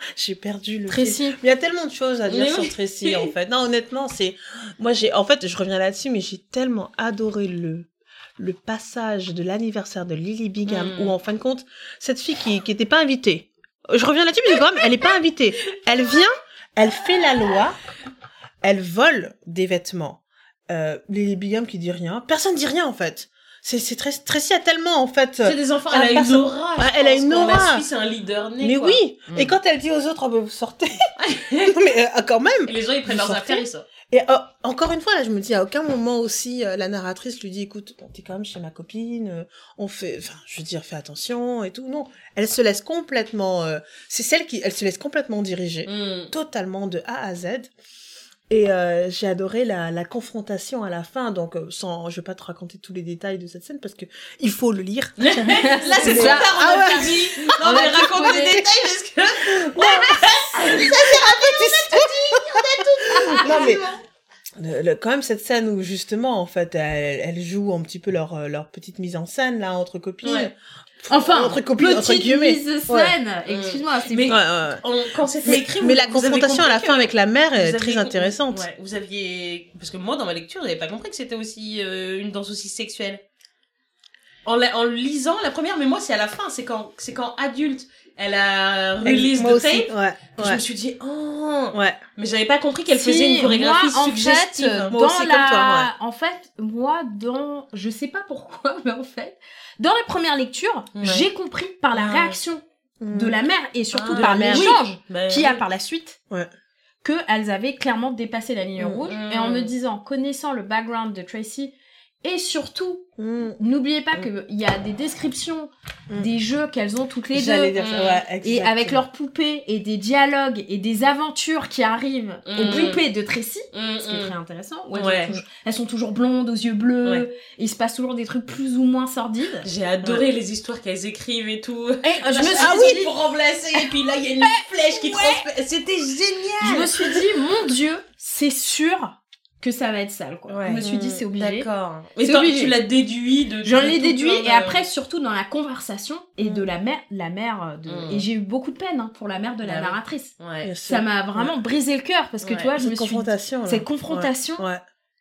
j'ai perdu le. Tracy. Mais il y a tellement de choses à dire Mais sur oui. Tracy en fait. Non, honnêtement, c'est moi j'ai en fait, je reviens là-dessus mais j'ai tellement adoré le le passage de l'anniversaire de Lily Bingham Mm. où en fin de compte, cette fille qui qui était pas invitée. Je reviens là-dessus mais quand même, elle est pas invitée. Elle vient, elle fait la loi, elle vole des vêtements. Euh, Lily Bingham qui dit rien, personne dit rien en fait. C'est c'est très Tracy a tellement en fait C'est des enfants, elle a une aura. je Ah, elle a une aura. La suit, c'est un leader né. mais quoi. oui, Mm. et quand elle dit aux autres, oh, vous sortez. non, mais euh, quand même. Et les gens, ils prennent leurs affaires, ils sortent. Et euh, encore une fois, là, je me dis, à aucun moment aussi, euh, la narratrice lui dit, écoute, bon, t'es quand même chez ma copine, euh, on fait, enfin, je veux dire, fais attention et tout. Non, elle se laisse complètement, euh, c'est celle qui, elle se laisse complètement diriger, Mm. totalement de A à Z. Et euh, j'ai adoré la, la confrontation à la fin, donc sans, je vais pas te raconter tous les détails de cette scène parce que il faut le lire. Là, c'est super, on Ah a ouais. dit. Non, On mais raconte les connaît. détails parce que. non mais le- le- quand même cette scène où justement en fait elle, elle joue un petit peu leur leur petite mise en scène là entre copines. Ouais. Enfin, entre copines entre petite guillemets. mise Ouais. scène. Excuse-moi, c'est Mais- Ouais, ouais. On- Quand c'était Mais, écrit, mais vous- la confrontation à la fin avec la mère est très intéressante. Ouais, vous aviez. Parce que moi, dans ma lecture, j'avais pas compris que c'était aussi euh, une danse aussi sexuelle. En, la- en lisant la première, mais moi, c'est à la fin, c'est quand, c'est quand adulte, elle a release Moi the aussi. tape. Ouais. Je Ouais. me suis dit, oh! Ouais. Mais j'avais pas compris qu'elle Si, faisait une chorégraphie moi, en suggestive. Fait, Moi dans aussi, comme la... toi, En fait, moi, dans... Je sais pas pourquoi, mais en fait, dans les premières lectures, Ouais. j'ai compris par la Ah. réaction de la mère et surtout Ah, de par la mère. l'échange Bah, qu'il y a oui. par la suite. Ouais. Que elles avaient clairement dépassé la ligne Mm. rouge. Mm. Et en me disant, connaissant le background de Tracy, et surtout, Mm. n'oubliez pas Mm. qu'il y a des descriptions Mm. des jeux qu'elles ont toutes les deux. dire ça. Ouais, Et avec leurs poupées et des dialogues et des aventures qui arrivent aux poupées de Tracy, ce qui est très intéressant. où elles, Ouais. sont toujours, elles sont toujours blondes, aux yeux bleus, Ouais. et il se passe toujours des trucs plus ou moins sordides. J'ai adoré les histoires qu'elles écrivent et tout. Et je me suis ah dit, oui, pour remplacer, et puis là, il y a une flèche qui transperce. C'était génial! je me suis dit, mon dieu, c'est sûr que ça va être sale, quoi. Ouais. Je me suis dit, c'est obligé. D'accord. Mais tu l'as déduit de. J'en ai déduit, plein et de- après, surtout dans la conversation, et Mm. de la mère, la mère de... Mm. Et j'ai eu beaucoup de peine hein, pour la mère de la Bah narratrice. Ouais. Ça m'a vraiment brisé le cœur, parce que Ouais. tu vois, je me Cette suis confrontation. là. Cette confrontation, Ouais.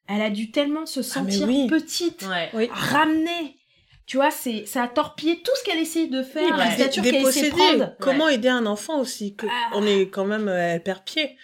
elle a dû tellement se Ah, sentir oui. petite, ramenée. Tu vois, c'est ça a torpillé tout ce qu'elle essayait de faire, Oui, la ouais. stature qu'elle essayait de Déposséder. prendre. Comment aider un enfant aussi que Ah. On est quand même, euh, elle perd pied.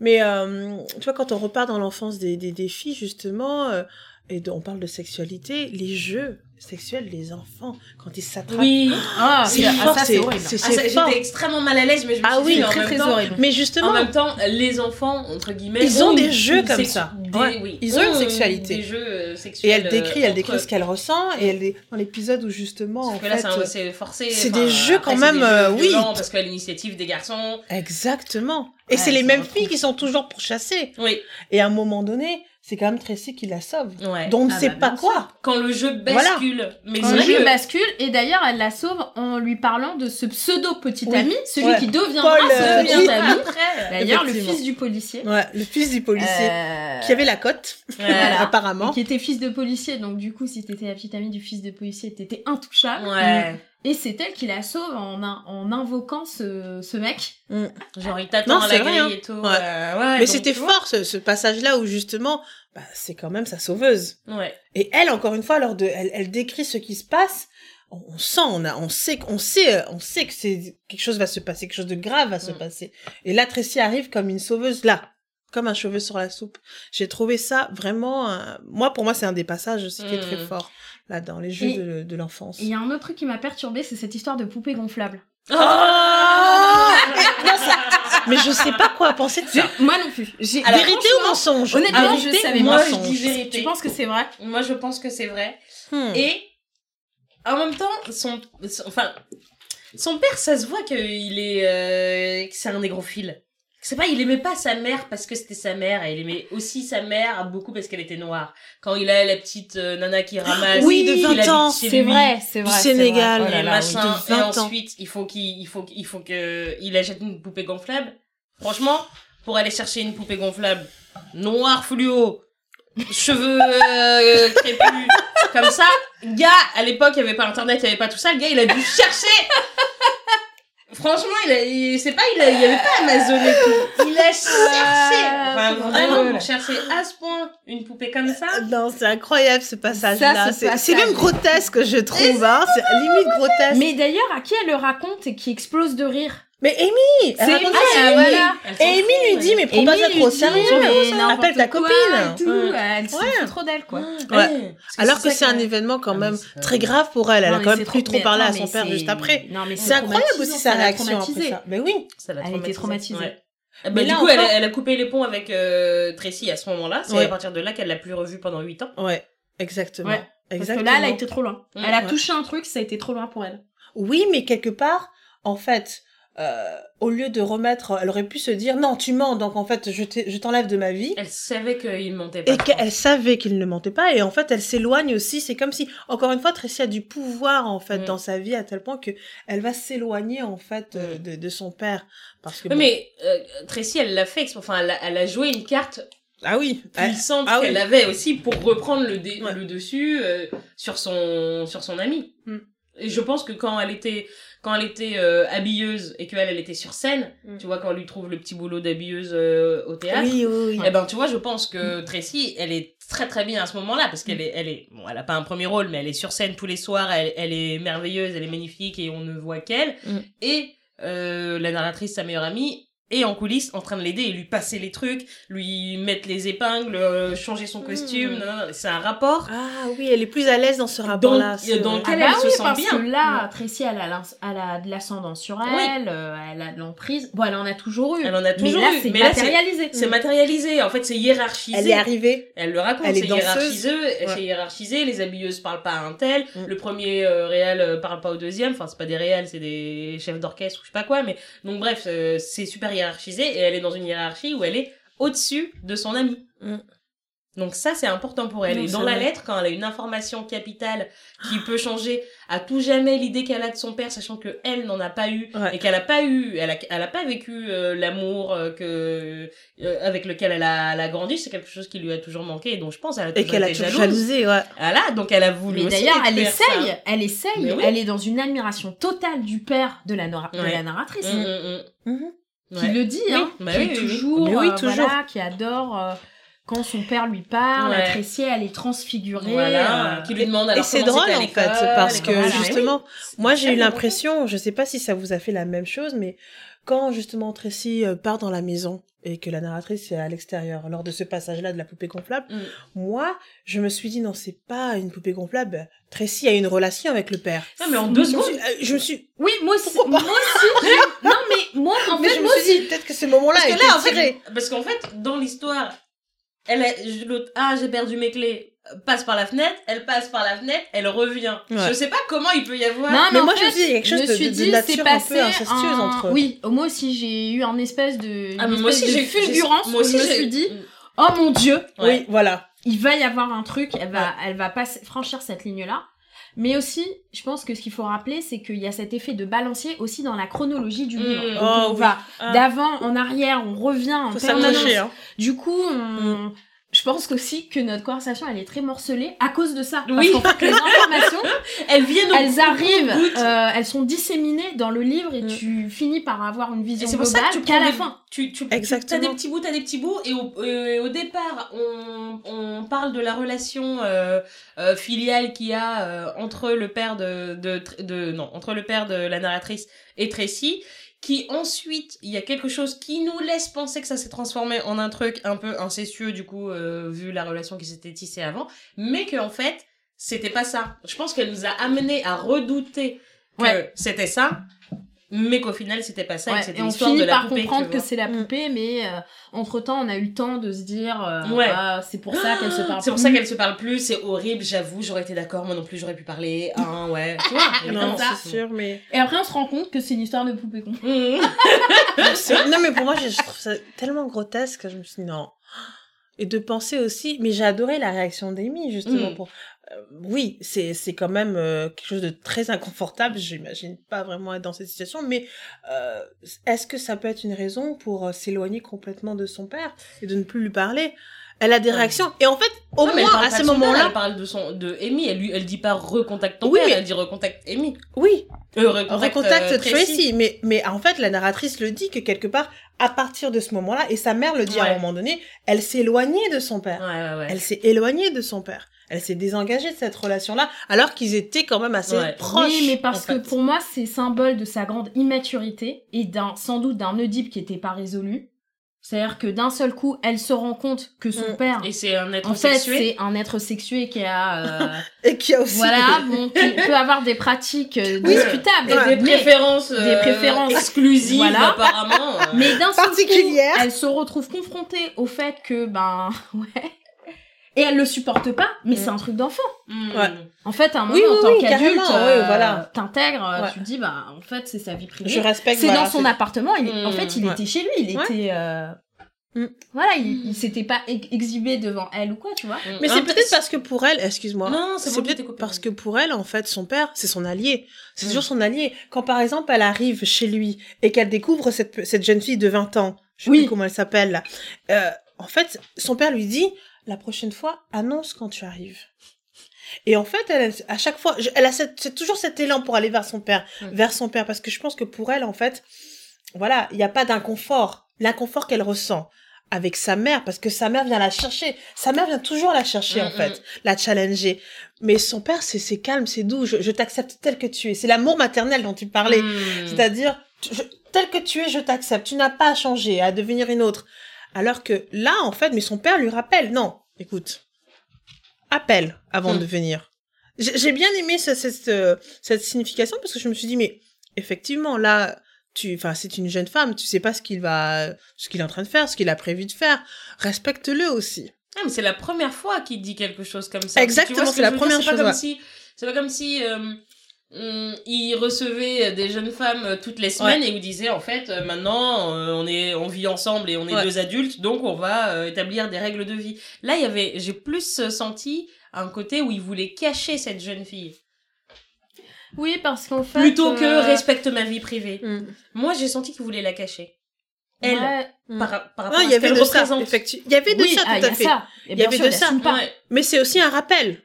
Mais euh, tu vois, quand on repart dans l'enfance des, des, filles, justement, euh, et on parle de sexualité, les jeux sexuels des enfants, quand ils s'attrapent. Oui. Ah, c'est ah, fort, ça c'est horrible. c'est Ah, c'est fort. J'étais extrêmement mal à l'aise, mais je me Ah suis oui, dit, mais en très même très temps, horrible. Mais justement, En même temps, les enfants, entre guillemets, Ils ont des jeux comme ça. des- Ouais. oui, Ils ont une sexualité. Des jeux euh, et sexuels. elle décrit, euh, elle décrit entre- ce qu'elle ressent, et elle est dans l'épisode où justement, en Sauf que là, fait, c'est forcé. c'est des jeux quand même, euh, oui. Parce qu'à l'initiative des garçons. exactement. Et Ouais, c'est les mêmes filles qui sont toujours pourchassées. Oui. Et à un moment donné, c'est quand même Tracy qui la sauve. Ouais. Donc on ne Ah sait bah, pas quoi. Quand le jeu bascule. Mais Quand c'est le jeu bascule, et d'ailleurs, elle la sauve en lui parlant de ce pseudo petit Oui. ami, celui Ouais. qui deviendra Paul, ce euh, devient ami. Après. D'ailleurs, le fils du policier. Ouais, le fils du policier Euh, qui avait la cote, Voilà. apparemment. qui était fils de policier, donc du coup, si t'étais la petite amie du fils de policier, t'étais intouchable. Ouais. Et c'est elle qui la sauve en, en invoquant ce, ce mec. Genre, il t'attend à la grille hein. et tout. Ouais. euh, ouais, Mais c'était fort ce, ce passage-là où justement, bah, c'est quand même sa sauveuse. Ouais. Et elle, encore une fois, lors de, elle, elle décrit ce qui se passe. On, on sent, on a, on sait, qu'on sait, euh, on sait que c'est quelque chose va se passer, quelque chose de grave va se Mm. passer. Et là, Tracy arrive comme une sauveuse là, comme un cheveu sur la soupe. J'ai trouvé ça vraiment, euh, moi pour moi c'est un des passages aussi qui est très Mm. fort là dans les jeux Et- de, de l'enfance. Il y a un autre truc qui m'a perturbée, c'est cette histoire de poupée gonflable. Ah Non, ça- Mais je sais pas quoi penser de ça. Moi non plus. J'ai Alors, vérité ou mensonge? Honnêtement, Vérité je savais ou moi, pas. je mensonge dis vérité. Tu penses que c'est vrai? Moi, je pense que c'est vrai. Hmm. Et en même temps, son, son- enfin, son père, ça se voit qu'il est, euh, que c'est un négrophile. C'est pas, il aimait pas sa mère parce que c'était sa mère, et il aimait aussi sa mère beaucoup parce qu'elle était noire. Quand il a la petite euh, nana qui ramasse, Oui, de il 20 habite ans, C'est vrai, c'est Du vrai. Sénégal, c'est vrai. Oh là et là, oui. machin, de et 20 ans. ensuite il faut qu'il, il faut, il faut que il achète une poupée gonflable. Franchement, pour aller chercher une poupée gonflable noire fluo, cheveux euh, crépus, comme ça, gars, à l'époque il y avait pas internet, il y avait pas tout ça, le gars il a dû chercher. Franchement, il a, il- c'est pas, il, a, il y avait pas Amazon et tout. Il a cherché. Enfin, vraiment, pour chercher à ce point une poupée comme ça. Non, c'est incroyable ce passage-là. C'est passage. même grotesque, je trouve. Hein. C'est limite grotesque. Mais, Mais d'ailleurs, à qui elle le raconte et qui explose de rire Amy, elle C'est Amy, ah, Amy. voilà. Amy lui dit, mais prends pas Amy ça trop sérieux. mais Appelle ta copine. Elle se trop d'elle, quoi. Alors que c'est un événement quand Ah, même mais très grave pour elle. Elle a mais quand même plus trop- parlé mais à son père mais juste après. Non, mais C'est incroyable aussi sa réaction après traumatisée. ça. Ben oui. Ça l'a Elle était traumatisée. Bah, Mais du là coup, elle, a- encore- elle a coupé les ponts avec euh, Tracy à ce moment-là. C'est Ouais. à partir de là qu'elle l'a plus revue pendant 8 ans. Ouais, exactement. Ouais, Parce exactement. que là, elle a été trop loin. Elle a ouais. touché un truc, ça a été trop loin pour elle. Oui, mais quelque part, en fait, euh, au lieu de remettre, elle aurait pu se dire non, tu mens, donc en fait, je t'enlève de ma vie. Elle savait qu'il montait pas. Et qu'elle savait qu'il ne mentait pas, et en fait, elle s'éloigne aussi. C'est comme si, encore une fois, Tracy a du pouvoir en fait Mm. dans sa vie à tel point que elle va s'éloigner en fait euh, Mm. de, de son père, parce que Oui, bon- mais euh, Tracy, elle l'a fait. Enfin, elle a, elle a joué une carte ah oui, elle- puissante ah oui. qu'elle avait aussi pour reprendre le, dé- Ouais. le dessus euh, sur son sur son ami. Mm. Et je pense que quand elle était quand elle était euh, habilleuse et qu'elle elle était sur scène, Mm. tu vois quand on lui trouve le petit boulot d'habilleuse euh, au théâtre, oui, oui, oui. eh ben tu vois, je pense que Tracy, elle est très très bien à ce moment-là parce qu'elle est elle est bon, elle a pas un premier rôle mais elle est sur scène tous les soirs, elle, elle est merveilleuse, elle est magnifique et on ne voit qu'elle Mm. et euh, la narratrice sa meilleure amie est en coulisses en train de l'aider et lui passer les trucs, lui mettre les épingles, euh, changer son costume, Mm. non, non, non, c'est un rapport Ah oui, elle est plus à l'aise dans ce rapport-là. Dans vrai. quel- Ah elle bah se oui, sent parce bien. que là, Tracy, elle a, elle a de l'ascendant sur Oui. elle, euh, elle a de l'emprise. Bon, elle en a toujours eu. Elle en a toujours mais là, eu, c'est mais là, c'est- matérialisé. c'est matérialisé, en fait c'est hiérarchisé. Elle est arrivée. Elle le raconte, Elle est c'est danseuse. hiérarchisé, Ouais. c'est hiérarchisé, les habilleuses parlent pas à un tel, Mm. le premier euh, réel euh, parle pas au deuxième, enfin c'est pas des réels, c'est des chefs d'orchestre ou je sais pas quoi, mais donc bref, euh, c'est super hiérarchisé et elle est dans une hiérarchie où elle est au-dessus de son ami. Mm. Donc ça c'est important pour elle. Non, et dans la vrai. lettre, quand elle a une information capitale qui peut changer à tout jamais l'idée qu'elle a de son père, sachant que elle n'en a pas eu Ouais. et qu'elle a pas eu, elle a, elle a pas vécu euh, l'amour euh, que euh, avec lequel elle a, elle a grandi, c'est quelque chose qui lui a toujours manqué et dont je pense elle a Et toujours qu'elle a été toujours jalousé, ouais. Voilà, donc elle a voulu Mais d'ailleurs, elle ça. essaye, elle essaye, oui. elle est dans une admiration totale du père de la, de narratrice. Mm, mm, Mhm. Qui Ouais. le dit, hein, bah qui oui, est oui, oui. toujours, oui, euh, toujours. voilà, qui adore euh, quand son père lui parle, Ouais. Tracy, elle est transfigurée. Voilà, euh, qui lui demande alors Et c'est drôle en fait, parce que Voilà, justement, oui. moi j'ai eu l'impression, je sais pas si ça vous a fait la même chose, mais quand justement Tracy part dans la maison et que la narratrice est à l'extérieur, lors de ce passage-là de la poupée gonflable, Mm. moi je me suis dit non c'est pas une poupée gonflable, Tracy a une relation avec le père. Non, mais en deux secondes. suis, euh, je me suis, Oui, moi aussi. Moi aussi. non, mais moi, en mais fait, je me suis aussi. dit peut-être que ce moment-là que là, en fait, parce qu'en fait, dans l'histoire, elle a, ah, j'ai perdu mes clés, passe par la fenêtre, elle passe par la fenêtre, elle revient. Ouais. Je sais pas comment il peut y avoir. Non, Mais moi, je me dit, a quelque chose me de- suis de- de dit, nature c'est un peu passé incestueuse un- entre eux. Oui, moi aussi, j'ai eu un espèce de, Ah, moi aussi, j'ai, fulgurance j'ai- moi aussi, je me j'ai- suis dit, oh mon dieu, Ouais. Oui, voilà. il va y avoir un truc, elle va, elle va pas franchir cette ligne-là. Mais aussi, je pense que ce qu'il faut rappeler, c'est qu'il y a cet effet de balancier aussi dans la chronologie du Mm. livre. Oh, Donc, on oui. va Ah. d'avant en arrière, on revient en permanence. hein. Du coup, on... Mm. Je pense aussi que notre conversation, elle est très morcelée à cause de ça. Oui. Parce qu'en fait, les informations, Elles viennent elles arrivent, euh, elles sont disséminées dans le livre et Mm. tu finis par avoir une vision c'est pour ça globale que tu qu'à la des- fin. Tu, tu, Exactement. T'as des petits bouts, t'as des petits bouts, et au, euh, au départ, on, on parle de la relation euh, euh, filiale qu'il y a euh, entre le père de, de, de, non, entre le père de la narratrice et Tracy, qui ensuite, il y a quelque chose qui nous laisse penser que ça s'est transformé en un truc un peu incestueux, du coup, euh, vu la relation qui s'était tissée avant, mais que en fait, c'était pas ça. Je pense qu'elle nous a amené à redouter que Ouais. c'était ça, mais qu'au final, c'était pas ça, et Ouais, que c'était et on l'histoire finit de la par poupée. comprendre que c'est la Mm. poupée, mais entre temps, on a eu le temps de se dire, euh, Ouais. ah, c'est pour ça qu'elle se parle C'est pour ça qu'elle se parle plus, c'est horrible, j'avoue, j'aurais été d'accord, moi non plus j'aurais pu parler, hein, ouais. Tu vois. Non, c'est sûr, mais... Et après, on se rend compte que c'est une histoire de poupée con. C'est- non, mais pour moi, je je trouve ça tellement grotesque que je me suis dit non. Et de penser aussi, mais j'ai adoré la réaction d'Amy, justement. Mm. Pour... euh, oui, c'est c'est quand même euh, quelque chose de très inconfortable. J'imagine pas vraiment être dans cette situation, mais euh, est-ce que ça peut être une raison pour euh, s'éloigner complètement de son père et de ne plus lui parler? Elle a des réactions. Et en fait, au Non, moins, à ce moment-là, Elle parle de son, de Amy, elle lui, elle dit pas recontacte ton Oui, père, mais- elle dit recontacte Amy. oui, Euh, recontacte, recontacte Tracy. Mais, mais en fait, la narratrice le dit que quelque part, à partir de ce moment-là, et sa mère le dit à un moment donné, elle s'est éloignée de son père. Ouais, ouais, ouais. Elle s'est éloignée de son père. Elle s'est désengagée de cette relation-là, alors qu'ils étaient quand même assez Ouais. proches. oui, mais parce que fait. pour moi, c'est symbole de sa grande immaturité et d'un, sans doute d'un Oedipe qui était pas résolu. C'est-à-dire que d'un seul coup, elle se rend compte que son Mm. père, Et c'est un être en fait, sexué. c'est un être sexué qui a, euh, Et qui a aussi. voilà, bon, qui peut avoir des pratiques euh, discutables, Et des préférences, euh, des préférences exclusives Voilà. apparemment. euh. Mais d'un seul coup, elle se retrouve confrontée au fait que, ben, ouais. Et elle le supporte pas, mais Mm. c'est un truc d'enfant. Ouais. En fait, à un moment, Oui, oui, en tant oui, qu'adulte, euh, ouais, voilà. t'intègres, euh, Ouais. tu te dis, bah, en fait, c'est sa vie privée. Je respecte. C'est voilà, dans son c'est- appartement, il, est- en Mm. fait, il Ouais. était chez lui, il Ouais. était, euh, Mm. voilà, il, il s'était pas ex- exhibé devant elle ou quoi, tu vois. Mais c'est peu- peut-être parce que pour elle, excuse-moi. Non, c'est bon, peut-être parce que pour elle, en fait, son père, c'est son allié. C'est Mm. toujours son allié. Quand par exemple, elle arrive chez lui et qu'elle découvre cette, cette jeune fille de 20 ans, je sais Oui. plus comment elle s'appelle là, euh, en fait, son père lui dit, la prochaine fois, annonce quand tu arrives. Et en fait, elle, à chaque fois, elle a cette- toujours cet élan pour aller vers son père, Mm. vers son père, parce que je pense que pour elle, en fait, voilà, il n'y a pas d'inconfort. L'inconfort qu'elle ressent avec sa mère, parce que sa mère vient la chercher. Sa mère vient toujours la chercher, en Mm, fait, la challenger. Mais son père, c'est c'est calme, c'est doux. Je, je t'accepte tel que tu es. C'est l'amour maternel dont tu parlais. Hmm. C'est-à-dire, je- tel que tu es, je t'accepte. Tu n'as pas à changer, à devenir une autre. Alors que là, en fait, mais son père lui rappelle, non, écoute, appelle avant Mm. de venir. J'ai bien aimé ce- cette, euh, cette signification parce que je me suis dit, mais effectivement, là, tu, enfin, c'est une jeune femme, tu sais pas ce qu'il va, ce qu'il est en train de faire, ce qu'il a prévu de faire. Respecte-le aussi. Ah, mais c'est la première fois qu'il dit quelque chose comme ça. Exactement, ce c'est que la première dire C'est chose, pas comme ouais. si, c'est pas comme si euh, il recevait des jeunes femmes euh, toutes les semaines et il disait en fait euh, maintenant euh, on est, on vit ensemble et on est Ouais. deux adultes donc on va euh, établir des règles de vie. Là il y avait, j'ai plus senti un côté où il voulait cacher cette jeune fille Oui, parce qu'en fait. plutôt que euh, respecte ma vie privée. Moi j'ai senti qu'il voulait la cacher. Elle, ouais. par, par rapport Non, à ce qu'elle représente. Il y avait de oui, ça, ah, tout il y à a fait. Il y avait sûr, de ça. Ouais. Mais c'est aussi un rappel.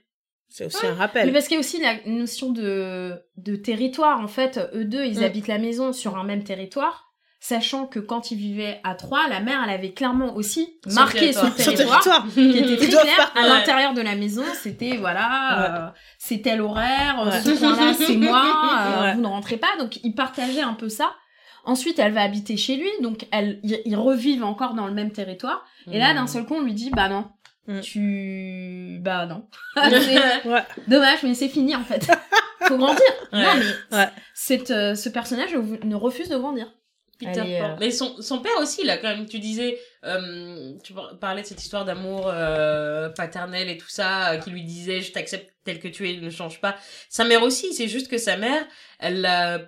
C'est aussi un rappel. Mais parce qu'il y a aussi la notion de, de territoire. En fait, eux deux, ils Mm. habitent la maison sur un même territoire, sachant que quand ils vivaient à Troyes, la mère, elle avait clairement aussi Son marqué son territoire. Son territoire. qui était très clair pas- à Ouais. l'intérieur de la maison c'était voilà euh, c'est tel horaire Ouais. ce c'est moi euh, Ouais. vous ne rentrez pas donc ils partageaient un peu ça ensuite elle va habiter chez lui donc elle ils, ils revivent encore dans le même territoire et là d'un seul coup on lui dit bah non Mm. tu bah non Ouais. dommage mais c'est fini en fait faut grandir Ouais. non mais Ouais. cette, euh, ce personnage ne refuse de grandir Peter est, euh, Mais son, son père aussi, là, quand même, tu disais, euh, tu par- parlais de cette histoire d'amour euh, paternel et tout ça, euh, qui lui disait je t'accepte tel que tu es, ne change pas. Sa mère aussi, c'est juste que sa mère, elle la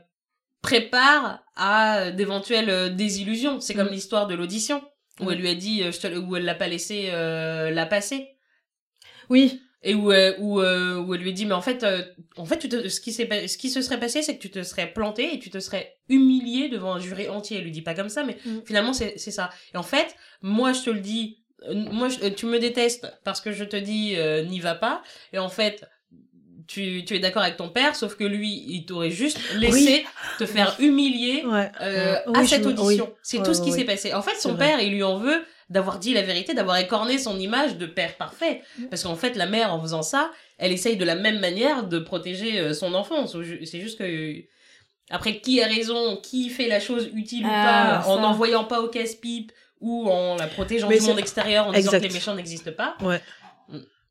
prépare à d'éventuelles désillusions. C'est comme Mm. l'histoire de l'audition, où elle lui a dit, euh, je te, où elle l'a pas laissé euh, la passer. oui Et où, euh, où, euh, où elle lui dit, mais en fait, en fait tu te, ce, qui ce qui se serait passé, c'est que tu te serais planté et tu te serais humilié devant un jury entier. Elle lui dit pas comme ça, mais Mm. finalement, c'est c'est ça. Et en fait, moi, je te le dis, moi, je- tu me détestes parce que je te dis, euh, n'y va pas. Et en fait, tu, tu es d'accord avec ton père, sauf que lui, il t'aurait juste laissé te faire humilier Ouais. euh, Oui, à cette audition. C'est Ouais, tout ce qui ouais, s'est passé. En fait, son père, il lui en veut d'avoir dit la vérité, d'avoir écorné son image de père parfait. Mm. Parce qu'en fait, la mère, en faisant ça, elle essaye de la même manière de protéger euh, son enfant. C'est ju- C'est juste que... Après, qui a raison, qui fait la chose utile ou Ah, pas, en n'envoyant pas au casse-pipe ou en la protégeant du monde extérieur en disant que les méchants n'existent pas.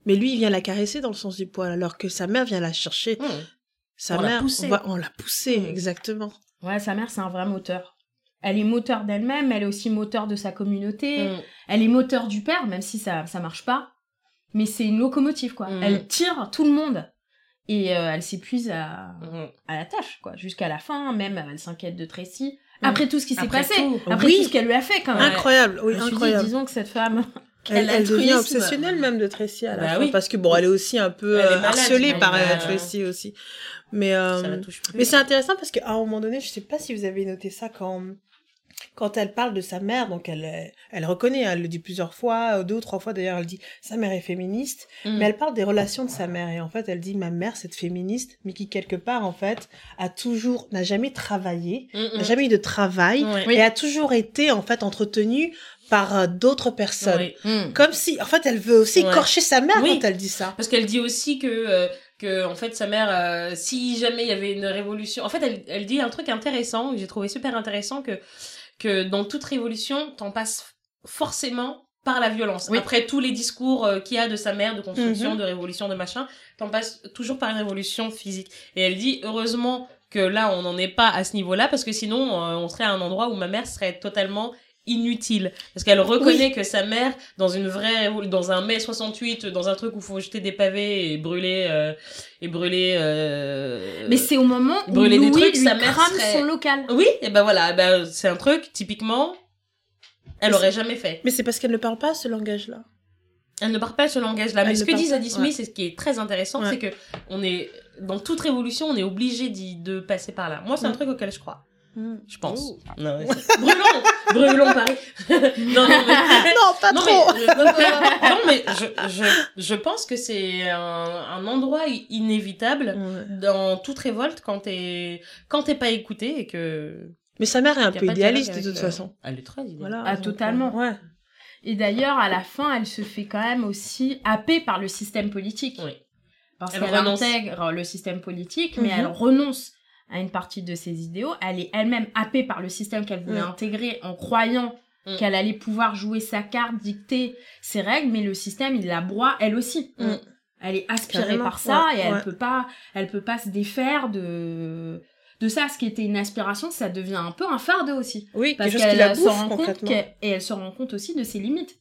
Mais lui, il vient la caresser dans le sens du poil, alors que sa mère vient la chercher. Hmm. Sa On l'a mère, poussée. on, va- on l'a poussée, Mm. exactement. ouais sa mère c'est un vrai moteur elle est moteur d'elle-même elle est aussi moteur de sa communauté Hmm. Elle est moteur du père, même si ça, ça marche pas. Mais c'est une locomotive, quoi. Elle tire tout le monde. Et euh, elle s'épuise à, à la tâche, quoi. Jusqu'à la fin, même, elle s'inquiète de Tracy. Après tout ce qui s'est passé. tout. Après Oui. tout ce qu'elle lui a fait, quand même. Incroyable, oui, Je me suis dit, incroyable. disons que cette femme... Elle, elle devient obsessionnelle même de Tracy à la Bah fin, oui. parce que bon, elle est aussi un peu euh, malade, harcelée par euh. Tracy aussi. Mais euh, mais c'est intéressant parce qu'à un moment donné, je sais pas si vous avez noté ça quand quand elle parle de sa mère, donc elle elle reconnaît, hein, elle le dit plusieurs fois, euh, deux ou trois fois d'ailleurs, elle dit sa mère est féministe, Hmm. mais elle parle des relations de sa mère et en fait elle dit ma mère c'est féministe, mais qui quelque part en fait a toujours n'a jamais travaillé, Hmm, hmm. n'a jamais eu de travail et a toujours été en fait entretenue par euh, d'autres personnes. Ouais. Mm. Comme si, en fait, elle veut aussi Ouais. écorcher sa mère Oui. quand elle dit ça. Parce qu'elle dit aussi que, euh, que en fait, sa mère, euh, si jamais il y avait une révolution. En fait, elle, elle dit un truc intéressant, que j'ai trouvé super intéressant, que, que dans toute révolution, t'en passes forcément par la violence. Oui. Après tous les discours euh, qu'il y a de sa mère, de construction, Mhm. de révolution, de machin, t'en passes toujours par une révolution physique. Et elle dit, heureusement que là, on n'en est pas à ce niveau-là, parce que sinon, euh, on serait à un endroit où ma mère serait totalement inutile parce qu'elle reconnaît que sa mère dans une vraie dans un mai 68 dans un truc où faut jeter des pavés et brûler euh, et brûler euh, Mais c'est au moment où brûler des trucs, lui sa mère crame serait- son local. oui et ben voilà ben c'est un truc typiquement elle Mais aurait jamais fait Mais c'est parce qu'elle ne parle pas ce langage-là. Elle ne parle pas ce langage-là. Elle Mais ce que dit Zadie Smith, et ce qui est très intéressant, Ouais. c'est que on est dans toute révolution, on est obligé de passer par là. Moi, c'est un truc auquel je crois. Je pense. Oh. Non, ouais, c'est- brûlons, brûlons Paris. non, non, mais, non, pas non, trop. mais, je, non, mais je, je, je pense que c'est un, un endroit i- inévitable Ouais. dans toute révolte quand t'es quand t'es pas écouté et que Mais sa mère est un peu de idéaliste de toute le- façon. Elle est très idéaliste. Voilà. Ah, totalement. euh, Ouais. Et d'ailleurs, à la fin, elle se fait quand même aussi happer par le système politique. Oui. Parce Elle qu'elle intègre le système politique, mais Mhm. elle renonce à une partie de ses idéaux. Elle est elle-même happée par le système qu'elle voulait Mm. intégrer en croyant Mm. qu'elle allait pouvoir jouer sa carte, dicter ses règles, mais le système, il la broie elle aussi. Mm. Elle est aspirée Carrément, par ça ouais, et elle ouais. peut pas, elle peut pas se défaire de de ça. Ce qui était une aspiration, ça devient un peu un fardeau aussi. Oui, Parce qu'elle se rend compte et elle se rend compte aussi de ses limites.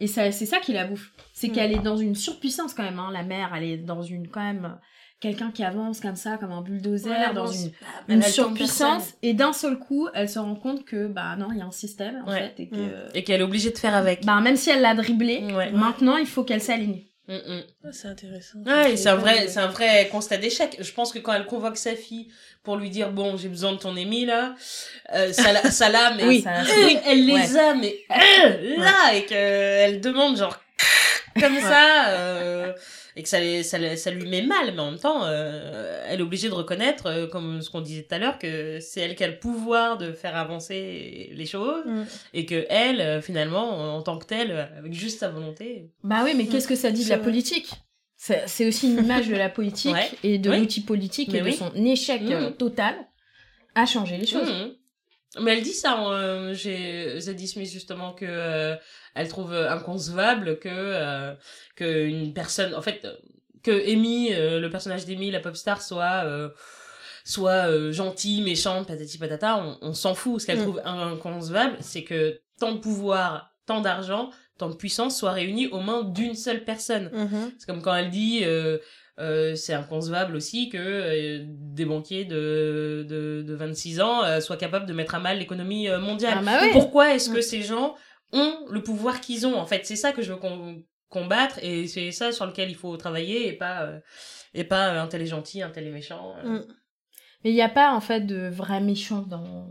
Et ça, c'est ça qui la bouffe. C'est qu'elle est dans une surpuissance quand même. Hein. La mère, elle est dans une quand même quelqu'un qui avance comme ça, comme un bulldozer, Ouais, dans bon, une, attend surpuissance. Et d'un seul coup, elle se rend compte que bah non, il y a un système en Ouais. fait, et que Mm. Et qu'elle est obligée de faire avec. bah même si elle l'a dribblé, Ouais. maintenant il faut qu'elle s'aligne. Mm, mm. Ah, c'est intéressant. Ouais, c'est un vrai, c'est un vrai constat d'échec. Je pense que quand elle convoque sa fille pour lui dire bon, j'ai besoin de ton Émi là, euh, ça, la- ça l'a, mais Oui. Ça- euh, elle les Ouais. a, mais euh, là, et qu'elle demande genre comme ça, euh, et que ça, lui met mal, mais en même temps, euh, elle est obligée de reconnaître, euh, comme ce qu'on disait tout à l'heure, que c'est elle qui a le pouvoir de faire avancer les choses, Mm. et que elle, euh, finalement, en tant que telle, avec juste sa volonté, Bah oui, mais qu'est-ce que ça dit de la politique? C'est aussi une image de la politique Ouais. et de Oui. l'outil politique Mais et de son échec Mhm. total à changer les choses. Mais elle dit ça, euh, j'ai Zadie Smith justement que euh, elle trouve euh, inconcevable que euh, que une personne, en fait, euh, que Amy, euh, le personnage d'Amy, la pop star, soit euh, soit euh, gentille, méchante, patati patata, on, on s'en fout. Ce qu'elle Mm. trouve inconcevable, c'est que tant de pouvoir, tant d'argent, tant de puissance soient réunis aux mains d'une seule personne. Mhm. C'est comme quand elle dit euh, c'est inconcevable aussi que euh, des banquiers de, de, de 26 ans euh, soient capables de mettre à mal l'économie euh, mondiale. Ah bah oui. Pourquoi est-ce que Mm. ces gens ont le pouvoir qu'ils ont En fait, c'est ça que je veux com- combattre et c'est ça sur lequel il faut travailler et pas euh, et pas euh, un tel est gentil, un tel est méchant. euh. Mm. Mais il n'y a pas en fait de vrai méchant dans.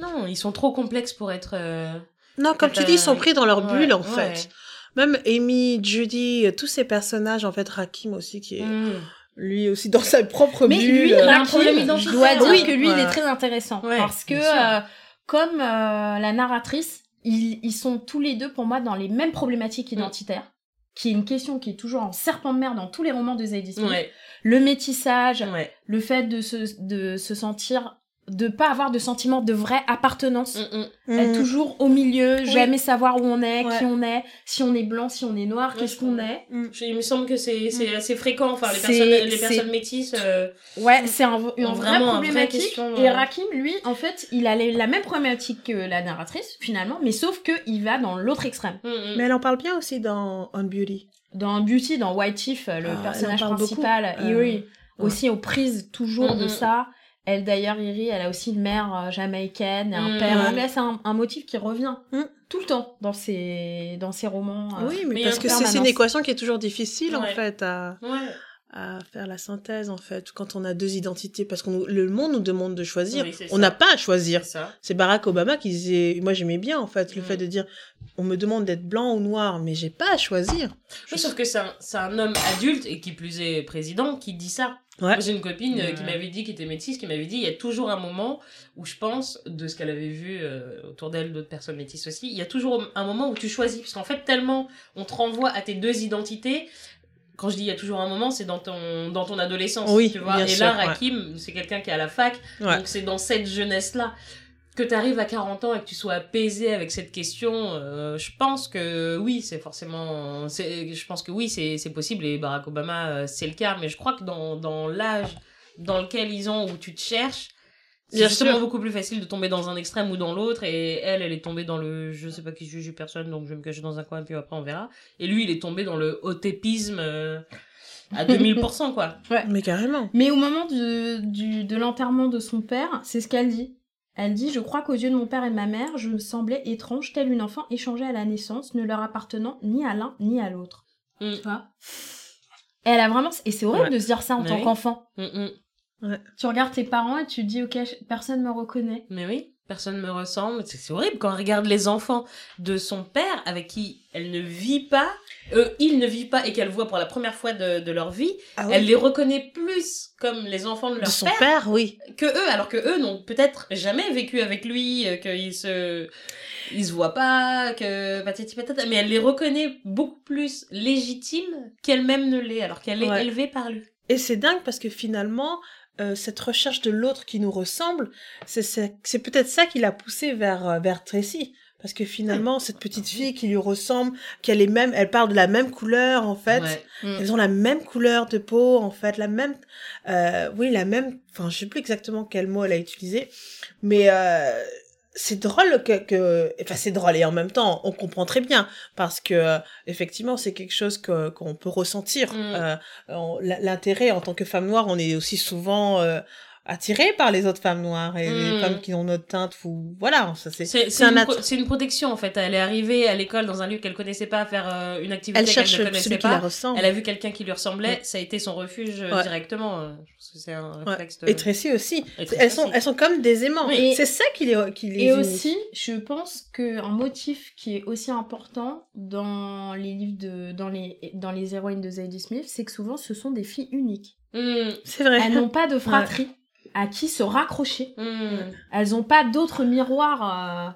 Non, ils sont trop complexes pour être. euh, Non, comme tu dis, ils sont pris dans leur ouais, bulle, en ouais. Même Amy, Judy, euh, tous ces personnages, en fait, Rakim aussi, qui est Mm. lui aussi dans sa propre Mais bulle. lui, il a un Rakim, problème je identitaire. dois dire Oui. que lui, il est très intéressant. Ouais, parce que, euh, comme euh, la narratrice, ils, ils sont tous les deux, pour moi, dans les mêmes problématiques Mm. identitaires. Qui est une question qui est toujours en serpent de mer dans tous les romans de Zadie Smith. Ouais, Le métissage, ouais. le fait de se, de se sentir, de pas avoir de sentiment de vraie appartenance. Mm, mm. Mm. Être toujours au milieu, Oui. jamais savoir où on est, Ouais. qui on est, si on est blanc, si on est noir, Ouais, qu'est-ce qu'on est. Je- Il me semble que c'est c'est assez fréquent. Enfin, les personnes, les personnes métisses. euh, Ouais, c'est un, une vraie problématique. question, Et euh. Rakim, lui, en fait, il a les- la même problématique que la narratrice, finalement, mais sauf que il va dans l'autre extrême. mm, mm. Mais elle en parle bien aussi dans On Beauty. Dans Beauty, dans White Chief, le Ah, personnage principal, Euh, aussi aux prises toujours Mm, de mm. ça. Elle, d'ailleurs, Erie, elle a aussi une mère euh, jamaïcaine et un Mm. père anglais. C'est un, un motif qui revient Mm. tout le temps dans ses, dans ses romans. euh. oui, mais, mais parce que c'est c'est une équation qui est toujours difficile, en fait, à, Ouais. à faire la synthèse, en fait, quand on a deux identités. Parce que le monde nous demande de choisir. Oui, on n'a pas à choisir. C'est ça. C'est Barack Obama qui disait, moi j'aimais bien en fait le Mm. fait de dire, on me demande d'être blanc ou noir, mais j'ai pas à choisir. Oui, sauf que c'est un, c'est un homme adulte et qui plus est président qui dit ça. Ouais. J'ai une copine euh, qui m'avait dit, qui était métisse, qui m'avait dit, il y a toujours un moment où je pense, de ce qu'elle avait vu euh, autour d'elle, d'autres personnes métisses aussi, il y a toujours un moment où tu choisis. Parce qu'en fait, tellement on te renvoie à tes deux identités. Quand je dis il y a toujours un moment, c'est dans ton, dans ton adolescence. Oui, tu vois. bien Et sûr, là, ouais. Rakim, c'est quelqu'un qui est à la fac. Ouais. Donc c'est dans cette jeunesse-là. Que tu arrives à 40 ans et que tu sois apaisé avec cette question, euh, je pense que oui, c'est forcément. c'est- Je pense que oui, c'est c'est possible et Barack Obama, euh, c'est le cas. Mais je crois que dans, dans l'âge dans lequel ils ont, où tu te cherches, c'est justement sûr. beaucoup plus facile de tomber dans un extrême ou dans l'autre. Et elle, elle est tombée dans le je sais pas qui juge personne, donc je vais me cacher dans un coin et puis après on verra. Et lui, il est tombé dans le autépisme euh, à 2000%, quoi. Mais carrément. Mais au moment du- de l'enterrement de son père, c'est ce qu'elle dit. Elle dit Je crois qu'aux yeux de mon père et de ma mère, je me semblais étrange, telle une enfant échangée à la naissance, ne leur appartenant ni à l'un ni à l'autre. Mm. Tu vois? Et elle a vraiment. Et c'est horrible Ouais. de se dire ça en Mais tant oui. qu'enfant. Mm, mm. Tu regardes tes parents et tu te dis Ok, personne me reconnaît. Mais oui, personne me ressemble. C'est horrible quand on regarde les enfants de son père avec qui elle ne vit pas, euh, il ne vit pas et qu'elle voit pour la première fois de, de leur vie. Ah Elle les reconnaît plus comme les enfants de leur De son père, père, oui. que eux, alors que eux n'ont peut-être jamais vécu avec lui, euh, qu'ils se, ils se voient pas, que patati patata. Mais elle les reconnaît beaucoup plus légitimes qu'elle-même ne l'est, alors qu'elle est élevée par lui. Et c'est dingue parce que finalement, euh, cette recherche de l'autre qui nous ressemble, c'est peut-être ça qui l'a poussée vers euh, vers Tracy. Parce que finalement, cette petite fille qui lui ressemble, qu'elle est même, elle parle de la même couleur en fait. Ouais. Elles ont la même couleur de peau en fait, la même, euh, oui, la même. Enfin, je sais plus exactement quel mot elle a utilisé, mais euh, c'est drôle que, que, enfin c'est drôle et en même temps on comprend très bien parce que euh, effectivement c'est quelque chose que qu'on peut ressentir. Mm. Euh, L'intérêt en tant que femme noire, on est aussi souvent euh, attiré par les autres femmes noires et les Mm. femmes qui ont notre teinte ou voilà, ça c'est. C'est c'est c'est un une, c'est protection en fait. Elle est arrivée à l'école dans un lieu qu'elle connaissait pas, à faire euh, une activité Elle qu'elle ne connaissait celui qui la pas. ressemble. Elle a vu quelqu'un qui lui ressemblait, Ouais. ça a été son refuge euh, Ouais. directement. euh, Je pense que c'est un Ouais. réflexe de... Et Tracy aussi. Et Tracy Elles sont, aussi. elles sont comme des aimants. Oui. C'est ça qui les, qui les Et unit. aussi, je pense que un motif qui est aussi important dans les livres de, dans les, dans les héroïnes de Zadie Smith, c'est que souvent ce sont des filles uniques. Hmm, C'est vrai. Elles n'ont pas de fratrie à qui se raccrocher. hmm. Elles n'ont pas d'autres miroirs. euh,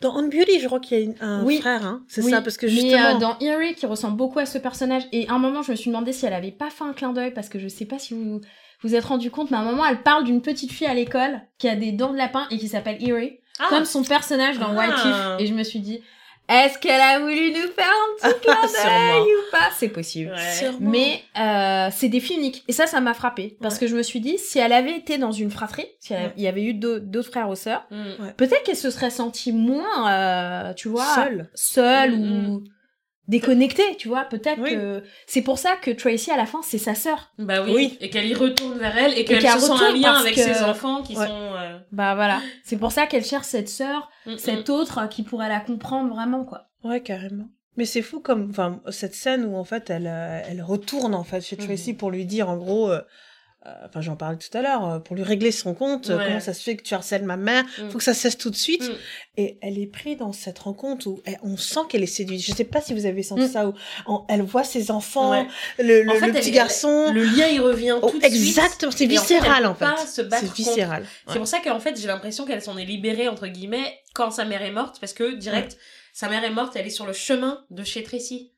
Dans On Beauty, je crois qu'il y a un Oui. frère, hein. C'est Oui, ça, parce que mais, justement. euh, dans Eerie, qui ressemble beaucoup à ce personnage, et à un moment, je me suis demandé si elle avait pas fait un clin d'œil, parce que je sais pas si vous vous êtes rendu compte, mais à un moment, elle parle d'une petite fille à l'école qui a des dents de lapin et qui s'appelle Eerie, Ah, comme son personnage dans Ah. White If. Et je me suis dit, est-ce qu'elle a voulu nous faire un petit clin d'œil ou pas C'est possible. ouais. Sûrement. Mais euh, c'est des filles uniques. Et ça, ça m'a frappé. Parce Ouais. que je me suis dit, si elle avait été dans une fratrie, si elle- Ouais. il y avait eu d'au- d'autres frères ou sœurs, Hmm. peut-être qu'elle se serait sentie moins, euh, tu vois, Seule. seule Mm, ou déconnectée, tu vois. Peut-être Oui. que c'est pour ça que Tracy, à la fin, c'est sa sœur. Bah oui. Oui. Et qu'elle y retourne vers elle et qu'elle qu'elle se sent un lien avec que- ses enfants qui Ouais. sont... euh, Bah voilà. C'est pour ça qu'elle cherche cette sœur, hmm, hmm. cette autre euh, qui pourrait la comprendre vraiment, quoi. Ouais, carrément. Mais c'est fou comme, enfin, cette scène où en fait elle, euh, elle retourne en fait chez Tracy pour lui dire en gros, euh, enfin j'en parlais tout à l'heure, euh, pour lui régler son compte, euh, Ouais. comment ça se fait que tu harcèles ma mère, Mm. faut que ça cesse tout de suite. Mm. Et elle est prise dans cette rencontre où elle- on sent qu'elle est séduite. Je sais pas si vous avez senti Mm. ça où elle voit ses enfants, Ouais. le, le- En fait, le petit elle- garçon. Le lien, il revient Oh, tout de suite. exactement, c'est en fait, viscéral en fait. battre C'est viscéral. C'est Ouais. pour ça qu'en fait, j'ai l'impression qu'elle s'en est libérée, entre guillemets, quand sa mère est morte, parce que direct, sa mère est morte, elle est sur le chemin de chez Tracy.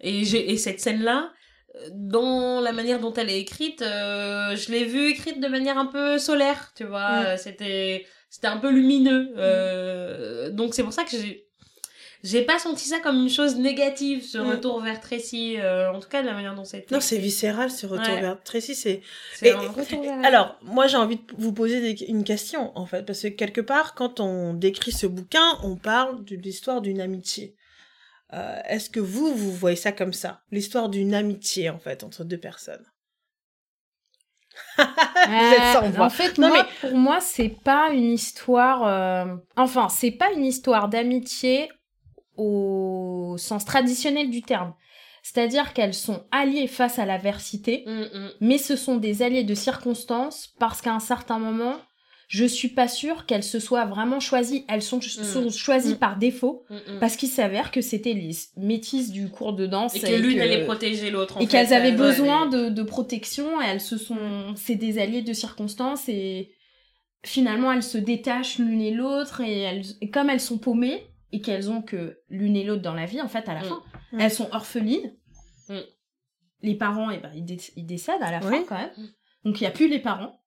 Et, j'ai, et cette scène-là, euh, dans la manière dont elle est écrite, euh, je l'ai vue écrite de manière un peu solaire, tu vois. Mm. Euh, C'était, c'était un peu lumineux. Euh, donc c'est pour ça que j'ai, j'ai pas senti ça comme une chose négative, ce Mm. retour vers Tracy, euh, en tout cas de la manière dont c'était. Non, c'est viscéral ce retour Ouais. vers Tracy. C'est C'est Et- vers. Alors, moi, j'ai envie de vous poser des- une question, en fait, parce que quelque part, quand on décrit ce bouquin, on parle de l'histoire d'une amitié. Euh, Est-ce que vous, vous voyez ça comme ça? L'histoire d'une amitié, en fait, entre deux personnes. vous êtes sans Euh, voix. En fait, Non, moi, pour moi, c'est pas une histoire. euh, Enfin, c'est pas une histoire d'amitié au sens traditionnel du terme. C'est-à-dire qu'elles sont alliées face à l'adversité, Mm, mm. mais ce sont des alliés de circonstances parce qu'à un certain moment, je suis pas sûre qu'elles se soient vraiment choisies. Elles sont, sont choisies Mm. par défaut Mm, mm. parce qu'il s'avère que c'était les métisses du cours de danse Et que l'une allait protéger l'autre. et qu'elles avaient Euh, besoin ouais. de, de protection et elles se sont c'est des alliés de circonstances et finalement elles se détachent l'une et l'autre et, elles, et comme elles sont paumées et qu'elles ont que l'une et l'autre dans la vie en fait à la Mm. fin Mm. elles sont orphelines Mm. les parents eh ben, ils, dé- ils décèdent à la fin quand même Mm. donc il y a plus les parents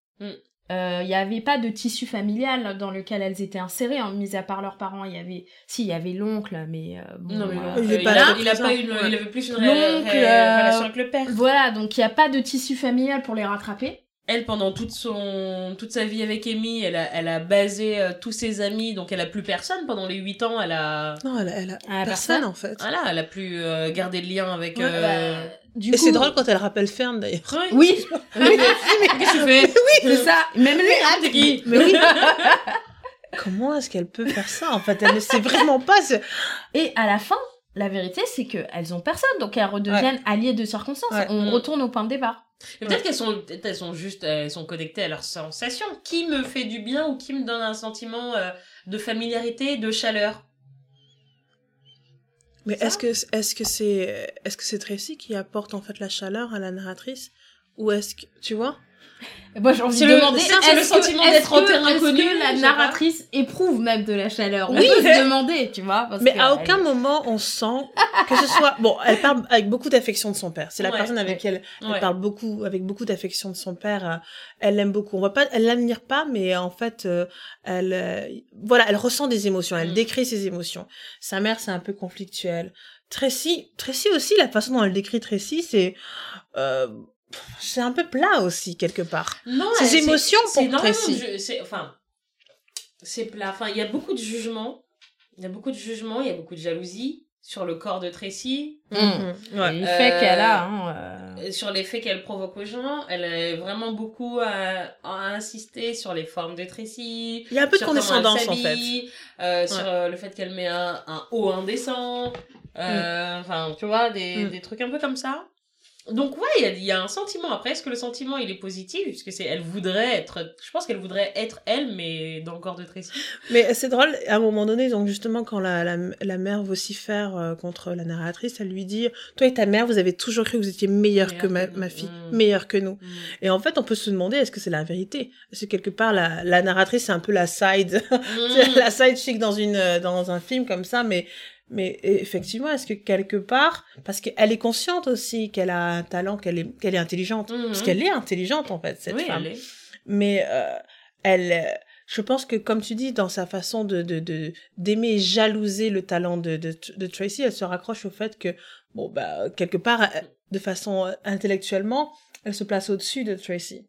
Mm. euh, il n'y avait pas de tissu familial dans lequel elles étaient insérées, hein, mis à part leurs parents. Il y avait, si, il y avait l'oncle, mais euh, bon, Non, mais euh, il est il, pas a, il a pas une, Ouais. il avait plus une L'oncle, ré- ré- euh, relation avec le père. voilà, donc il n'y a pas de tissu familial pour les rattraper. Elle, pendant toute son, toute sa vie avec Amy, elle a, elle a basé euh, tous ses amis, donc elle a plus personne pendant les 8 ans. Elle a, Non, elle, elle a Ah, personne personne. en fait. voilà, elle a plus euh, gardé le lien avec. Ouais, euh, Bah, du Et coup, c'est drôle quand elle rappelle Fern d'ailleurs. Oui, Qu'est-ce que tu fais? C'est ça. Même lui, Ah, qui? Mais oui. Comment est-ce qu'elle peut faire ça En fait, elle ne sait vraiment pas. ce- Et à la fin, la vérité, c'est qu'elles ont personne, donc elles redeviennent alliées de circonstances. Ouais. On Mm. retourne au point de départ. Peut-être qu'elles sont, elles sont juste, elles sont connectées à leurs sensations. Qui me fait du bien ou qui me donne un sentiment euh, de familiarité, de chaleur? Mais est-ce que est-ce que c'est est-ce que c'est Tracy qui apporte en fait la chaleur à la narratrice? Ou est-ce que tu vois? Moi, j'ai envie de le- demander, c'est- c'est le est-ce que- sentiment d'être en terrain inconnu, la narratrice éprouve même de la chaleur. On Oui. peut se demander, tu vois. parce Mais que à elle- aucun moment on sent que ce soit bon. Elle parle avec beaucoup d'affection de son père. C'est la Ouais. personne avec qui elle, elle Ouais. parle beaucoup avec beaucoup d'affection de son père. euh, Elle l'aime beaucoup. On voit pas, elle l'admire pas, mais en fait, euh, elle euh, voilà, elle ressent des émotions. Elle Mm. décrit ses émotions. Sa mère, c'est un peu conflictuel. Tracy, Tracy aussi, la façon dont elle décrit Tracy, c'est euh, c'est un peu plat aussi quelque part. Non, c'est- émotions c'est pour c'est- Enfin, c'est plat. Enfin, il y a beaucoup de jugements. Il y a beaucoup de jugements. Il y a beaucoup de jalousie sur le corps de Tracy, Mm. Ouais. Et fait Euh, qu'elle a. Hein, euh, et sur l'effet qu'elle provoque aux gens. Elle a vraiment beaucoup à, à insister sur les formes de Tracy. Il y a un peu de condescendance en fait. euh, sur Ouais. euh, le fait qu'elle met un, un haut indécent. euh, Enfin, tu vois, des, Mm. des trucs un peu comme ça. Donc ouais, il y a, il y a un sentiment. Après, est-ce que le sentiment il est positif? Puisque c'est, elle voudrait être, je pense qu'elle voudrait être elle, mais dans le corps de Tracy. Mais c'est drôle, à un moment donné, donc justement, quand la, la, la mère vocifère euh, contre la narratrice, elle lui dit Toi et ta mère, vous avez toujours cru que vous étiez meilleur Meilleure que ma, fille, Mm. meilleur que nous. Et en fait, on peut se demander est-ce que c'est la vérité? Parce que quelque part, la, la narratrice, c'est un peu la side, c'est la side chick dans, une, euh, dans un film comme ça, mais. Mais effectivement, est-ce que quelque part, parce qu'elle est consciente aussi qu'elle a un talent, qu'elle est, qu'elle est intelligente, Mhm. parce qu'elle est intelligente en fait, cette oui, femme elle est. mais euh, elle euh, je pense que comme tu dis dans sa façon de de de- d'aimer et jalouser le talent de, de de Tracy elle se raccroche au fait que bon bah quelque part de façon euh, intellectuellement elle se place au-dessus de Tracy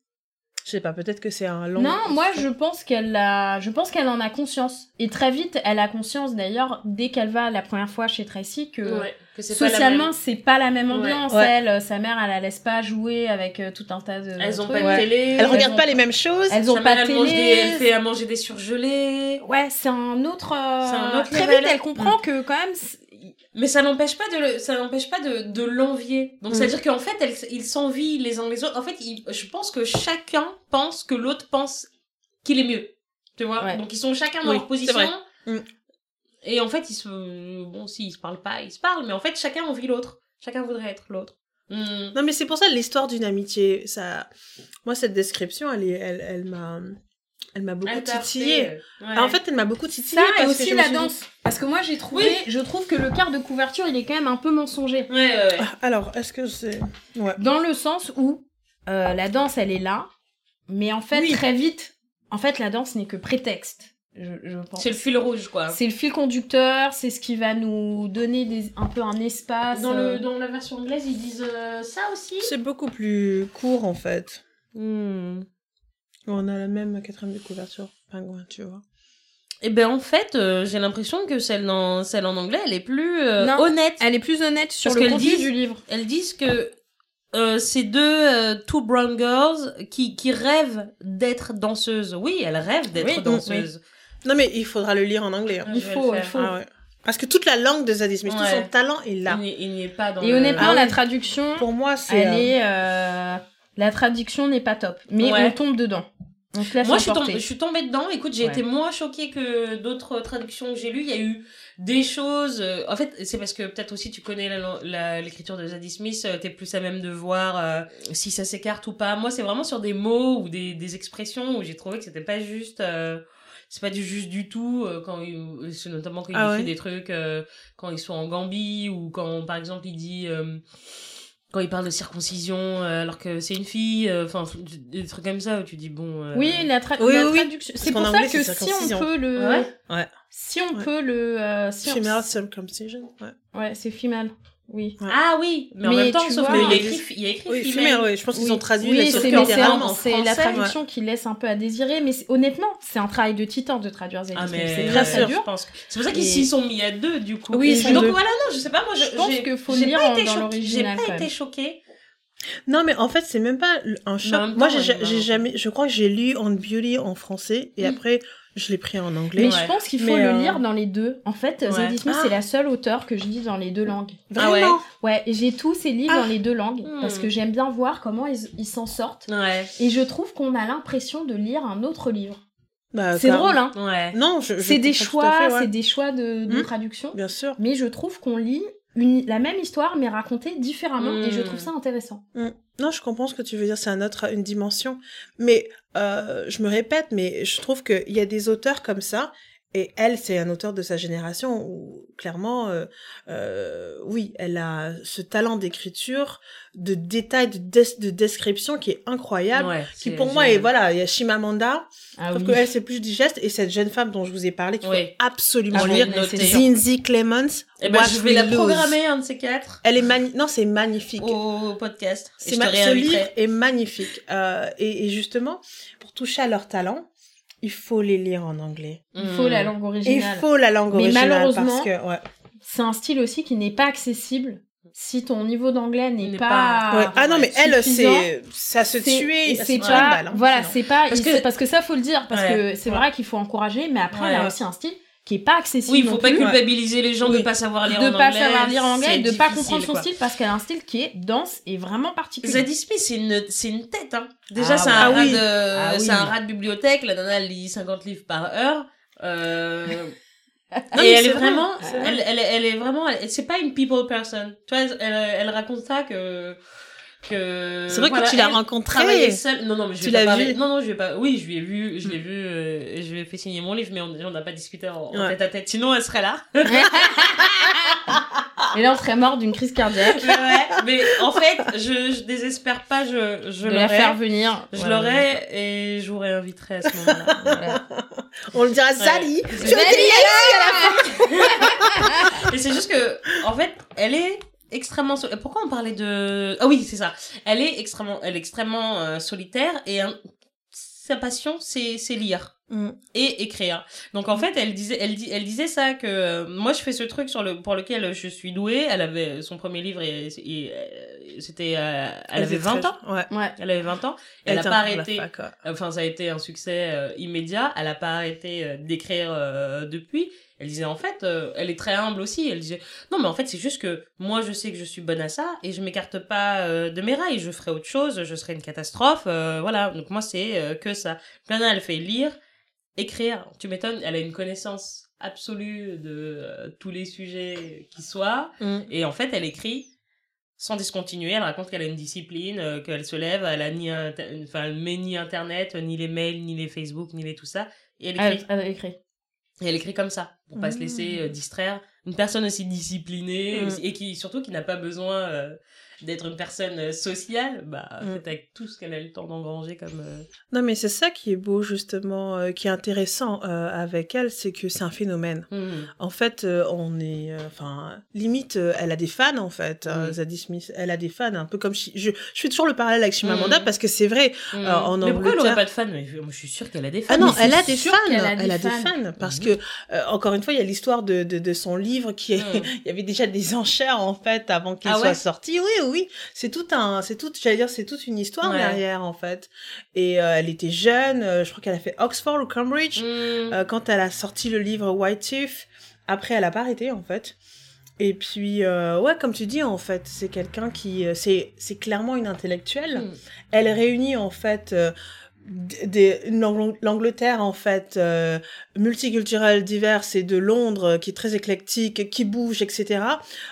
je sais pas peut-être que c'est un long Non, moi je pense qu'elle a, je pense qu'elle en a conscience. Et très vite, elle a conscience d'ailleurs dès qu'elle va la première fois chez Tracy que Ouais, que c'est pas la socialement même- c'est pas la même ambiance. Ouais. Elle, euh, sa mère, elle la laisse pas jouer avec euh, tout un tas de. Elles ont trucs. pas Ouais. de télé. elle elles regarde ont pas pas- les mêmes choses Elles ont Sa pas mère, de télé. des, elle fait à manger des surgelés. Ouais, c'est un autre. euh, C'est un autre Très level. vite, elle comprend que quand même. Mais ça n'empêche pas de le- ça n'empêche pas de, de l'envier. Donc Mm. c'est à dire qu'en fait elles- ils s'envient les uns les autres. En fait, ils- je pense que chacun pense que l'autre pense qu'il est mieux. Tu vois? Ouais. Donc ils sont chacun dans Oui, leur position. vrai. Mm. Et en fait, ils se bon, s'ils se parlent pas, ils se parlent, mais en fait chacun envie l'autre. Chacun voudrait être l'autre. Mm. non mais c'est pour ça l'histoire d'une amitié ça moi cette description elle est elle elle m'a elle m'a beaucoup titillée fait, ouais. en fait elle m'a beaucoup titillée Ça et parce que aussi je me la dit- danse. Parce que moi j'ai trouvé, Oui. je trouve que le quart de couverture il est quand même un peu mensonger. Ouais, ouais, ouais. Ah, alors est-ce que c'est ouais Dans le sens où euh, la danse elle est là, mais en fait Oui. très vite, en fait la danse n'est que prétexte. Je, je pense. C'est le fil rouge, quoi. C'est le fil conducteur, c'est ce qui va nous donner des, un peu un espace. Dans, euh, le, dans la version anglaise, ils disent euh, ça aussi. C'est beaucoup plus court en fait. On a la même quatrième de couverture, pingouin, tu vois. Et ben en fait, euh, j'ai l'impression que celle, dans, celle en anglais, elle est plus euh, Non. honnête. Elle est plus honnête sur Parce le qu'elle contenu dit- du livre. Elles disent que euh, c'est deux euh, two brown girls qui, qui rêvent d'être danseuses. Oui, elles rêvent d'être Oui, danseuses. Non mais il faudra le lire en anglais. hein. Ah, Il faut, il. Ah ouais. Parce que toute la langue de Zadie Smith, tout Ouais. son talent est là. Il n'y est pas dans Et le- honnêtement, Ah la traduction, Pour moi, c'est. elle euh, est, euh, la traduction n'est pas top, mais Ouais. on tombe dedans. On se laisse Moi, je suis, tombée, je suis tombée dedans. Écoute, j'ai Ouais. été moins choquée que d'autres traductions que j'ai lues. Il y a eu des choses. euh, En fait, c'est parce que peut-être aussi tu connais l'écriture de Zadie Smith. euh, T'es plus à même de voir euh, si ça s'écarte ou pas. Moi, c'est vraiment sur des mots ou des, des expressions où j'ai trouvé que c'était pas juste. euh, c'est pas du juste du tout euh, quand il, c'est notamment quand il Ah écrit ouais des trucs euh, quand ils sont en Gambie ou quand par exemple il dit euh, quand il parle de circoncision euh, alors que c'est une fille, euh, enfin des trucs comme ça où tu dis bon. euh, Oui, la, tra- Oui, la oui, oui. traduction. Parce C'est pour anglais, ça que si on peut le. Ouais. Ouais. Si on Ouais. peut le. euh, si on- Female circumcision. Ouais. Ouais, c'est female. Oui. Ah oui, mais, en Mais même temps, tu sauf vois- qu'il y a écrit, il y a écrit Oui, female. female, oui. Je pense qu'ils ont traduit oui, la c'est que en la traduction qui laisse un peu à désirer, mais honnêtement, c'est un travail de titan de traduire Ah mais C'est très sûr. très je dur. pense que- C'est pour ça qu'ils s'y sont mis à deux du coup. Oui, donc deux. voilà, non, je sais pas, moi je, Je pense qu'il faut lire pas en- été dans l'original, J'ai pas été choquée. Non, mais en fait, c'est même pas un choc. en Moi, j'ai jamais. Je crois que j'ai lu On Beauty en français et Mm. après, je l'ai pris en anglais. Mais Ouais. je pense qu'il faut le euh, lire dans les deux. En fait, Ouais. Zadie Smith, Ah. c'est la seule auteure que je lis dans les deux langues. Ah ouais. Vraiment Ouais, j'ai tous ses livres Ah. dans les deux langues Hmm. parce que j'aime bien voir comment ils s'en sortent. Ouais. Et je trouve qu'on a l'impression de lire un autre livre. Bah, C'est drôle, hein Ouais. Non, je, je C'est des choix, ouais. c'est des choix de, de Hmm. traduction. Bien sûr. Mais je trouve qu'on lit une, la même histoire mais racontée différemment et je Hmm. trouve ça intéressant. Non, je comprends ce que tu veux dire, c'est un autre, une dimension. Mais euh, je me répète, mais je trouve qu'il y a des auteurs comme ça, et elle, c'est un auteur de sa génération où, clairement, euh, euh, oui, elle a ce talent d'écriture, de détail, de, des- de description qui est incroyable. Ouais, Qui pour moi est, voilà, il y a Shimamanda, Ah sauf oui. que elle, c'est plus digeste, et cette jeune femme dont je vous ai parlé, qu'il Oui. faut absolument Ah, lire. Zinzi Clemens, Eh ben, je vais la Lose. programmer, un de ces quatre, Elle est magnifique, non, c'est magnifique. au podcast. C'est ma- ce livre est magnifique. Euh, et, et justement, pour toucher à leur talent, il faut les lire en anglais. Il faut la Hmm. langue Et il originale. faut la langue Mais originale malheureusement, parce que ouais. C'est un style aussi qui n'est pas accessible si ton niveau d'anglais n'est pas, pas- Ouais. Ah non mais elle c'est ça se tuer, et ça se c'est pas balle, hein, voilà c'est pas Parce que- parce que ça faut le dire parce Ouais. que c'est Ouais. vrai qu'il faut encourager mais après elle a aussi un style qui est pas accessible Oui, il faut pas plus. culpabiliser les gens de Oui. pas savoir lire de en pas anglais. savoir lire en anglais et de pas comprendre son quoi. style parce qu'elle a un style qui est dense et vraiment particulier. Zadie Smith, c'est une, c'est une tête, hein. Déjà, Ah c'est un, Ah rat oui. de, Ah oui. c'est un rat de bibliothèque. La nana, elle lit 50 livres par heure. Euh... Non, et mais elle est vrai, vraiment, vrai. elle, elle, elle est vraiment, c'est pas une people person. Tu vois, elle, elle raconte ça que, que. C'est vrai voilà, que tu l'as travaillait seule. Non, non, mais je Tu l'as parler- vu Non, non, je vais pas. Oui, je lui ai vu, je l'ai vu, euh, et je lui ai fait signer mon livre, mais on on n'a pas discuté en, en Ouais. tête à tête. Sinon, elle serait là. Et là on serait mort d'une crise cardiaque mais, ouais, mais en fait, je, je désespère pas, je, je de la l'aurais. faire venir. Je Voilà. l'aurais et je vous réinviterai à ce moment-là. Voilà. On le dira Sally. C'est Tu as Sally, dit Et c'est juste que, en fait, elle est extrêmement. so- Pourquoi on parlait de. Ah oui, c'est ça. Elle est extrêmement, elle est extrêmement euh, solitaire et sa passion, c'est c'est lire Mm. et écrire. Donc en fait, elle disait, elle, dit, elle disait ça que euh, moi je fais ce truc sur le pour lequel je suis douée. Elle avait son premier livre et, et, euh, c'était, euh, elle, avait était 20 très- ans. Ouais. Ouais. Elle avait 20 ans. Et elle a pas arrêté. fac, ouais. Enfin, ça a été un succès euh, immédiat. Elle a pas arrêté euh, d'écrire euh, depuis. Elle disait en fait, euh, elle est très humble aussi. Elle disait non, mais en fait, c'est juste que moi, je sais que je suis bonne à ça et je m'écarte pas euh, de mes rails. Je ferai autre chose. Je serai une catastrophe. euh, voilà. Donc moi, c'est que ça. Plana, elle fait lire, écrire. Tu m'étonnes. Elle a une connaissance absolue de tous les sujets qui soient. Mm. Et en fait, elle écrit sans discontinuer. Elle raconte qu'elle a une discipline, euh, qu'elle se lève, elle a ni, enfin, met ni internet, ni les mails, ni les Facebook, ni les tout ça. Et elle écrit. Elle, elle écrit. Et elle écrit comme ça, pour pas se laisser euh, distraire. Une personne aussi disciplinée, Mm. aussi- et qui, surtout, qui n'a pas besoin euh, d'être une personne euh, sociale, bah, Mm. avec tout ce qu'elle a eu le temps d'engranger comme... euh, Non mais c'est ça qui est beau justement, euh, qui est intéressant euh, avec elle, c'est que c'est un phénomène. hmm. En fait, on est, enfin, limite, elle a des fans en fait. Mm. Zadie Smith, elle a des fans, un peu comme je, je fais toujours le parallèle avec Chimamanda Mm. parce que c'est vrai. En Mais pourquoi elle aurait pas de fans? Mais je, moi, je suis sûre qu'elle a des fans. Ah non, elle a des fans. qu'elle a des elle a des fans. fans parce que encore une fois, il y a l'histoire de, de, de son livre qui est. Mm. il y avait déjà des enchères en fait avant qu'il Ah soit sorti. Oui, oui, c'est tout un, c'est tout. J'allais dire, c'est toute une histoire Ouais. derrière en fait. Et euh, elle était jeune. euh, je crois qu'elle a fait Oxford ou Cambridge. Hmm. Euh, quand elle a sorti le livre White Tooth, après elle a pas arrêté en fait. Et puis euh, ouais, comme tu dis en fait, c'est quelqu'un qui euh, c'est clairement une intellectuelle. Hmm. Elle réunit en fait euh, l'Angleterre en fait euh, multiculturelle diverse et de Londres euh, qui est très éclectique, qui bouge, etc.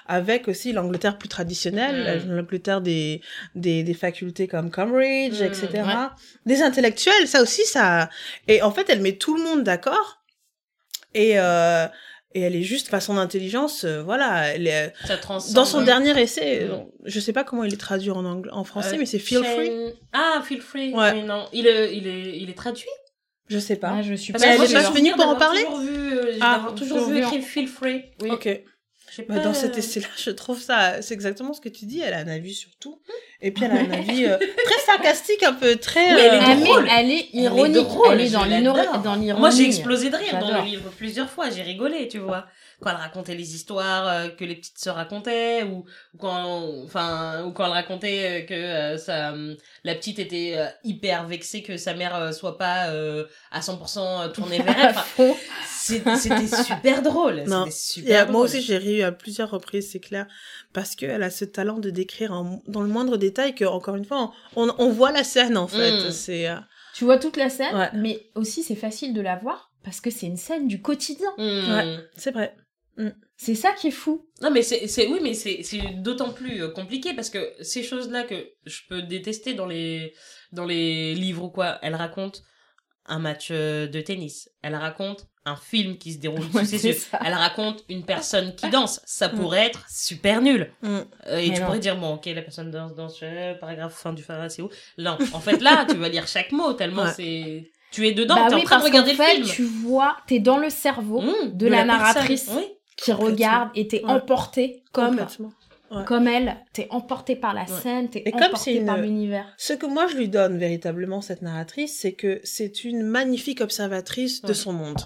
Avec aussi l'Angleterre plus traditionnelle, Mm. l'Angleterre des, des des facultés comme Cambridge, Mm, etc. ouais. Des intellectuels, ça aussi ça. Et en fait, elle met tout le monde d'accord. Et euh, Et elle est juste, enfin, son intelligence, euh, voilà, elle est, Ça transcende. dans son hein. dernier essai, Mm. euh, je sais pas comment il est traduit en anglais, en français, Euh, mais c'est Feel Free. Ah, Feel Free. Ouais. Oui, non. Il est, il est, il est traduit? Je sais pas. Ah, je suis Parce Mais elle moi, est pas venue pour en parler? toujours vu, euh, Ah, d'avoir toujours toujours vu vu. écrit Feel Free. Oui. Ok. Bah, dans cet euh, essai-là, je trouve ça, c'est exactement ce que tu dis. Elle a un avis sur tout. Et puis elle a un avis euh, très sarcastique, un peu très. Oui, elle est euh, mais drôle. elle est Elle est ironique. drôle, Elle est dans l'ironie. Moi, j'ai explosé de rire dans le livre plusieurs fois. J'ai rigolé, tu vois. Quand elle racontait les histoires euh, que les petites sœurs racontaient, ou, ou quand, enfin, ou quand elle racontait euh, que euh, sa, hum, la petite était euh, hyper vexée que sa mère euh, soit pas euh, à 100% tournée vers elle. C'était super drôle. Non. Et, moi aussi, j'ai ri à plusieurs reprises, c'est clair, parce qu'elle a ce talent de décrire en- dans le moindre détail que, encore une fois, on, on voit la scène en fait. Mm. C'est euh, Tu vois toute la scène, Ouais. mais aussi c'est facile de la voir parce que c'est une scène du quotidien. Hum. Ouais. c'est vrai. C'est ça qui est fou. Non, mais c'est, c'est, oui, mais c'est, c'est d'autant plus euh, compliqué parce que ces choses-là que je peux détester dans les, dans les livres ou quoi, elle raconte un match euh, de tennis. Elle raconte un film qui se déroule Ouais, sous ses yeux. Elle raconte une personne qui danse. Ça Mm. pourrait être super nul. Mm. Euh, et Mais tu non. pourrais dire, bon, ok, la personne danse, danse, euh, paragraphe, fin du phara, c'est où? Non, en fait, là, tu vas lire chaque mot tellement Ouais. c'est... Tu es dedans, bah t'es oui, en train de regarder le film. tu vois, t'es dans le cerveau Mm, de la personne. narratrice. Oui. Qui regarde et t'es Ouais. emporté comme. Ouais. comme elle. T'es emporté par la scène, t'es comme emporté une- par l'univers. Ce que moi je lui donne véritablement, cette narratrice, c'est que c'est une magnifique observatrice de son monde.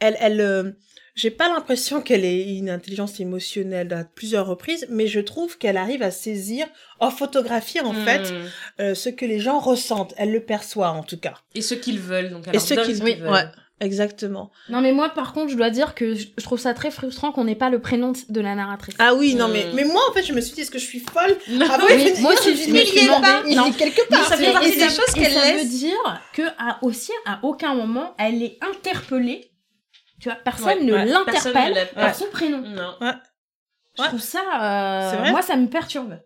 Elle, elle, euh, j'ai pas l'impression qu'elle ait une intelligence émotionnelle à plusieurs reprises, mais je trouve qu'elle arrive à saisir, en photographie en fait, Mm. euh, ce que les gens ressentent. Elle le perçoit en tout cas. Et ce qu'ils veulent, donc elle Et leur ce qu'ils veulent. Ouais. Exactement. Non mais moi par contre je dois dire que je trouve ça très frustrant qu'on n'ait pas le prénom de- la narratrice. Ah oui, non Mm. mais, mais moi en fait je me suis dit, est-ce que je suis folle? Non, Ah oui, moi aussi, je me suis demandé. Il Non. est quelque Mais part. ça fait c'est- partie des ça- choses qu'elle ça laisse. veut dire que à, aussi à aucun moment elle est interpellée. Tu vois, personne Ouais, ne ouais, l'interpelle par son prénom. Non. Je Ouais. trouve ça, euh, moi ça me perturbe.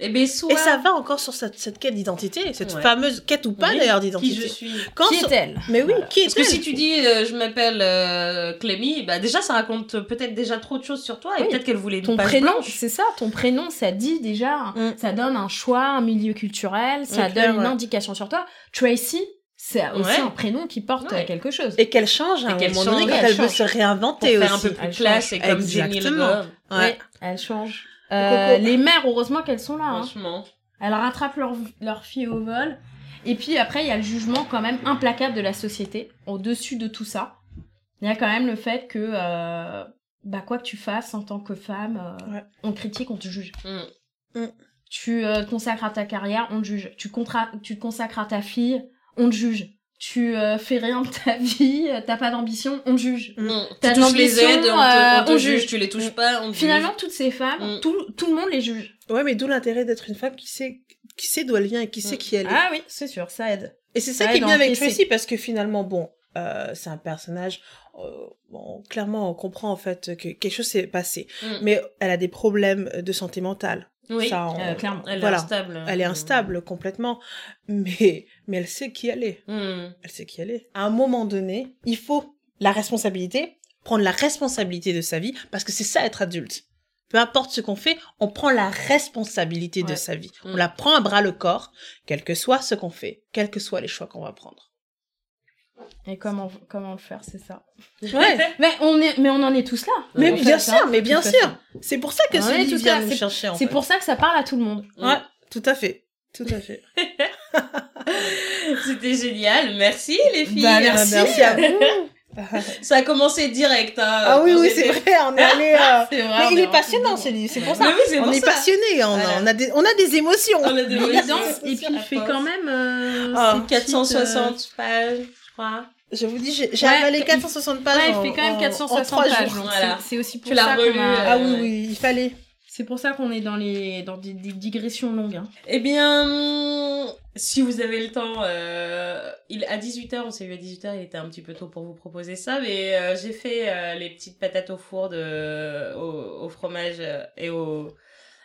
Et ben soit. Et ça va encore sur cette, cette quête d'identité, cette Ouais. fameuse quête ou pas Oui, d'ailleurs qui d'identité. je suis. Quand Qui est-elle? Mais oui, Voilà. qui Parce que est-elle? si tu dis euh, je m'appelle euh, Clémy, bah déjà ça raconte peut-être déjà trop de choses sur toi et Oui. peut-être qu'elle voulait une Ton page prénom, c'est ça, ton prénom, ça dit déjà, Mm. ça donne un choix, un milieu culturel, ça Ouais, clair, donne une ouais. indication sur toi. Tracy, c'est aussi Ouais. un prénom qui porte Ouais. quelque chose. Et qu'elle change à un qu'elle moment change, donné quand elle elle veut se Pour réinventer faire un peu plus Elle classe change. et comme Jenny Le Exactement. Ouais. Oui, elle change. Euh, les mères, heureusement qu'elles sont là. hein. Franchement. Elles rattrapent leur, leur fille au vol. Et puis après, il y a le jugement quand même implacable de la société. Au-dessus de tout ça, il y a quand même le fait que, euh, bah, quoi que tu fasses en tant que femme, euh, Ouais. on te critique, on te juge. Mm. Tu euh, te consacres à ta carrière, on te juge. Tu, tu te consacres à ta fille, on te juge. Tu euh, fais rien de ta vie, euh, t'as pas d'ambition, on te juge. Mm. Mm. T'as Tu touches les aides, on te, euh, on te on juge, juge. tu les touches pas, on te Finalement, juge. toutes ces femmes, Mm. tout, tout le monde les juge. Ouais, mais d'où l'intérêt d'être une femme qui sait, qui sait d'où elle vient et qui sait Mm. qui elle est. Ah oui, c'est sûr, ça aide. Et c'est ça qui est bien avec. Tracy parce que finalement, bon, euh, c'est un personnage. euh, bon, clairement, on comprend en fait que quelque chose s'est passé, Mm. mais elle a des problèmes de santé mentale. Oui, Ça, euh, clairement. elle voilà. est instable. Elle est instable complètement, mais mais elle sait qui elle est. Mm. Elle sait qui elle est. À un moment donné, il faut la responsabilité, prendre la responsabilité de sa vie, parce que c'est ça être adulte. Peu importe ce qu'on fait, on prend la responsabilité de sa vie. On Mm. la prend à bras le corps, quel que soit ce qu'on fait, quels que soient les choix qu'on va prendre. Et comment, comment le faire, c'est ça. Ouais. Mais on, est, mais on en est tous là. Mais En bien fait, sûr, hein, mais bien sûr. C'est pour ça que Ouais, ce livre tout vient ça, nous c'est- chercher. pour ça que ça parle à tout le monde. Ouais, tout à fait. Tout à fait. C'était génial. Merci les filles. Bah, merci. merci à vous. Ça a commencé direct. Hein, Ah oui, oui, c'est vrai, on est allé. euh, C'est vrai. Mais on il est est passionnant ce livre, c'est pour ça. Oui, on pour est ça. passionné, on, a- Voilà. on, a des, on a des émotions. On a des émotions. et puis il fait quand même. euh, Ah, ses petites, 460 pages, je crois. Je vous dis, j'ai Ouais, avalé il- 460 euh, pages. Ouais, il fait quand même en- en 460 trois pages. Voilà. c'est- aussi pour Tu ça qu'on relu, a- euh, Ah oui, oui, il fallait. C'est pour ça qu'on est dans, les, dans des, des digressions longues. hein. Eh bien, si vous avez le temps, euh, il, à 18h, on s'est vu à 18h, il était un petit peu tôt pour vous proposer ça, mais euh, j'ai fait euh, les petites patates au four de, au, au fromage et au,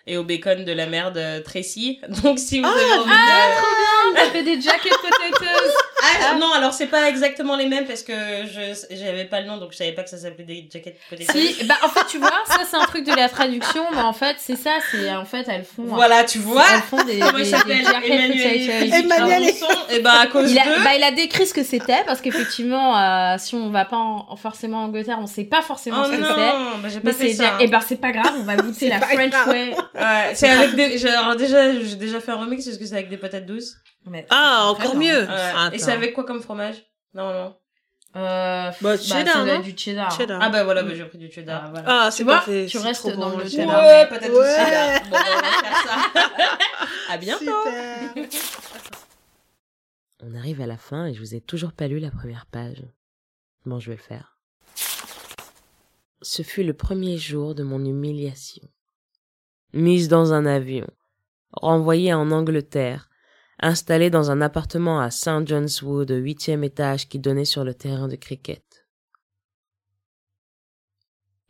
et au bacon de la mère de Tracy. Donc si vous avez envie de... On a fait des jacket potatoes Ah, non, alors c'est pas exactement les mêmes parce que je j'avais pas le nom donc je savais pas que ça s'appelait des jaquettes potato. Si, bah en fait tu vois, ça c'est un truc de la traduction, mais en fait c'est ça, c'est en fait elles font. Voilà, tu vois. Elles font des. Comment il des- s'appelle jackets Emmanuel. Emmanuel et- Et bah à cause Il a, de. bah, il a décrit ce que c'était parce qu'effectivement, euh, si on va pas en- forcément en Angleterre, on sait pas forcément Oh ce que c'est. non, bah j'ai Mais pas fait c'est ça. et ben c'est pas grave, on va goûter la French grave. way. Ouais, c'est avec des. Alors déjà, j'ai déjà fait un remix parce que c'est avec des patates douces. Mais- Ah, encore Vraiment. mieux. Ouais. Et c'est avec quoi comme fromage Normalement? Euh, Bah, cheddar, être du cheddar. Cheddar. Ah bah voilà, bah, j'ai pris du cheddar. Ah, voilà. Ah, c'est parfait. tu restes trop dans bon, le cheddar. Ouais, douces Ouais. cheddar. Bon, bah, on va faire ça. à bientôt. Super. On arrive à la fin et je vous ai toujours pas lu la première page. Bon, je vais le faire. Ce fut le premier jour de mon humiliation. Mise dans un avion, renvoyée en Angleterre, installée dans un appartement à St. John's Wood huitième étage qui donnait sur le terrain de cricket.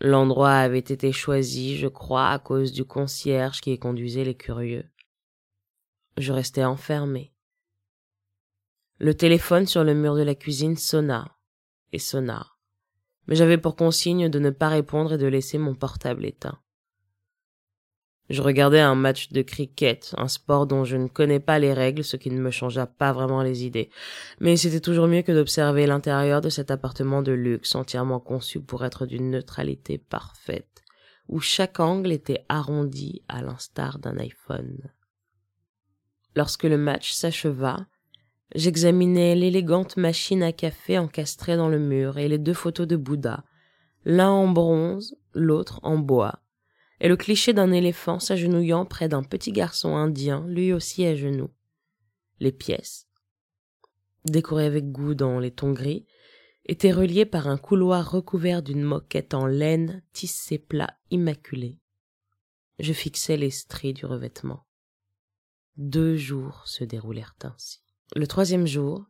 L'endroit avait été choisi, je crois, à cause du concierge qui conduisait les curieux. Je restais enfermé. Le téléphone sur le mur de la cuisine sonna et sonna, mais j'avais pour consigne de ne pas répondre et de laisser mon portable éteint. Je regardais un match de cricket, un sport dont je ne connais pas les règles, ce qui ne me changea pas vraiment les idées. Mais c'était toujours mieux que d'observer l'intérieur de cet appartement de luxe entièrement conçu pour être d'une neutralité parfaite, où chaque angle était arrondi à l'instar d'un iPhone. Lorsque le match s'acheva, J'examinais l'élégante machine à café encastrée dans le mur et les deux photos de Bouddha, l'un en bronze, l'autre en bois, et le cliché d'un éléphant s'agenouillant près d'un petit garçon indien, lui aussi à genoux. Les pièces, décorées avec goût dans les tons gris, étaient reliées par un couloir recouvert d'une moquette en laine tissée plat immaculé. Je fixais les stries du revêtement. Deux jours se déroulèrent ainsi. Le troisième jour,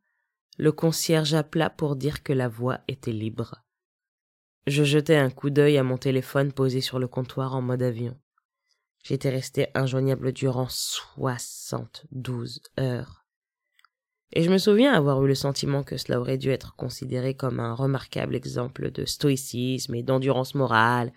le concierge appela pour dire que la voie était libre. Je jetai un coup d'œil à mon téléphone posé sur le comptoir en mode avion. J'étais resté injoignable durant soixante-douze heures. Et je me souviens avoir eu le sentiment que cela aurait dû être considéré comme un remarquable exemple de stoïcisme et d'endurance morale.